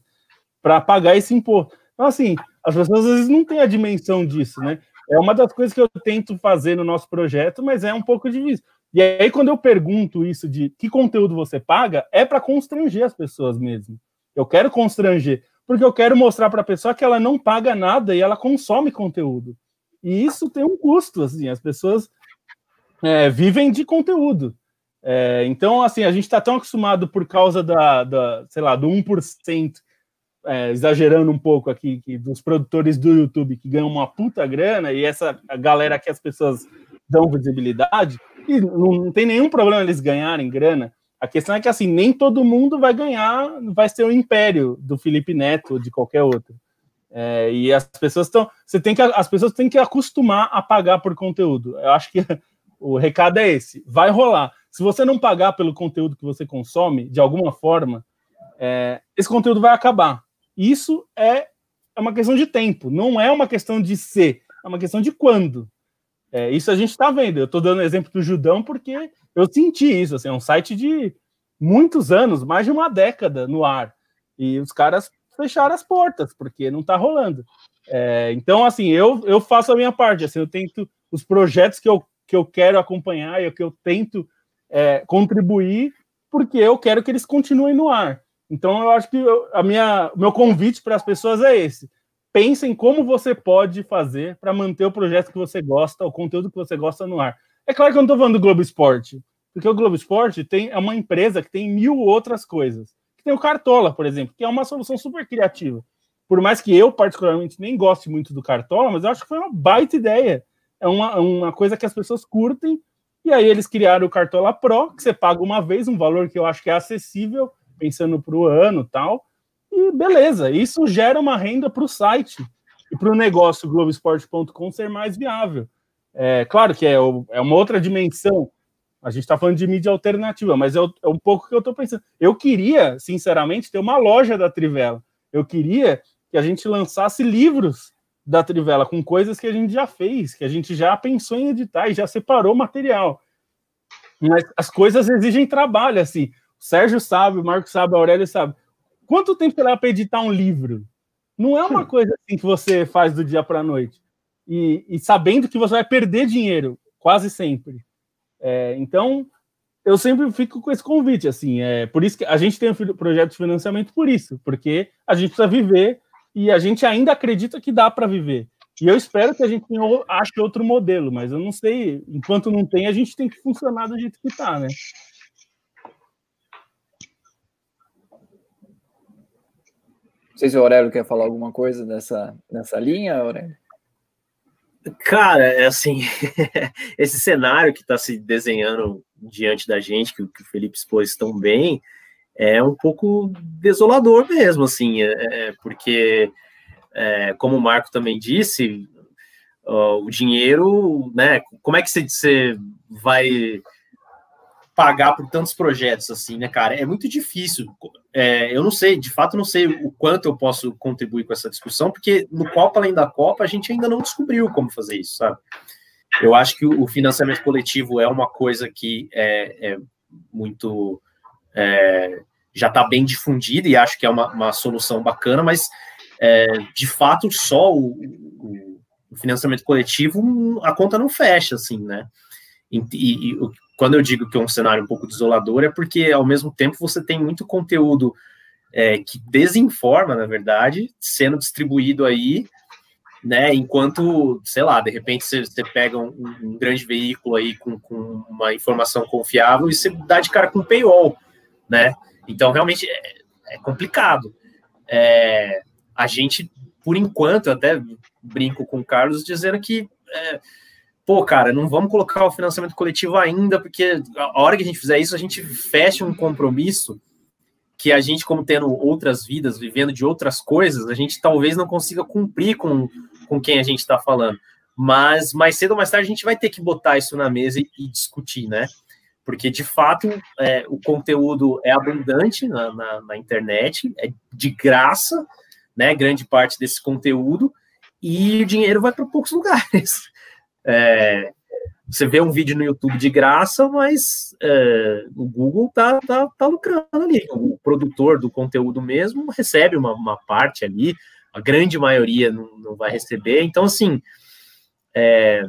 S3: para pagar esse imposto. Então, assim, as pessoas às vezes não têm a dimensão disso, né? É uma das coisas que eu tento fazer no nosso projeto, mas é um pouco difícil. E aí, quando eu pergunto isso de que conteúdo você paga, é para constranger as pessoas mesmo. Eu quero constranger porque eu quero mostrar para a pessoa que ela não paga nada e ela consome conteúdo. E isso tem um custo, assim, as pessoas é, vivem de conteúdo. É, então, assim, a gente está tão acostumado por causa da, da sei lá, do 1%, é, exagerando um pouco aqui, que, dos produtores do YouTube que ganham uma puta grana, e essa galera que as pessoas dão visibilidade, e não, não tem nenhum problema eles ganharem grana, a questão é que assim, nem todo mundo vai ganhar, vai ser o império do Felipe Neto ou de qualquer outro. É, e as pessoas estão. Você tem que. As pessoas têm que acostumar a pagar por conteúdo. Eu acho que o recado é esse. Vai rolar. Se você não pagar pelo conteúdo que você consome, de alguma forma, é, esse conteúdo vai acabar. Isso é, é uma questão de tempo, não é uma questão de ser, é uma questão de quando. É, isso a gente está vendo. Eu estou dando exemplo do Judão porque eu senti isso. Assim, é um site de muitos anos, mais de uma década no ar. E os caras fecharam as portas, porque não está rolando. É, então, assim, eu, eu faço a minha parte. Assim, eu tento os projetos que eu, que eu quero acompanhar e que eu tento é, contribuir, porque eu quero que eles continuem no ar. Então, eu acho que eu, a minha, o meu convite para as pessoas é esse pensem como você pode fazer para manter o projeto que você gosta, o conteúdo que você gosta no ar. É claro que eu não estou falando do Globo Esporte, porque o Globo Esporte tem, é uma empresa que tem mil outras coisas. Tem o Cartola, por exemplo, que é uma solução super criativa. Por mais que eu, particularmente, nem goste muito do Cartola, mas eu acho que foi uma baita ideia. É uma, uma coisa que as pessoas curtem. E aí eles criaram o Cartola Pro, que você paga uma vez, um valor que eu acho que é acessível, pensando para o ano tal e beleza, isso gera uma renda para o site e para o negócio Globoesporte.com ser mais viável. É claro que é, é uma outra dimensão. A gente está falando de mídia alternativa, mas é, é um pouco que eu estou pensando. Eu queria, sinceramente, ter uma loja da Trivela. Eu queria que a gente lançasse livros da Trivela com coisas que a gente já fez, que a gente já pensou em editar e já separou material. Mas as coisas exigem trabalho, assim. O Sérgio sabe, o Marco sabe, a Aurélio sabe. Quanto tempo você leva para editar um livro? Não é uma coisa assim que você faz do dia para a noite. E, e, sabendo que você vai perder dinheiro, quase sempre. É, então, eu sempre fico com esse convite, assim, é por isso que a gente tem um projeto de financiamento por isso, porque a gente precisa viver e a gente ainda acredita que dá para viver. E eu espero que a gente ache outro modelo, mas eu não sei, enquanto não tem, a gente tem que funcionar do jeito que está, né?
S2: sei se o Aurélio quer falar alguma coisa dessa, nessa linha, Aurélio.
S4: Cara, é assim, esse cenário que está se desenhando diante da gente, que, que, o Felipe expôs tão bem, é um pouco desolador mesmo, assim, é, é porque, é, como o Marco também disse, o dinheiro, né, como é que você vai pagar por tantos projetos assim, né, cara? É muito difícil. É, eu não sei, de fato, não sei o quanto eu posso contribuir com essa discussão, porque no Copa Além da Copa a gente ainda não descobriu como fazer isso, sabe? Eu acho que o financiamento coletivo é uma coisa que é, é muito. É, já está bem difundida e acho que é uma, uma solução bacana, mas é, de fato só o, o, financiamento coletivo a conta não fecha, assim, né? E, e, e quando eu digo que é um cenário um pouco desolador, é porque ao mesmo tempo você tem muito conteúdo é, que desinforma, na verdade, sendo distribuído aí, né? Enquanto, sei lá, de repente você, você pega um, um, grande veículo aí com, com, uma informação confiável e você dá de cara com paywall, né? Então, realmente é, é complicado. É, a gente, por enquanto, até brinco com o Carlos dizendo que é, pô, cara, não vamos colocar o financiamento coletivo ainda, porque a hora que a gente fizer isso, a gente fecha um compromisso que a gente, como tendo outras vidas, vivendo de outras coisas, a gente talvez não consiga cumprir com, com quem a gente está falando. Mas mais cedo ou mais tarde a gente vai ter que botar isso na mesa e, e discutir, né? Porque de fato é, o conteúdo é abundante na, na, na, internet, é de graça, né? Grande parte desse conteúdo, e o dinheiro vai para poucos lugares. É, você vê um vídeo no YouTube de graça, mas é, o Google tá, tá, tá lucrando ali. O produtor do conteúdo mesmo recebe uma, uma parte ali, a grande maioria não, não vai receber. Então, assim, é,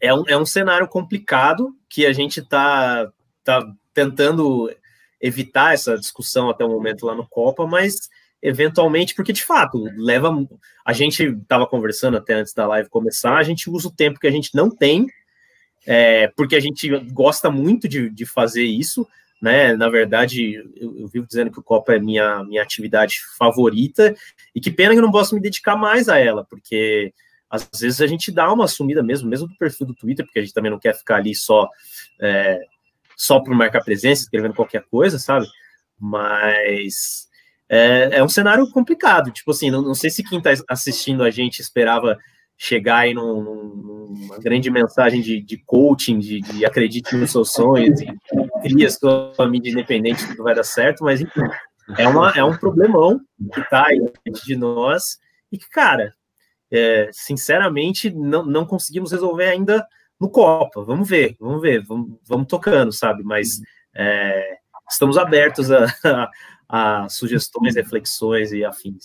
S4: é, um, é um cenário complicado que a gente tá, tá tentando evitar essa discussão até o momento lá no Copa, mas eventualmente, porque de fato leva. A gente estava conversando até antes da live começar, a gente usa o tempo que a gente não tem, é, porque a gente gosta muito de, de fazer isso, né? Na verdade, eu, eu, vivo dizendo que o Copa é minha, minha atividade favorita, e que pena que eu não posso me dedicar mais a ela, porque às vezes a gente dá uma sumida mesmo, mesmo do perfil do Twitter, porque a gente também não quer ficar ali só. É, só por marcar presença, escrevendo qualquer coisa, sabe? Mas é, é um cenário complicado. Tipo assim, não, não sei se quem está assistindo a gente esperava chegar aí num, numa grande mensagem de, de coaching, de, de, acredite nos seus sonhos, e cria sua mídia independente, tudo vai dar certo, mas enfim, é, uma, é um problemão que está aí de nós e que, cara, é, sinceramente, não, não conseguimos resolver ainda no Copa. Vamos ver, vamos ver, vamos, vamos tocando, sabe? Mas é, estamos abertos a, a sugestões, reflexões e afins.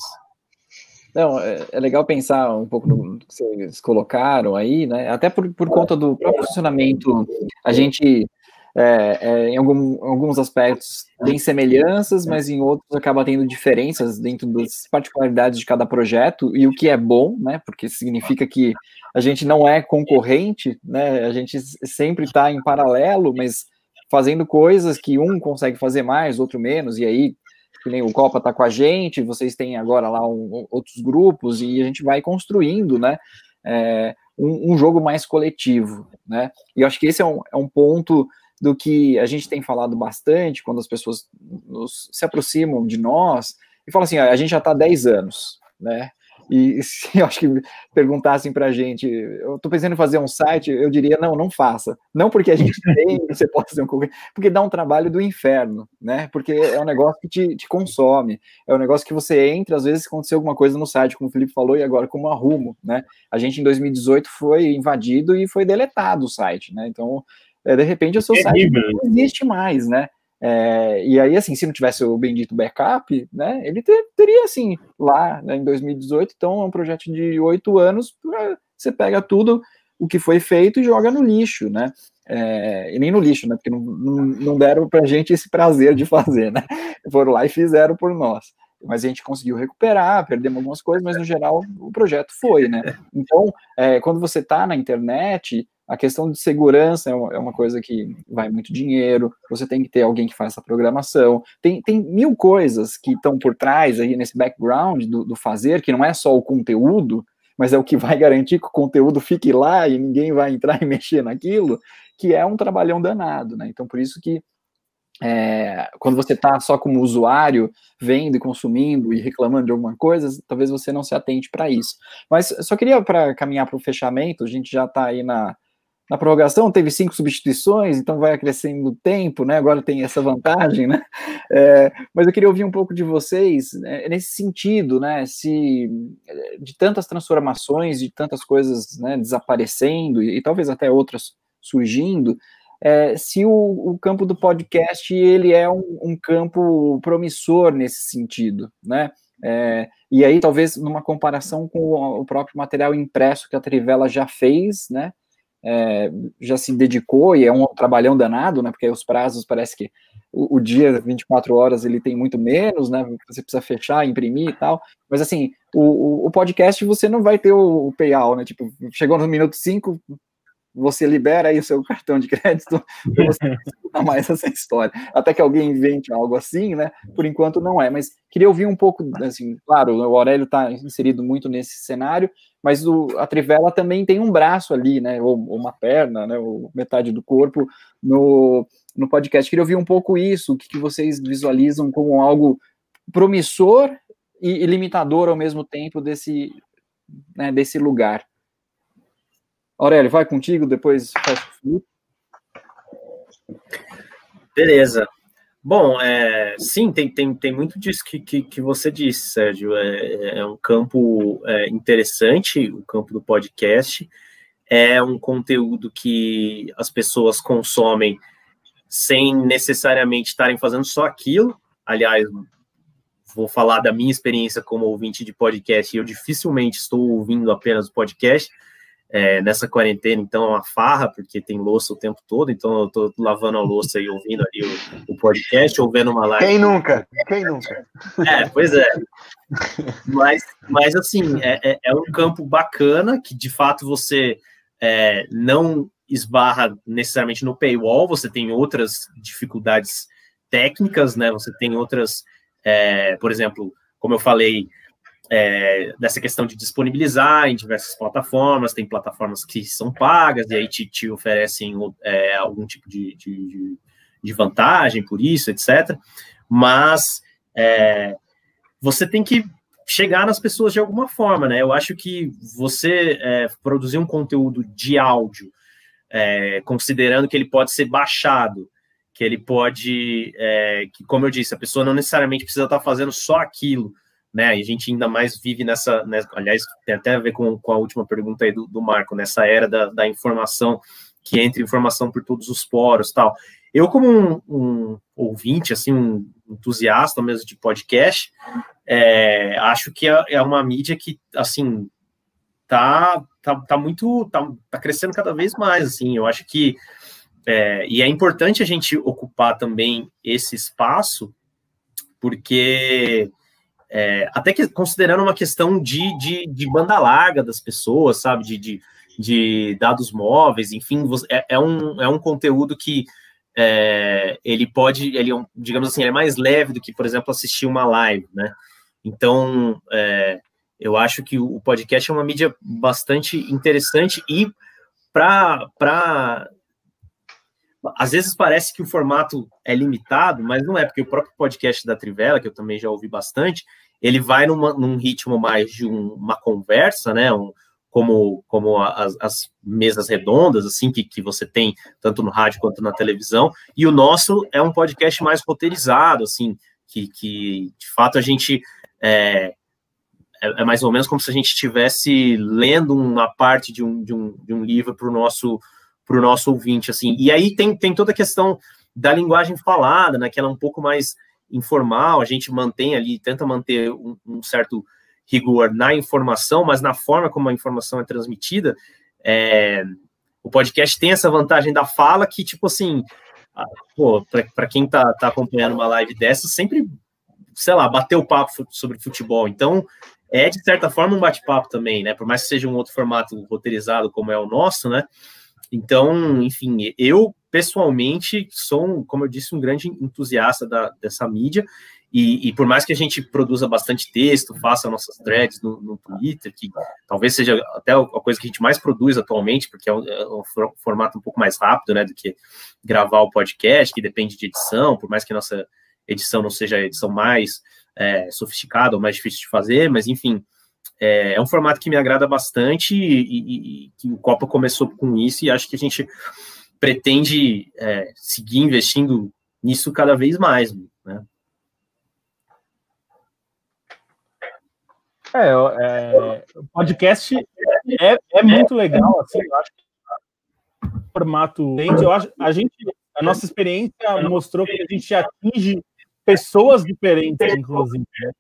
S2: Não, é, é, legal pensar um pouco no que vocês colocaram aí, né? Até por, por conta do próprio funcionamento, a gente, é, é, em algum, alguns aspectos, tem semelhanças, mas em outros acaba tendo diferenças dentro das particularidades de cada projeto, e o que é bom, né? Porque significa que a gente não é concorrente, né? A gente sempre está em paralelo, mas fazendo coisas que um consegue fazer mais, outro menos, e aí que nem o Copa está com a gente, vocês têm agora lá um, outros grupos, e a gente vai construindo, né, é, um, um, jogo mais coletivo, né, e eu acho que esse é um, é um ponto do que a gente tem falado bastante quando as pessoas nos, se aproximam de nós e falam assim, a gente já está há 10 anos, né, e se eu acho que perguntassem para a gente, eu estou pensando em fazer um site, eu diria, não, não faça. Não porque a gente tem, você pode fazer um porque dá um trabalho do inferno, né? Porque é um negócio que te, te, consome, é um negócio que você entra, às vezes aconteceu alguma coisa no site, como o Felipe falou, e agora como arrumo, né? A gente em 2018 foi invadido e foi deletado o site, né? Então, de repente o seu é site não existe mais, né? É, e aí, assim, se não tivesse o bendito backup, né, ele ter, teria, assim, lá né, em 2018, então é um projeto de oito anos, você pega tudo o que foi feito e joga no lixo, né, é, e nem no lixo, né, porque não, não, não deram pra gente esse prazer de fazer, né, foram lá e fizeram por nós. Mas a gente conseguiu recuperar, perdemos algumas coisas, mas no geral o projeto foi, né. Então, é, quando você está na internet, a questão de segurança é uma, é uma, coisa que vai muito dinheiro, você tem que ter alguém que faça a programação, tem, tem mil coisas que estão por trás aí nesse background do, do, fazer, que não é só o conteúdo, mas é o que vai garantir que o conteúdo fique lá e ninguém vai entrar e mexer naquilo, que é um trabalhão danado, né? Então, por isso que é, quando você está só como usuário, vendo e consumindo e reclamando de alguma coisa, talvez você não se atente para isso. Mas só queria para caminhar para o fechamento, a gente já está aí na, na prorrogação teve cinco substituições, então vai acrescendo o tempo, né? Agora tem essa vantagem, né? É, mas eu queria ouvir um pouco de vocês né, nesse sentido, né? Se de tantas transformações, de tantas coisas né, desaparecendo e, e talvez até outras surgindo, é, se o, o, campo do podcast ele é um, um campo promissor nesse sentido, né? É, e aí talvez numa comparação com o, o próprio material impresso que a Trivela já fez, né? É, já se dedicou e é um trabalhão danado, né? Porque os prazos parece que o, o, dia 24 horas ele tem muito menos, né? Você precisa fechar, imprimir e tal. Mas assim, o, o podcast você não vai ter o, o payout, né? Tipo, chegou no minuto 5, você libera aí o seu cartão de crédito para você não mais essa história. Até que alguém invente algo assim, né? Por enquanto não é. Mas queria ouvir um pouco, assim, claro, o Aurélio está inserido muito nesse cenário, mas o, a Trivela também tem um braço ali, né? Ou, ou uma perna, né? Ou metade do corpo no, no podcast. Queria ouvir um pouco isso, o que, que vocês visualizam como algo promissor e, e limitador ao mesmo tempo desse, né, desse lugar. Aurélio, vai contigo, depois faz com o Felipe.
S4: Beleza. Bom, é, sim, tem, tem, tem muito disso que, que, que você disse, Sérgio. É, é um campo é, interessante, o campo do podcast. É um conteúdo que as pessoas consomem sem necessariamente estarem fazendo só aquilo. Aliás, vou falar da minha experiência como ouvinte de podcast. Eu dificilmente estou ouvindo apenas o podcast é, nessa quarentena, então é uma farra, porque tem louça o tempo todo, então eu tô lavando a louça e ouvindo ali o, o podcast, ou vendo uma live.
S1: Quem nunca? Quem nunca?
S4: É, pois é. Mas, mas assim, é, é, é um campo bacana, que de fato você é, não esbarra necessariamente no paywall, você tem outras dificuldades técnicas, né? Você tem outras, é, por exemplo, como eu falei, é, dessa questão de disponibilizar em diversas plataformas, tem plataformas que são pagas e aí te, te oferecem é, algum tipo de, de, de, vantagem por isso, etc. Mas é, você tem que chegar nas pessoas de alguma forma, né? Eu acho que você é, produzir um conteúdo de áudio, é, considerando que ele pode ser baixado, que ele pode, é, que como eu disse, a pessoa não necessariamente precisa estar fazendo só aquilo, né? E a gente ainda mais vive nessa, nessa aliás, tem até a ver com, com a última pergunta aí do, do Marco, nessa era da, da informação que entra informação por todos os poros, tal. Eu como um, um ouvinte, assim, um entusiasta mesmo de podcast, é, acho que é, é, uma mídia que, assim, tá, tá, tá muito, tá, tá crescendo cada vez mais, assim, eu acho que, é, e é importante a gente ocupar também esse espaço, porque é, até que considerando uma questão de, de, de, banda larga das pessoas, sabe, de, de, de dados móveis, enfim, é, é, um, é um conteúdo que é, ele pode, ele, é digamos assim, é mais leve do que, por exemplo, assistir uma live, né? Então, é, eu acho que o podcast é uma mídia bastante interessante e para às vezes parece que o formato é limitado, mas não é, porque o próprio podcast da Trivela, que eu também já ouvi bastante, ele vai numa, num ritmo mais de um, uma conversa, né? Um, como, como as, as, mesas redondas, assim, que, que você tem tanto no rádio quanto na televisão, e o nosso é um podcast mais roteirizado, assim, que, que de fato a gente é, é, é mais ou menos como se a gente estivesse lendo uma parte de um, de um, de um livro para o nosso para o nosso ouvinte, assim. E aí tem, tem toda a questão da linguagem falada, né, que ela é um pouco mais informal, a gente mantém ali, tenta manter um, um certo rigor na informação, mas na forma como a informação é transmitida, é, o podcast tem essa vantagem da fala que, tipo assim, para quem tá, tá acompanhando uma live dessa, sempre, sei lá, bateu papo sobre futebol. Então, é de certa forma um bate-papo também, né? Por mais que seja um outro formato roteirizado como é o nosso, né? Então, enfim, eu pessoalmente sou, como eu disse, um grande entusiasta da, dessa mídia. E, e, por mais que a gente produza bastante texto, faça nossas threads no, no, Twitter, que talvez seja até a coisa que a gente mais produz atualmente, porque é um, é um, formato um pouco mais rápido, né, do que gravar o podcast, que depende de edição, por mais que nossa edição não seja a edição mais é, sofisticada ou mais difícil de fazer, mas enfim, é, é um formato que me agrada bastante e, que o Copa começou com isso e acho que a gente pretende é, seguir investindo nisso cada vez mais, né?
S3: É, é, o podcast é, é muito legal, assim, eu acho que o formato eu acho, a gente, a nossa experiência mostrou que a gente atinge pessoas diferentes, inclusive, né?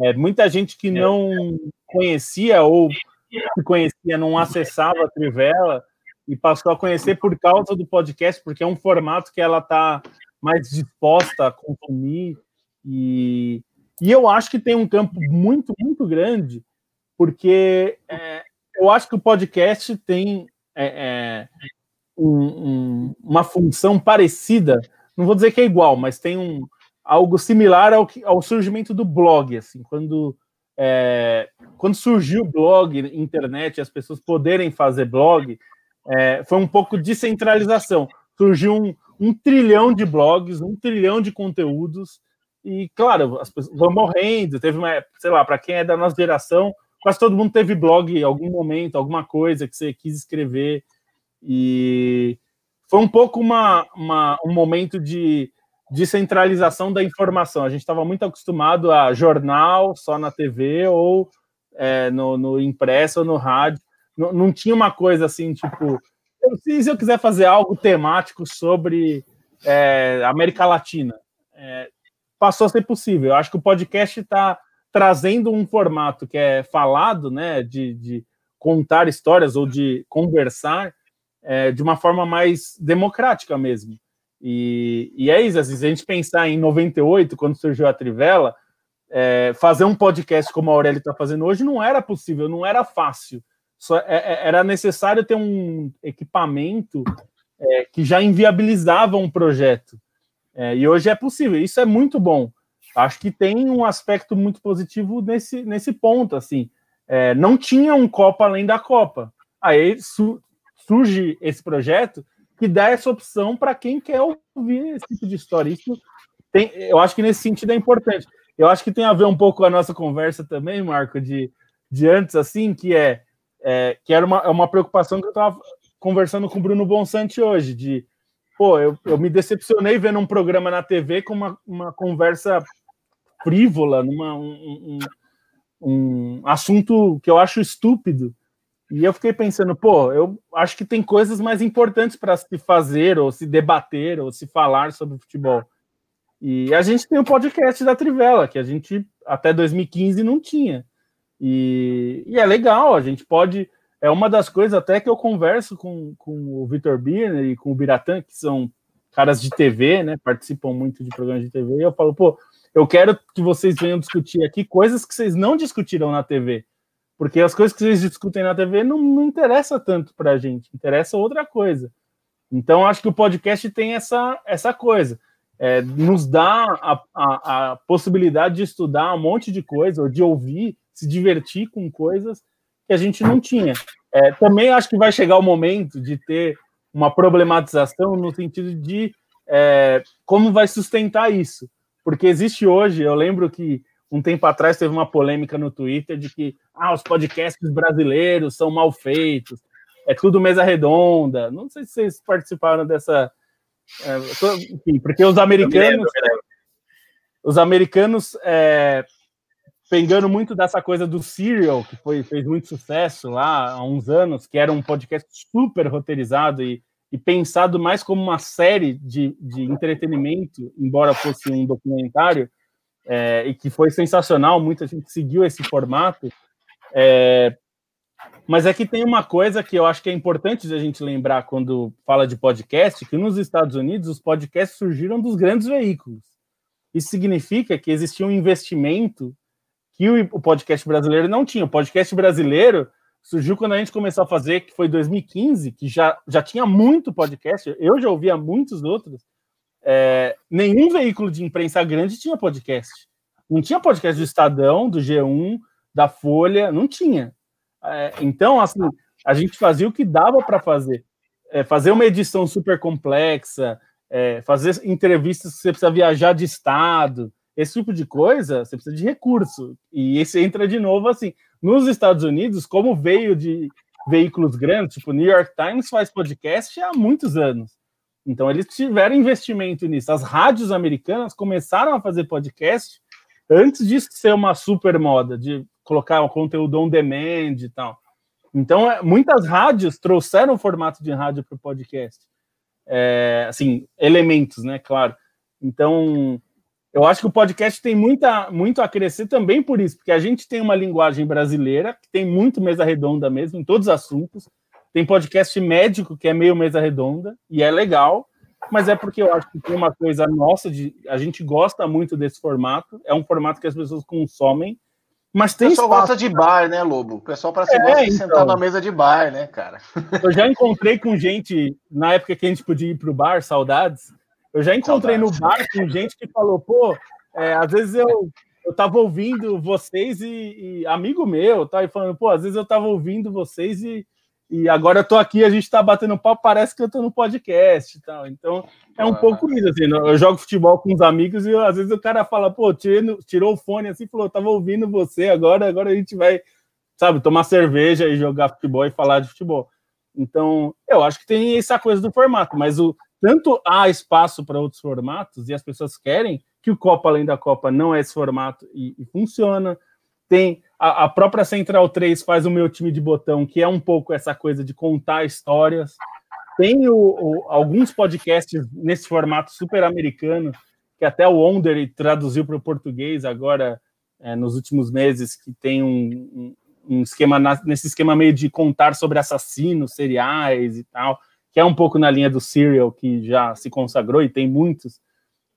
S3: É, muita gente que não conhecia ou que conhecia não acessava a Trivela e passou a conhecer por causa do podcast, porque é um formato que ela está mais disposta a consumir. E, e eu acho que tem um campo muito, muito grande, porque é, eu acho que o podcast tem é, é um, uma função parecida, não vou dizer que é igual, mas tem um, algo similar ao, ao surgimento do blog, assim, quando é, quando surgiu o blog, internet, as pessoas poderem fazer blog, é, foi um pouco de centralização. Surgiu um, um, trilhão de blogs, um trilhão de conteúdos, e claro, as pessoas vão morrendo. Teve uma, sei lá, para quem é da nossa geração, quase todo mundo teve blog em algum momento, alguma coisa que você quis escrever, e foi um pouco uma, uma um momento de descentralização da informação. A gente estava muito acostumado a jornal só na TV ou é, no, no, impresso ou no rádio. Não, não, tinha uma coisa assim, tipo, se eu quiser fazer algo temático sobre é, América Latina, é, passou a ser possível. Eu acho que o podcast está trazendo um formato que é falado, né, de, de contar histórias ou de conversar é, de uma forma mais democrática mesmo. E, e é isso, assim, se a gente pensar em 98, quando surgiu a Trivela, é, fazer um podcast como a Aurélia está fazendo hoje não era possível, não era fácil. Só, é, é, era necessário ter um equipamento é, que já inviabilizava um projeto. É, e hoje é possível, isso é muito bom. Acho que tem um aspecto muito positivo nesse, nesse ponto. assim. É, não tinha um Copa além da Copa. Aí su surge esse projeto que dá essa opção para quem quer ouvir esse tipo de história. Isso tem, eu acho que nesse sentido é importante. Eu acho que tem a ver um pouco com a nossa conversa também, Marco, de, de antes, assim, que é, é que era uma, é uma preocupação que eu estava conversando com o Bruno Bonsante hoje, de pô, eu, eu me decepcionei vendo um programa na TV com uma, uma conversa frívola, numa, um, um, um assunto que eu acho estúpido. E eu fiquei pensando, pô, eu acho que tem coisas mais importantes para se fazer, ou se debater, ou se falar sobre futebol. E a gente tem o podcast da Trivela, que a gente até 2015 não tinha. E, e é legal, a gente pode. É uma das coisas até que eu converso com, com o Vitor Birner e com o Biratã, que são caras de TV, né? Participam muito de programas de TV, e eu falo, pô, eu quero que vocês venham discutir aqui coisas que vocês não discutiram na TV. Porque as coisas que vocês discutem na TV não, não interessa tanto para a gente, interessa outra coisa. Então, acho que o podcast tem essa, essa coisa. É, nos dá a, a, a, possibilidade de estudar um monte de coisa, ou de ouvir, se divertir com coisas que a gente não tinha. É, também acho que vai chegar o momento de ter uma problematização no sentido de é, como vai sustentar isso. Porque existe hoje, eu lembro que um tempo atrás teve uma polêmica no Twitter de que ah, os podcasts brasileiros são mal feitos, é tudo mesa redonda. Não sei se vocês participaram dessa. É, enfim, porque os americanos. Os americanos é, pegando muito dessa coisa do Serial, que foi, fez muito sucesso lá há uns anos, que era um podcast super roteirizado e, e pensado mais como uma série de, de entretenimento, embora fosse um documentário é, e que foi sensacional, muita gente seguiu esse formato. É, mas é que tem uma coisa que eu acho que é importante a gente lembrar quando fala de podcast, que nos Estados Unidos os podcasts surgiram dos grandes veículos. Isso significa que existia um investimento que o podcast brasileiro não tinha. O podcast brasileiro surgiu quando a gente começou a fazer, que foi 2015, que já, já tinha muito podcast, eu já ouvia muitos outros, é, nenhum veículo de imprensa grande tinha podcast. Não tinha podcast do Estadão, do G1, da Folha, não tinha. É, então, assim, a gente fazia o que dava para fazer. É, fazer uma edição super complexa, é, fazer entrevistas que você precisa viajar de estado, esse tipo de coisa, você precisa de recurso. E esse entra de novo assim. Nos Estados Unidos, como veio de veículos grandes, tipo New York Times faz podcast há muitos anos. Então, eles tiveram investimento nisso. As rádios americanas começaram a fazer podcast antes disso ser uma super moda, de colocar o conteúdo on demand e tal. Então, é, muitas rádios trouxeram o formato de rádio para o podcast. É, assim, elementos, né? Claro. Então, eu acho que o podcast tem muita, muito a crescer também por isso, porque a gente tem uma linguagem brasileira que tem muito mesa redonda mesmo em todos os assuntos. Tem podcast médico que é meio mesa redonda e é legal, mas é porque eu acho que tem uma coisa nossa de a gente gosta muito desse formato, é um formato que as pessoas consomem Mas tem
S1: o pessoal
S3: espaço.
S1: gosta de bar, né, Lobo? O pessoal parece
S3: É,
S1: gosta de
S3: então.
S1: sentar na mesa de bar, né, cara?
S3: Eu já encontrei com gente, na época que a gente podia ir pro bar, saudades. Eu já encontrei
S1: Saudades.
S3: no bar com gente que falou, pô, é, às vezes eu, eu tava ouvindo vocês e, e amigo meu, tá? E falando, pô, às vezes eu tava ouvindo vocês e, e agora eu tô aqui, a gente tá batendo papo, parece que eu tô no podcast e tal. Então, é um
S1: Ah.
S3: pouco isso, assim, eu jogo futebol com os amigos e às vezes o cara fala, pô, no- tirou o fone assim, falou, tava ouvindo você, agora, agora a gente vai, sabe, tomar cerveja e jogar futebol e falar de futebol. Então, eu acho que tem essa coisa do formato, mas o tanto há espaço para outros formatos e as pessoas querem que o Copa Além da Copa não é esse formato e, e funciona. Tem a, a própria Central 3 faz o meu time de botão, que é um pouco essa coisa de contar histórias. Tem o, o- alguns podcasts nesse formato super americano, que até o Onder traduziu para o português agora, é, nos últimos meses, que tem um, um- um esquema, na- nesse esquema meio de contar sobre assassinos seriais e tal, que é um pouco na linha do Serial, que já se consagrou e tem muitos,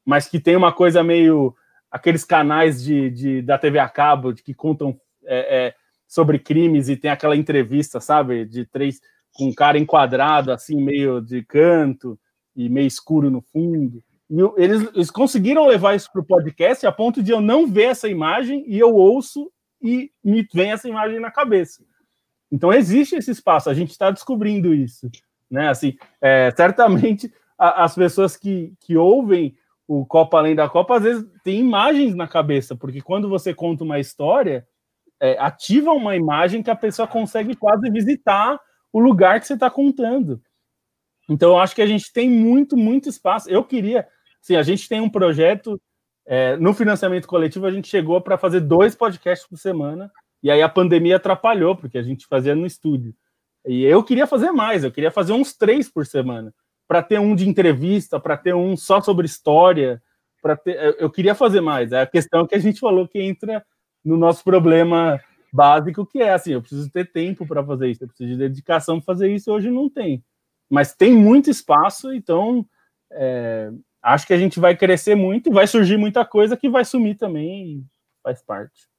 S3: mas que tem uma coisa meio. aqueles canais de, de- da TV a cabo de que contam é, é, sobre crimes e tem aquela entrevista, sabe, de três com um cara enquadrado, assim, meio de canto e meio escuro no fundo. E eles, eles conseguiram levar isso para o podcast a ponto de eu não ver essa imagem e eu ouço e me vem essa imagem na cabeça. Então existe esse espaço, a gente está descobrindo isso, né? Assim, é, certamente a- as pessoas que, que ouvem o Copa Além da Copa às vezes têm imagens na cabeça, porque quando você conta uma história, é, ativa uma imagem que a pessoa consegue quase visitar o lugar que você está contando. Então, eu acho que a gente tem muito, muito espaço. Eu queria, assim, a gente tem um projeto é, no financiamento coletivo, a gente chegou para fazer dois podcasts por semana, e aí a pandemia atrapalhou, porque a gente fazia no estúdio. E eu queria fazer mais, eu queria fazer uns três por semana, para ter um de entrevista, para ter um só sobre história, para ter. eu- queria fazer mais. É a questão que a gente falou que entra no nosso problema básico, que é assim, eu preciso ter tempo para fazer isso, eu preciso de dedicação para fazer isso, hoje não tem. Mas tem muito espaço, então é, acho que a gente vai crescer muito e vai surgir muita coisa que vai sumir também e faz parte.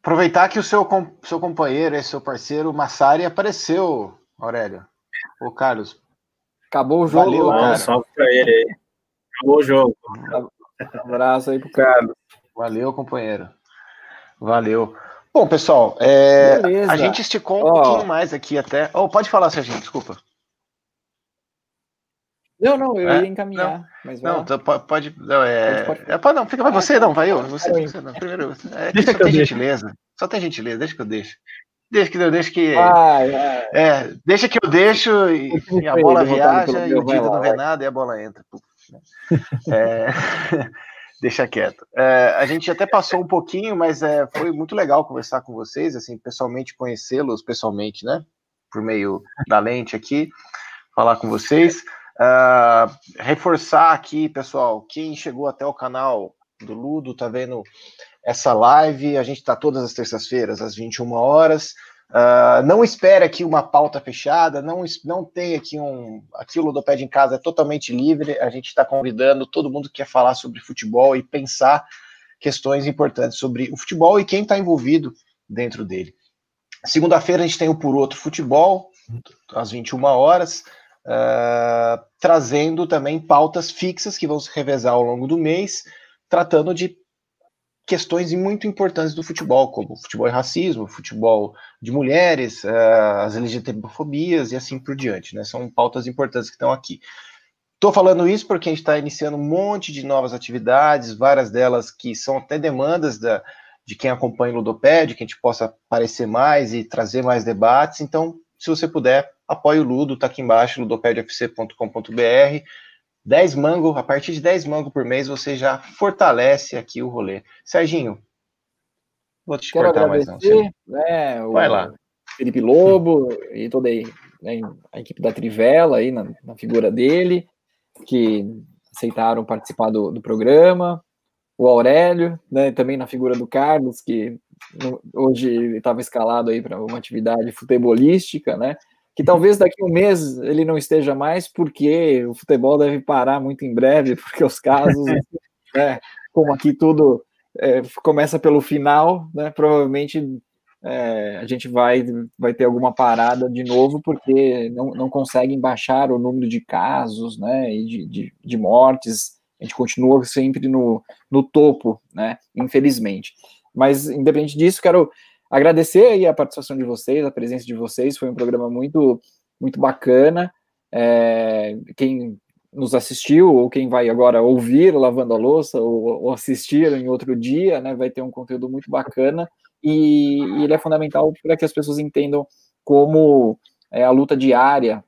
S1: Aproveitar que o seu, seu companheiro, esse seu parceiro, Massari, apareceu, Aurélio. Ô, Carlos,
S2: Acabou o jogo.
S1: Valeu.
S4: Um
S1: cara.
S4: salve pra ele aí. Acabou o jogo.
S2: Um abraço aí pro Carlos.
S1: Valeu, companheiro. Valeu. Bom, pessoal, é, a gente esticou um
S2: Ó.
S1: pouquinho mais aqui até. Oh, pode falar, Serginho, desculpa.
S2: Não, não, eu
S1: É?
S2: ia encaminhar. Mas
S1: Não,
S2: lá.
S1: tá, po- pode. Não, é,
S2: Pode, pode.
S1: é, não, fica vai você, não, vai eu. Você,
S2: Vai.
S1: você não. Primeiro, você. é,
S3: Deixa
S1: só
S3: que eu
S1: tem
S3: deixo.
S1: gentileza. Só tem gentileza, deixa que eu deixo. Deixa que eu deixo que.
S2: Vai, vai.
S1: É, deixa que eu deixo e,
S2: Continue
S1: e a bola viaja e o Dida não vê nada e a bola entra. Né? É, deixa quieto. É, a gente até passou um pouquinho, mas é, foi muito legal conversar com vocês, assim, pessoalmente conhecê-los pessoalmente, né? Por meio da lente aqui, falar com vocês. Ah, reforçar aqui, pessoal, quem chegou até o canal do Ludo, tá vendo essa live, a gente está todas as terças-feiras, às 21 horas. Ah, não espere aqui uma pauta fechada, não, não tem aqui um. Aqui o Ludopédia em Casa é totalmente livre, a gente está convidando todo mundo que quer falar sobre futebol e pensar questões importantes sobre o futebol e quem está envolvido dentro dele. Segunda-feira a gente tem o Por Outro Futebol, às 21 horas, ah, trazendo também pautas fixas que vão se revezar ao longo do mês, tratando de questões muito importantes do futebol, como futebol e racismo, futebol de mulheres, eh, as LGBTfobias e assim por diante, né? São pautas importantes que estão aqui. Estou falando isso porque a gente está iniciando um monte de novas atividades, várias delas que são até demandas da, de quem acompanha o Ludoped, que a gente possa aparecer mais e trazer mais debates. Então, se você puder, apoie o Ludo, tá aqui embaixo, ludopedfc.com.br. 10 mango, a partir de 10 mango por mês você já fortalece aqui o rolê. Serginho, vou te
S2: Quero
S1: cortar mais não.
S2: né,
S1: Vai lá.
S2: Felipe Lobo e toda aí, né, a equipe da Trivela aí na, na figura dele, que aceitaram participar do, do programa, o Aurélio, né, também na figura do Carlos, que hoje estava escalado aí para uma atividade futebolística, né, que talvez daqui a um mês ele não esteja mais, porque o futebol deve parar muito em breve, porque os casos, né, como aqui tudo é, começa pelo final, né? Provavelmente é, a gente vai, vai ter alguma parada de novo, porque não, não conseguem baixar o número de casos, né? E de, de, de mortes. A gente continua sempre no, no topo, né? Infelizmente. Mas, independente disso, quero agradecer aí a participação de vocês, a presença de vocês. Foi um programa muito, muito bacana. É, quem nos assistiu ou quem vai agora ouvir lavando a louça ou, ou assistir em outro dia, né, vai ter um conteúdo muito bacana e, e ele é fundamental para que as pessoas entendam como é a luta diária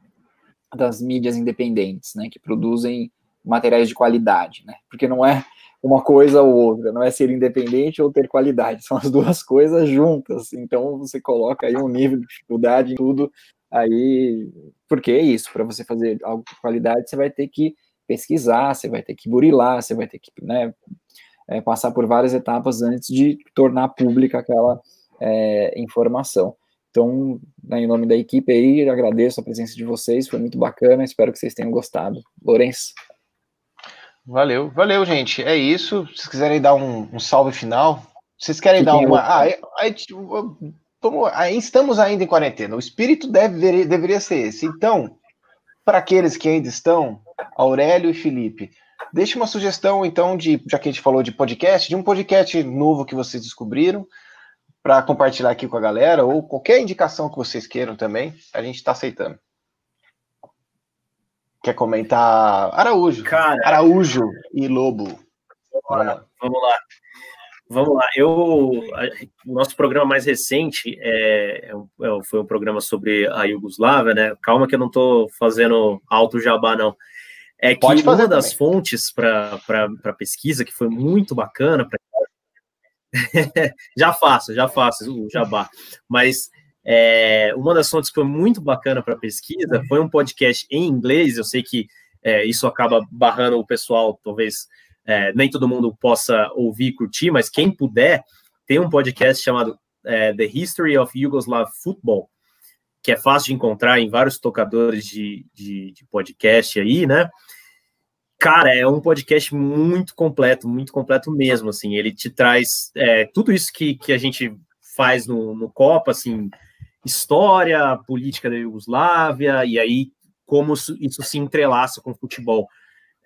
S2: das mídias independentes, né, que produzem materiais de qualidade, né, porque não é uma coisa ou outra, não é ser independente ou ter qualidade, são as duas coisas juntas. Então você coloca aí um nível de dificuldade em tudo Aí, porque é isso, para você fazer algo de qualidade, você vai ter que pesquisar, você vai ter que burilar, você vai ter que né, é, passar por várias etapas antes de tornar pública aquela é, informação. Então, né, em nome da equipe aí, agradeço a presença de vocês, foi muito bacana, espero que vocês tenham gostado. Lourenço.
S1: Valeu, valeu, gente. É isso. Se vocês quiserem dar um, um salve final, vocês querem que dar uma. Ah, aí, aí, estamos ainda em quarentena. O espírito deve, deveria ser esse. Então, para aqueles que ainda estão, Aurélio e Felipe, deixe uma sugestão, então, de, já que a gente falou de podcast, de um podcast novo que vocês descobriram, para compartilhar aqui com a galera, ou qualquer indicação que vocês queiram também, a gente está aceitando. Quer comentar? Araújo.
S4: Cara,
S1: Araújo e Lobo.
S4: Vamos lá. Vamos lá. Vamos lá, eu, o nosso programa mais recente é, é, é foi um programa sobre a Iugoslávia, né? Calma que eu não estou fazendo alto jabá, não. É que uma das também. fontes para pesquisa, que foi muito bacana, pra... já faço, já faço o jabá, mas é, uma das fontes que foi muito bacana para pesquisa foi um podcast em inglês, eu sei que é, isso acaba barrando o pessoal, talvez é, nem todo mundo possa ouvir e curtir, mas quem puder, tem um podcast chamado é, The History of Yugoslav Football, que é fácil de encontrar em vários tocadores de, de, de podcast aí, né? Cara, é um podcast muito completo, muito completo mesmo, assim, ele te traz é, tudo isso que, que a gente faz no, no Copa, assim, história, política da Iugoslávia, e aí como isso se entrelaça com o futebol.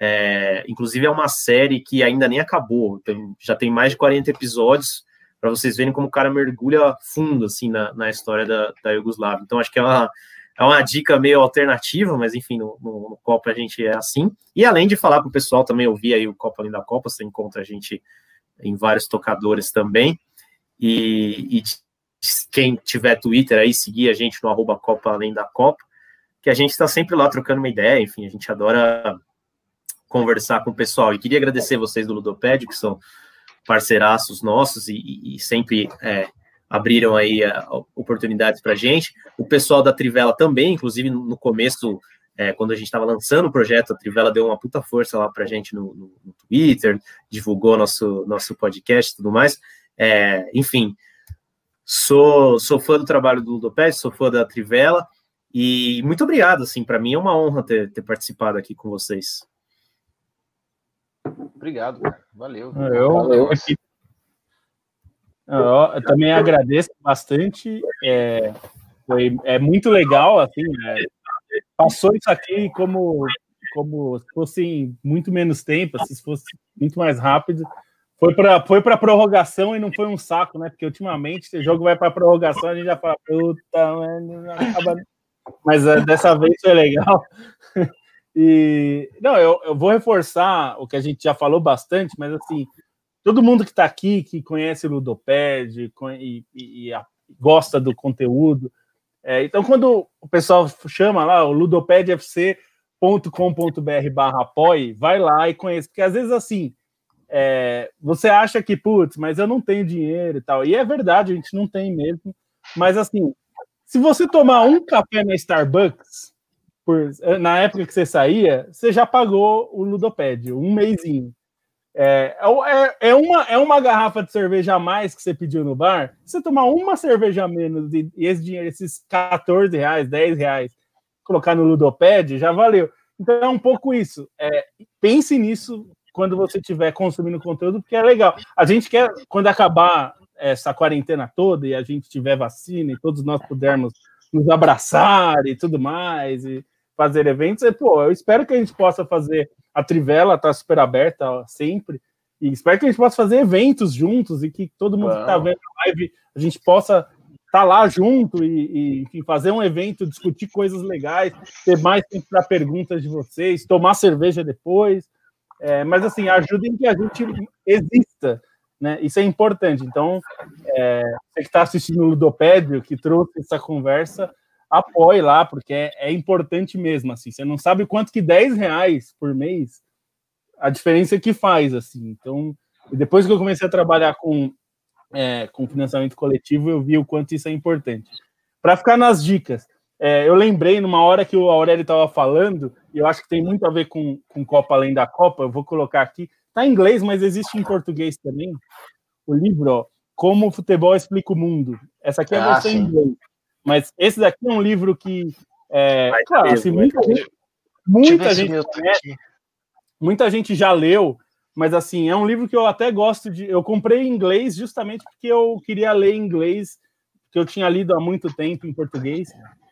S4: É, inclusive, é uma série que ainda nem acabou, tem, já tem mais de 40 episódios, para vocês verem como o cara mergulha fundo assim na, na história da, da Yugoslávia. Então, acho que é uma, é uma dica meio alternativa, mas enfim, no, no, no Copa a gente é assim. E além de falar para o pessoal também ouvir aí o Copa Além da Copa, você encontra a gente em vários tocadores também. E, e quem tiver Twitter aí, seguir a gente no arroba Copa Além da Copa, que a gente está sempre lá trocando uma ideia, enfim, a gente adora conversar com o pessoal. E queria agradecer vocês do Ludopédio, que são parceiraços nossos e, e sempre é, abriram aí oportunidades para a gente. O pessoal da Trivela também, inclusive no começo, é, quando a gente estava lançando o projeto, a Trivela deu uma puta força lá para a gente no, no, no, Twitter, divulgou nosso, nosso podcast e tudo mais. É, enfim, sou, sou fã do trabalho do Ludopédio, sou fã da Trivela. E muito obrigado, assim, para mim é uma honra ter, ter participado aqui com vocês.
S1: Obrigado, cara. Valeu.
S3: Eu,
S1: Valeu.
S3: Eu, eu, também agradeço bastante. É, foi, é muito legal, assim, né? passou isso aqui como, como se fosse muito menos tempo, assim, se fosse muito mais rápido. Foi para foi a prorrogação e não foi um saco, né? Porque ultimamente o jogo vai para prorrogação, a gente já fala, puta, mano, acaba... mas uh, dessa vez foi legal. E não, eu, eu vou reforçar o que a gente já falou bastante, mas assim, todo mundo que está aqui, que conhece o Ludoped e, e, e a, gosta do conteúdo. É, então, quando o pessoal chama lá o ludopedfc.com.br barra apoie, vai lá e conhece, porque às vezes assim, é, você acha que, putz, mas eu não tenho dinheiro e tal, e é verdade, a gente não tem mesmo, mas assim, se você tomar um café na Starbucks, por, na época que você saía, você já pagou o Ludopédio, um mêsinho. É, é, é, uma, é uma garrafa de cerveja a mais que você pediu no bar. Você tomar uma cerveja a menos e, e esse dinheiro, esses 14 reais, 10 reais, colocar no Ludoped, já valeu. Então é um pouco isso. É, pense nisso quando você estiver consumindo conteúdo, porque é legal. A gente quer, quando acabar essa quarentena toda e a gente tiver vacina e todos nós pudermos nos abraçar e tudo mais, e fazer eventos, e, pô, eu espero que a gente possa fazer. A Trivela está super aberta ó, sempre, e espero que a gente possa fazer eventos juntos e que todo mundo que está vendo a live, a gente possa estar tá lá junto e, e enfim, fazer um evento, discutir coisas legais, ter mais tempo para perguntas de vocês, tomar cerveja depois. É, mas assim, ajudem que a gente exista, né? Isso é importante. Então, é, você que está assistindo o Ludopédio, que trouxe essa conversa, apoie lá, porque é, é, importante mesmo. Assim, você não sabe quanto que 10 reais por mês a diferença que faz. assim. Então, depois que eu comecei a trabalhar com, é, com financiamento coletivo, eu vi o quanto isso é importante. Para ficar nas dicas, é, eu lembrei numa hora que o Aurélio estava falando, e eu acho que tem muito a ver com, com Copa Além da Copa, eu vou colocar aqui. Está em inglês, mas existe em português também. O livro, ó, Como o Futebol Explica o Mundo. Essa aqui é a ah, versão em inglês. Mas esse daqui é um livro que. É, claro, assim, muita gente, muita gente, conhece, muita gente já leu, mas assim, é um livro que eu até gosto de. Eu comprei em inglês justamente porque eu queria ler em inglês, que eu tinha lido há muito tempo em português.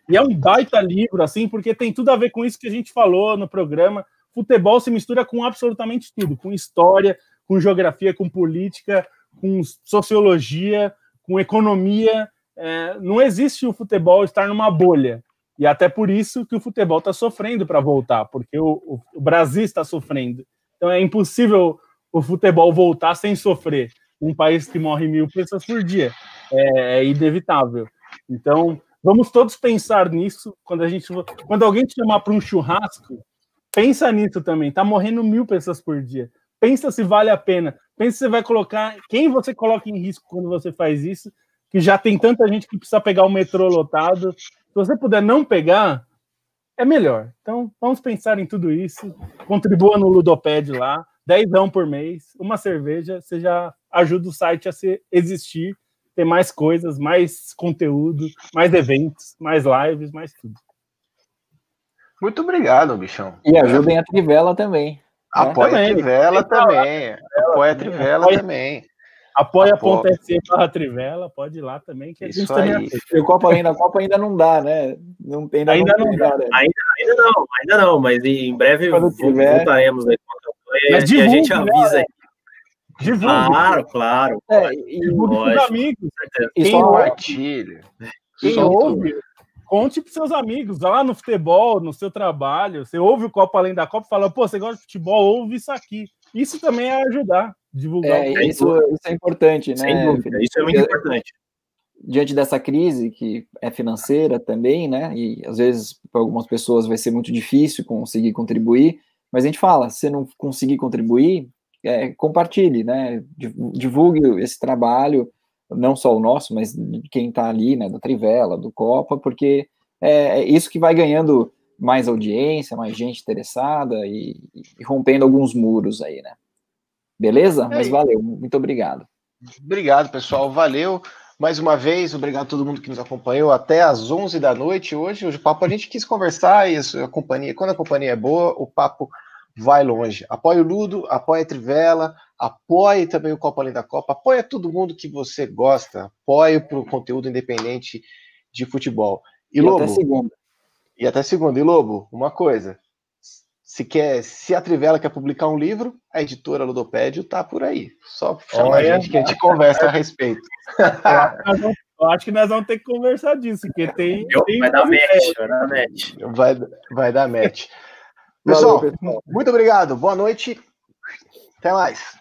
S3: E é um baita livro, assim, porque tem tudo a ver com isso que a gente falou no programa. Futebol se mistura com absolutamente tudo, com história, com geografia, com política, com sociologia, com economia. É, não existe o futebol estar numa bolha. E até por isso que o futebol está sofrendo para voltar, porque o, o, Brasil está sofrendo. Então é impossível o futebol voltar sem sofrer. Um país que morre mil pessoas por dia é, é inevitável. Então Vamos todos pensar nisso quando a gente quando alguém te chamar para um churrasco, pensa nisso também. Tá morrendo mil pessoas por dia. Pensa se vale a pena. Pensa se você vai colocar quem você coloca em risco quando você faz isso, que já tem tanta gente que precisa pegar o metrô lotado. Se você puder não pegar, é melhor. Então, vamos pensar em tudo isso. Contribua no Ludoped lá, 10 por mês, uma cerveja, você já ajuda o site a se existir ter mais coisas, mais conteúdo, mais eventos, mais lives, mais tudo.
S1: Muito obrigado, bichão.
S2: E ajudem a Trivela também. Né?
S1: Apoia né? a Trivela também. Apoia a Trivela também.
S3: Apoia.se barra Trivela, pode ir lá também, que a
S2: gente Isso também aí. O Copa ainda, a Copa ainda não dá, né?
S4: Não tem ainda, ainda não, dá, né? ainda, ainda não, ainda não, mas em breve voltaremos aí com a campanha e a gente avisa né? aí. Divulgue. Claro, claro. É,
S3: e divulgue para os amigos. Quem compartilha. Quem ouve, conte para seus amigos, lá no futebol, no seu trabalho. Você ouve o Copa Além da Copa e fala, pô, você gosta de futebol, ouve isso aqui. Isso também é ajudar, divulgar.
S2: É, isso, isso, é importante, né?
S4: Sem dúvida, isso é muito importante.
S2: Diante dessa crise, que é financeira também, né? E às vezes para algumas pessoas vai ser muito difícil conseguir contribuir, mas a gente fala, se não conseguir contribuir, é, compartilhe, né? Divulgue esse trabalho, não só o nosso, mas de quem está ali, né? Da Trivela, do Copa, porque é, é, isso que vai ganhando mais audiência, mais gente interessada e, e rompendo alguns muros aí, né? Beleza? É mas valeu, muito obrigado.
S1: Obrigado, pessoal, valeu. Mais uma vez, obrigado a todo mundo que nos acompanhou até às 11 da noite hoje. Hoje o papo a gente quis conversar e a companhia, quando a companhia é boa, o papo vai longe. Apoie o Ludo, apoie a Trivela, apoie também o Copa Além da Copa, apoie todo mundo que você gosta, apoie para o conteúdo independente de futebol.
S2: E, e Lobo, até segunda.
S1: E até segunda. E Lobo, uma coisa. Se, quer, se a Trivela quer publicar um livro, a editora Ludopédio tá por aí. Só chama Olha, a gente que a gente conversa a respeito.
S3: Eu acho que nós vamos ter que conversar disso, porque tem. tem
S4: vai, dar match, vai dar match.
S1: Vai, vai dar match. Pessoal, Valeu, pessoal, muito obrigado. Boa noite. Até mais.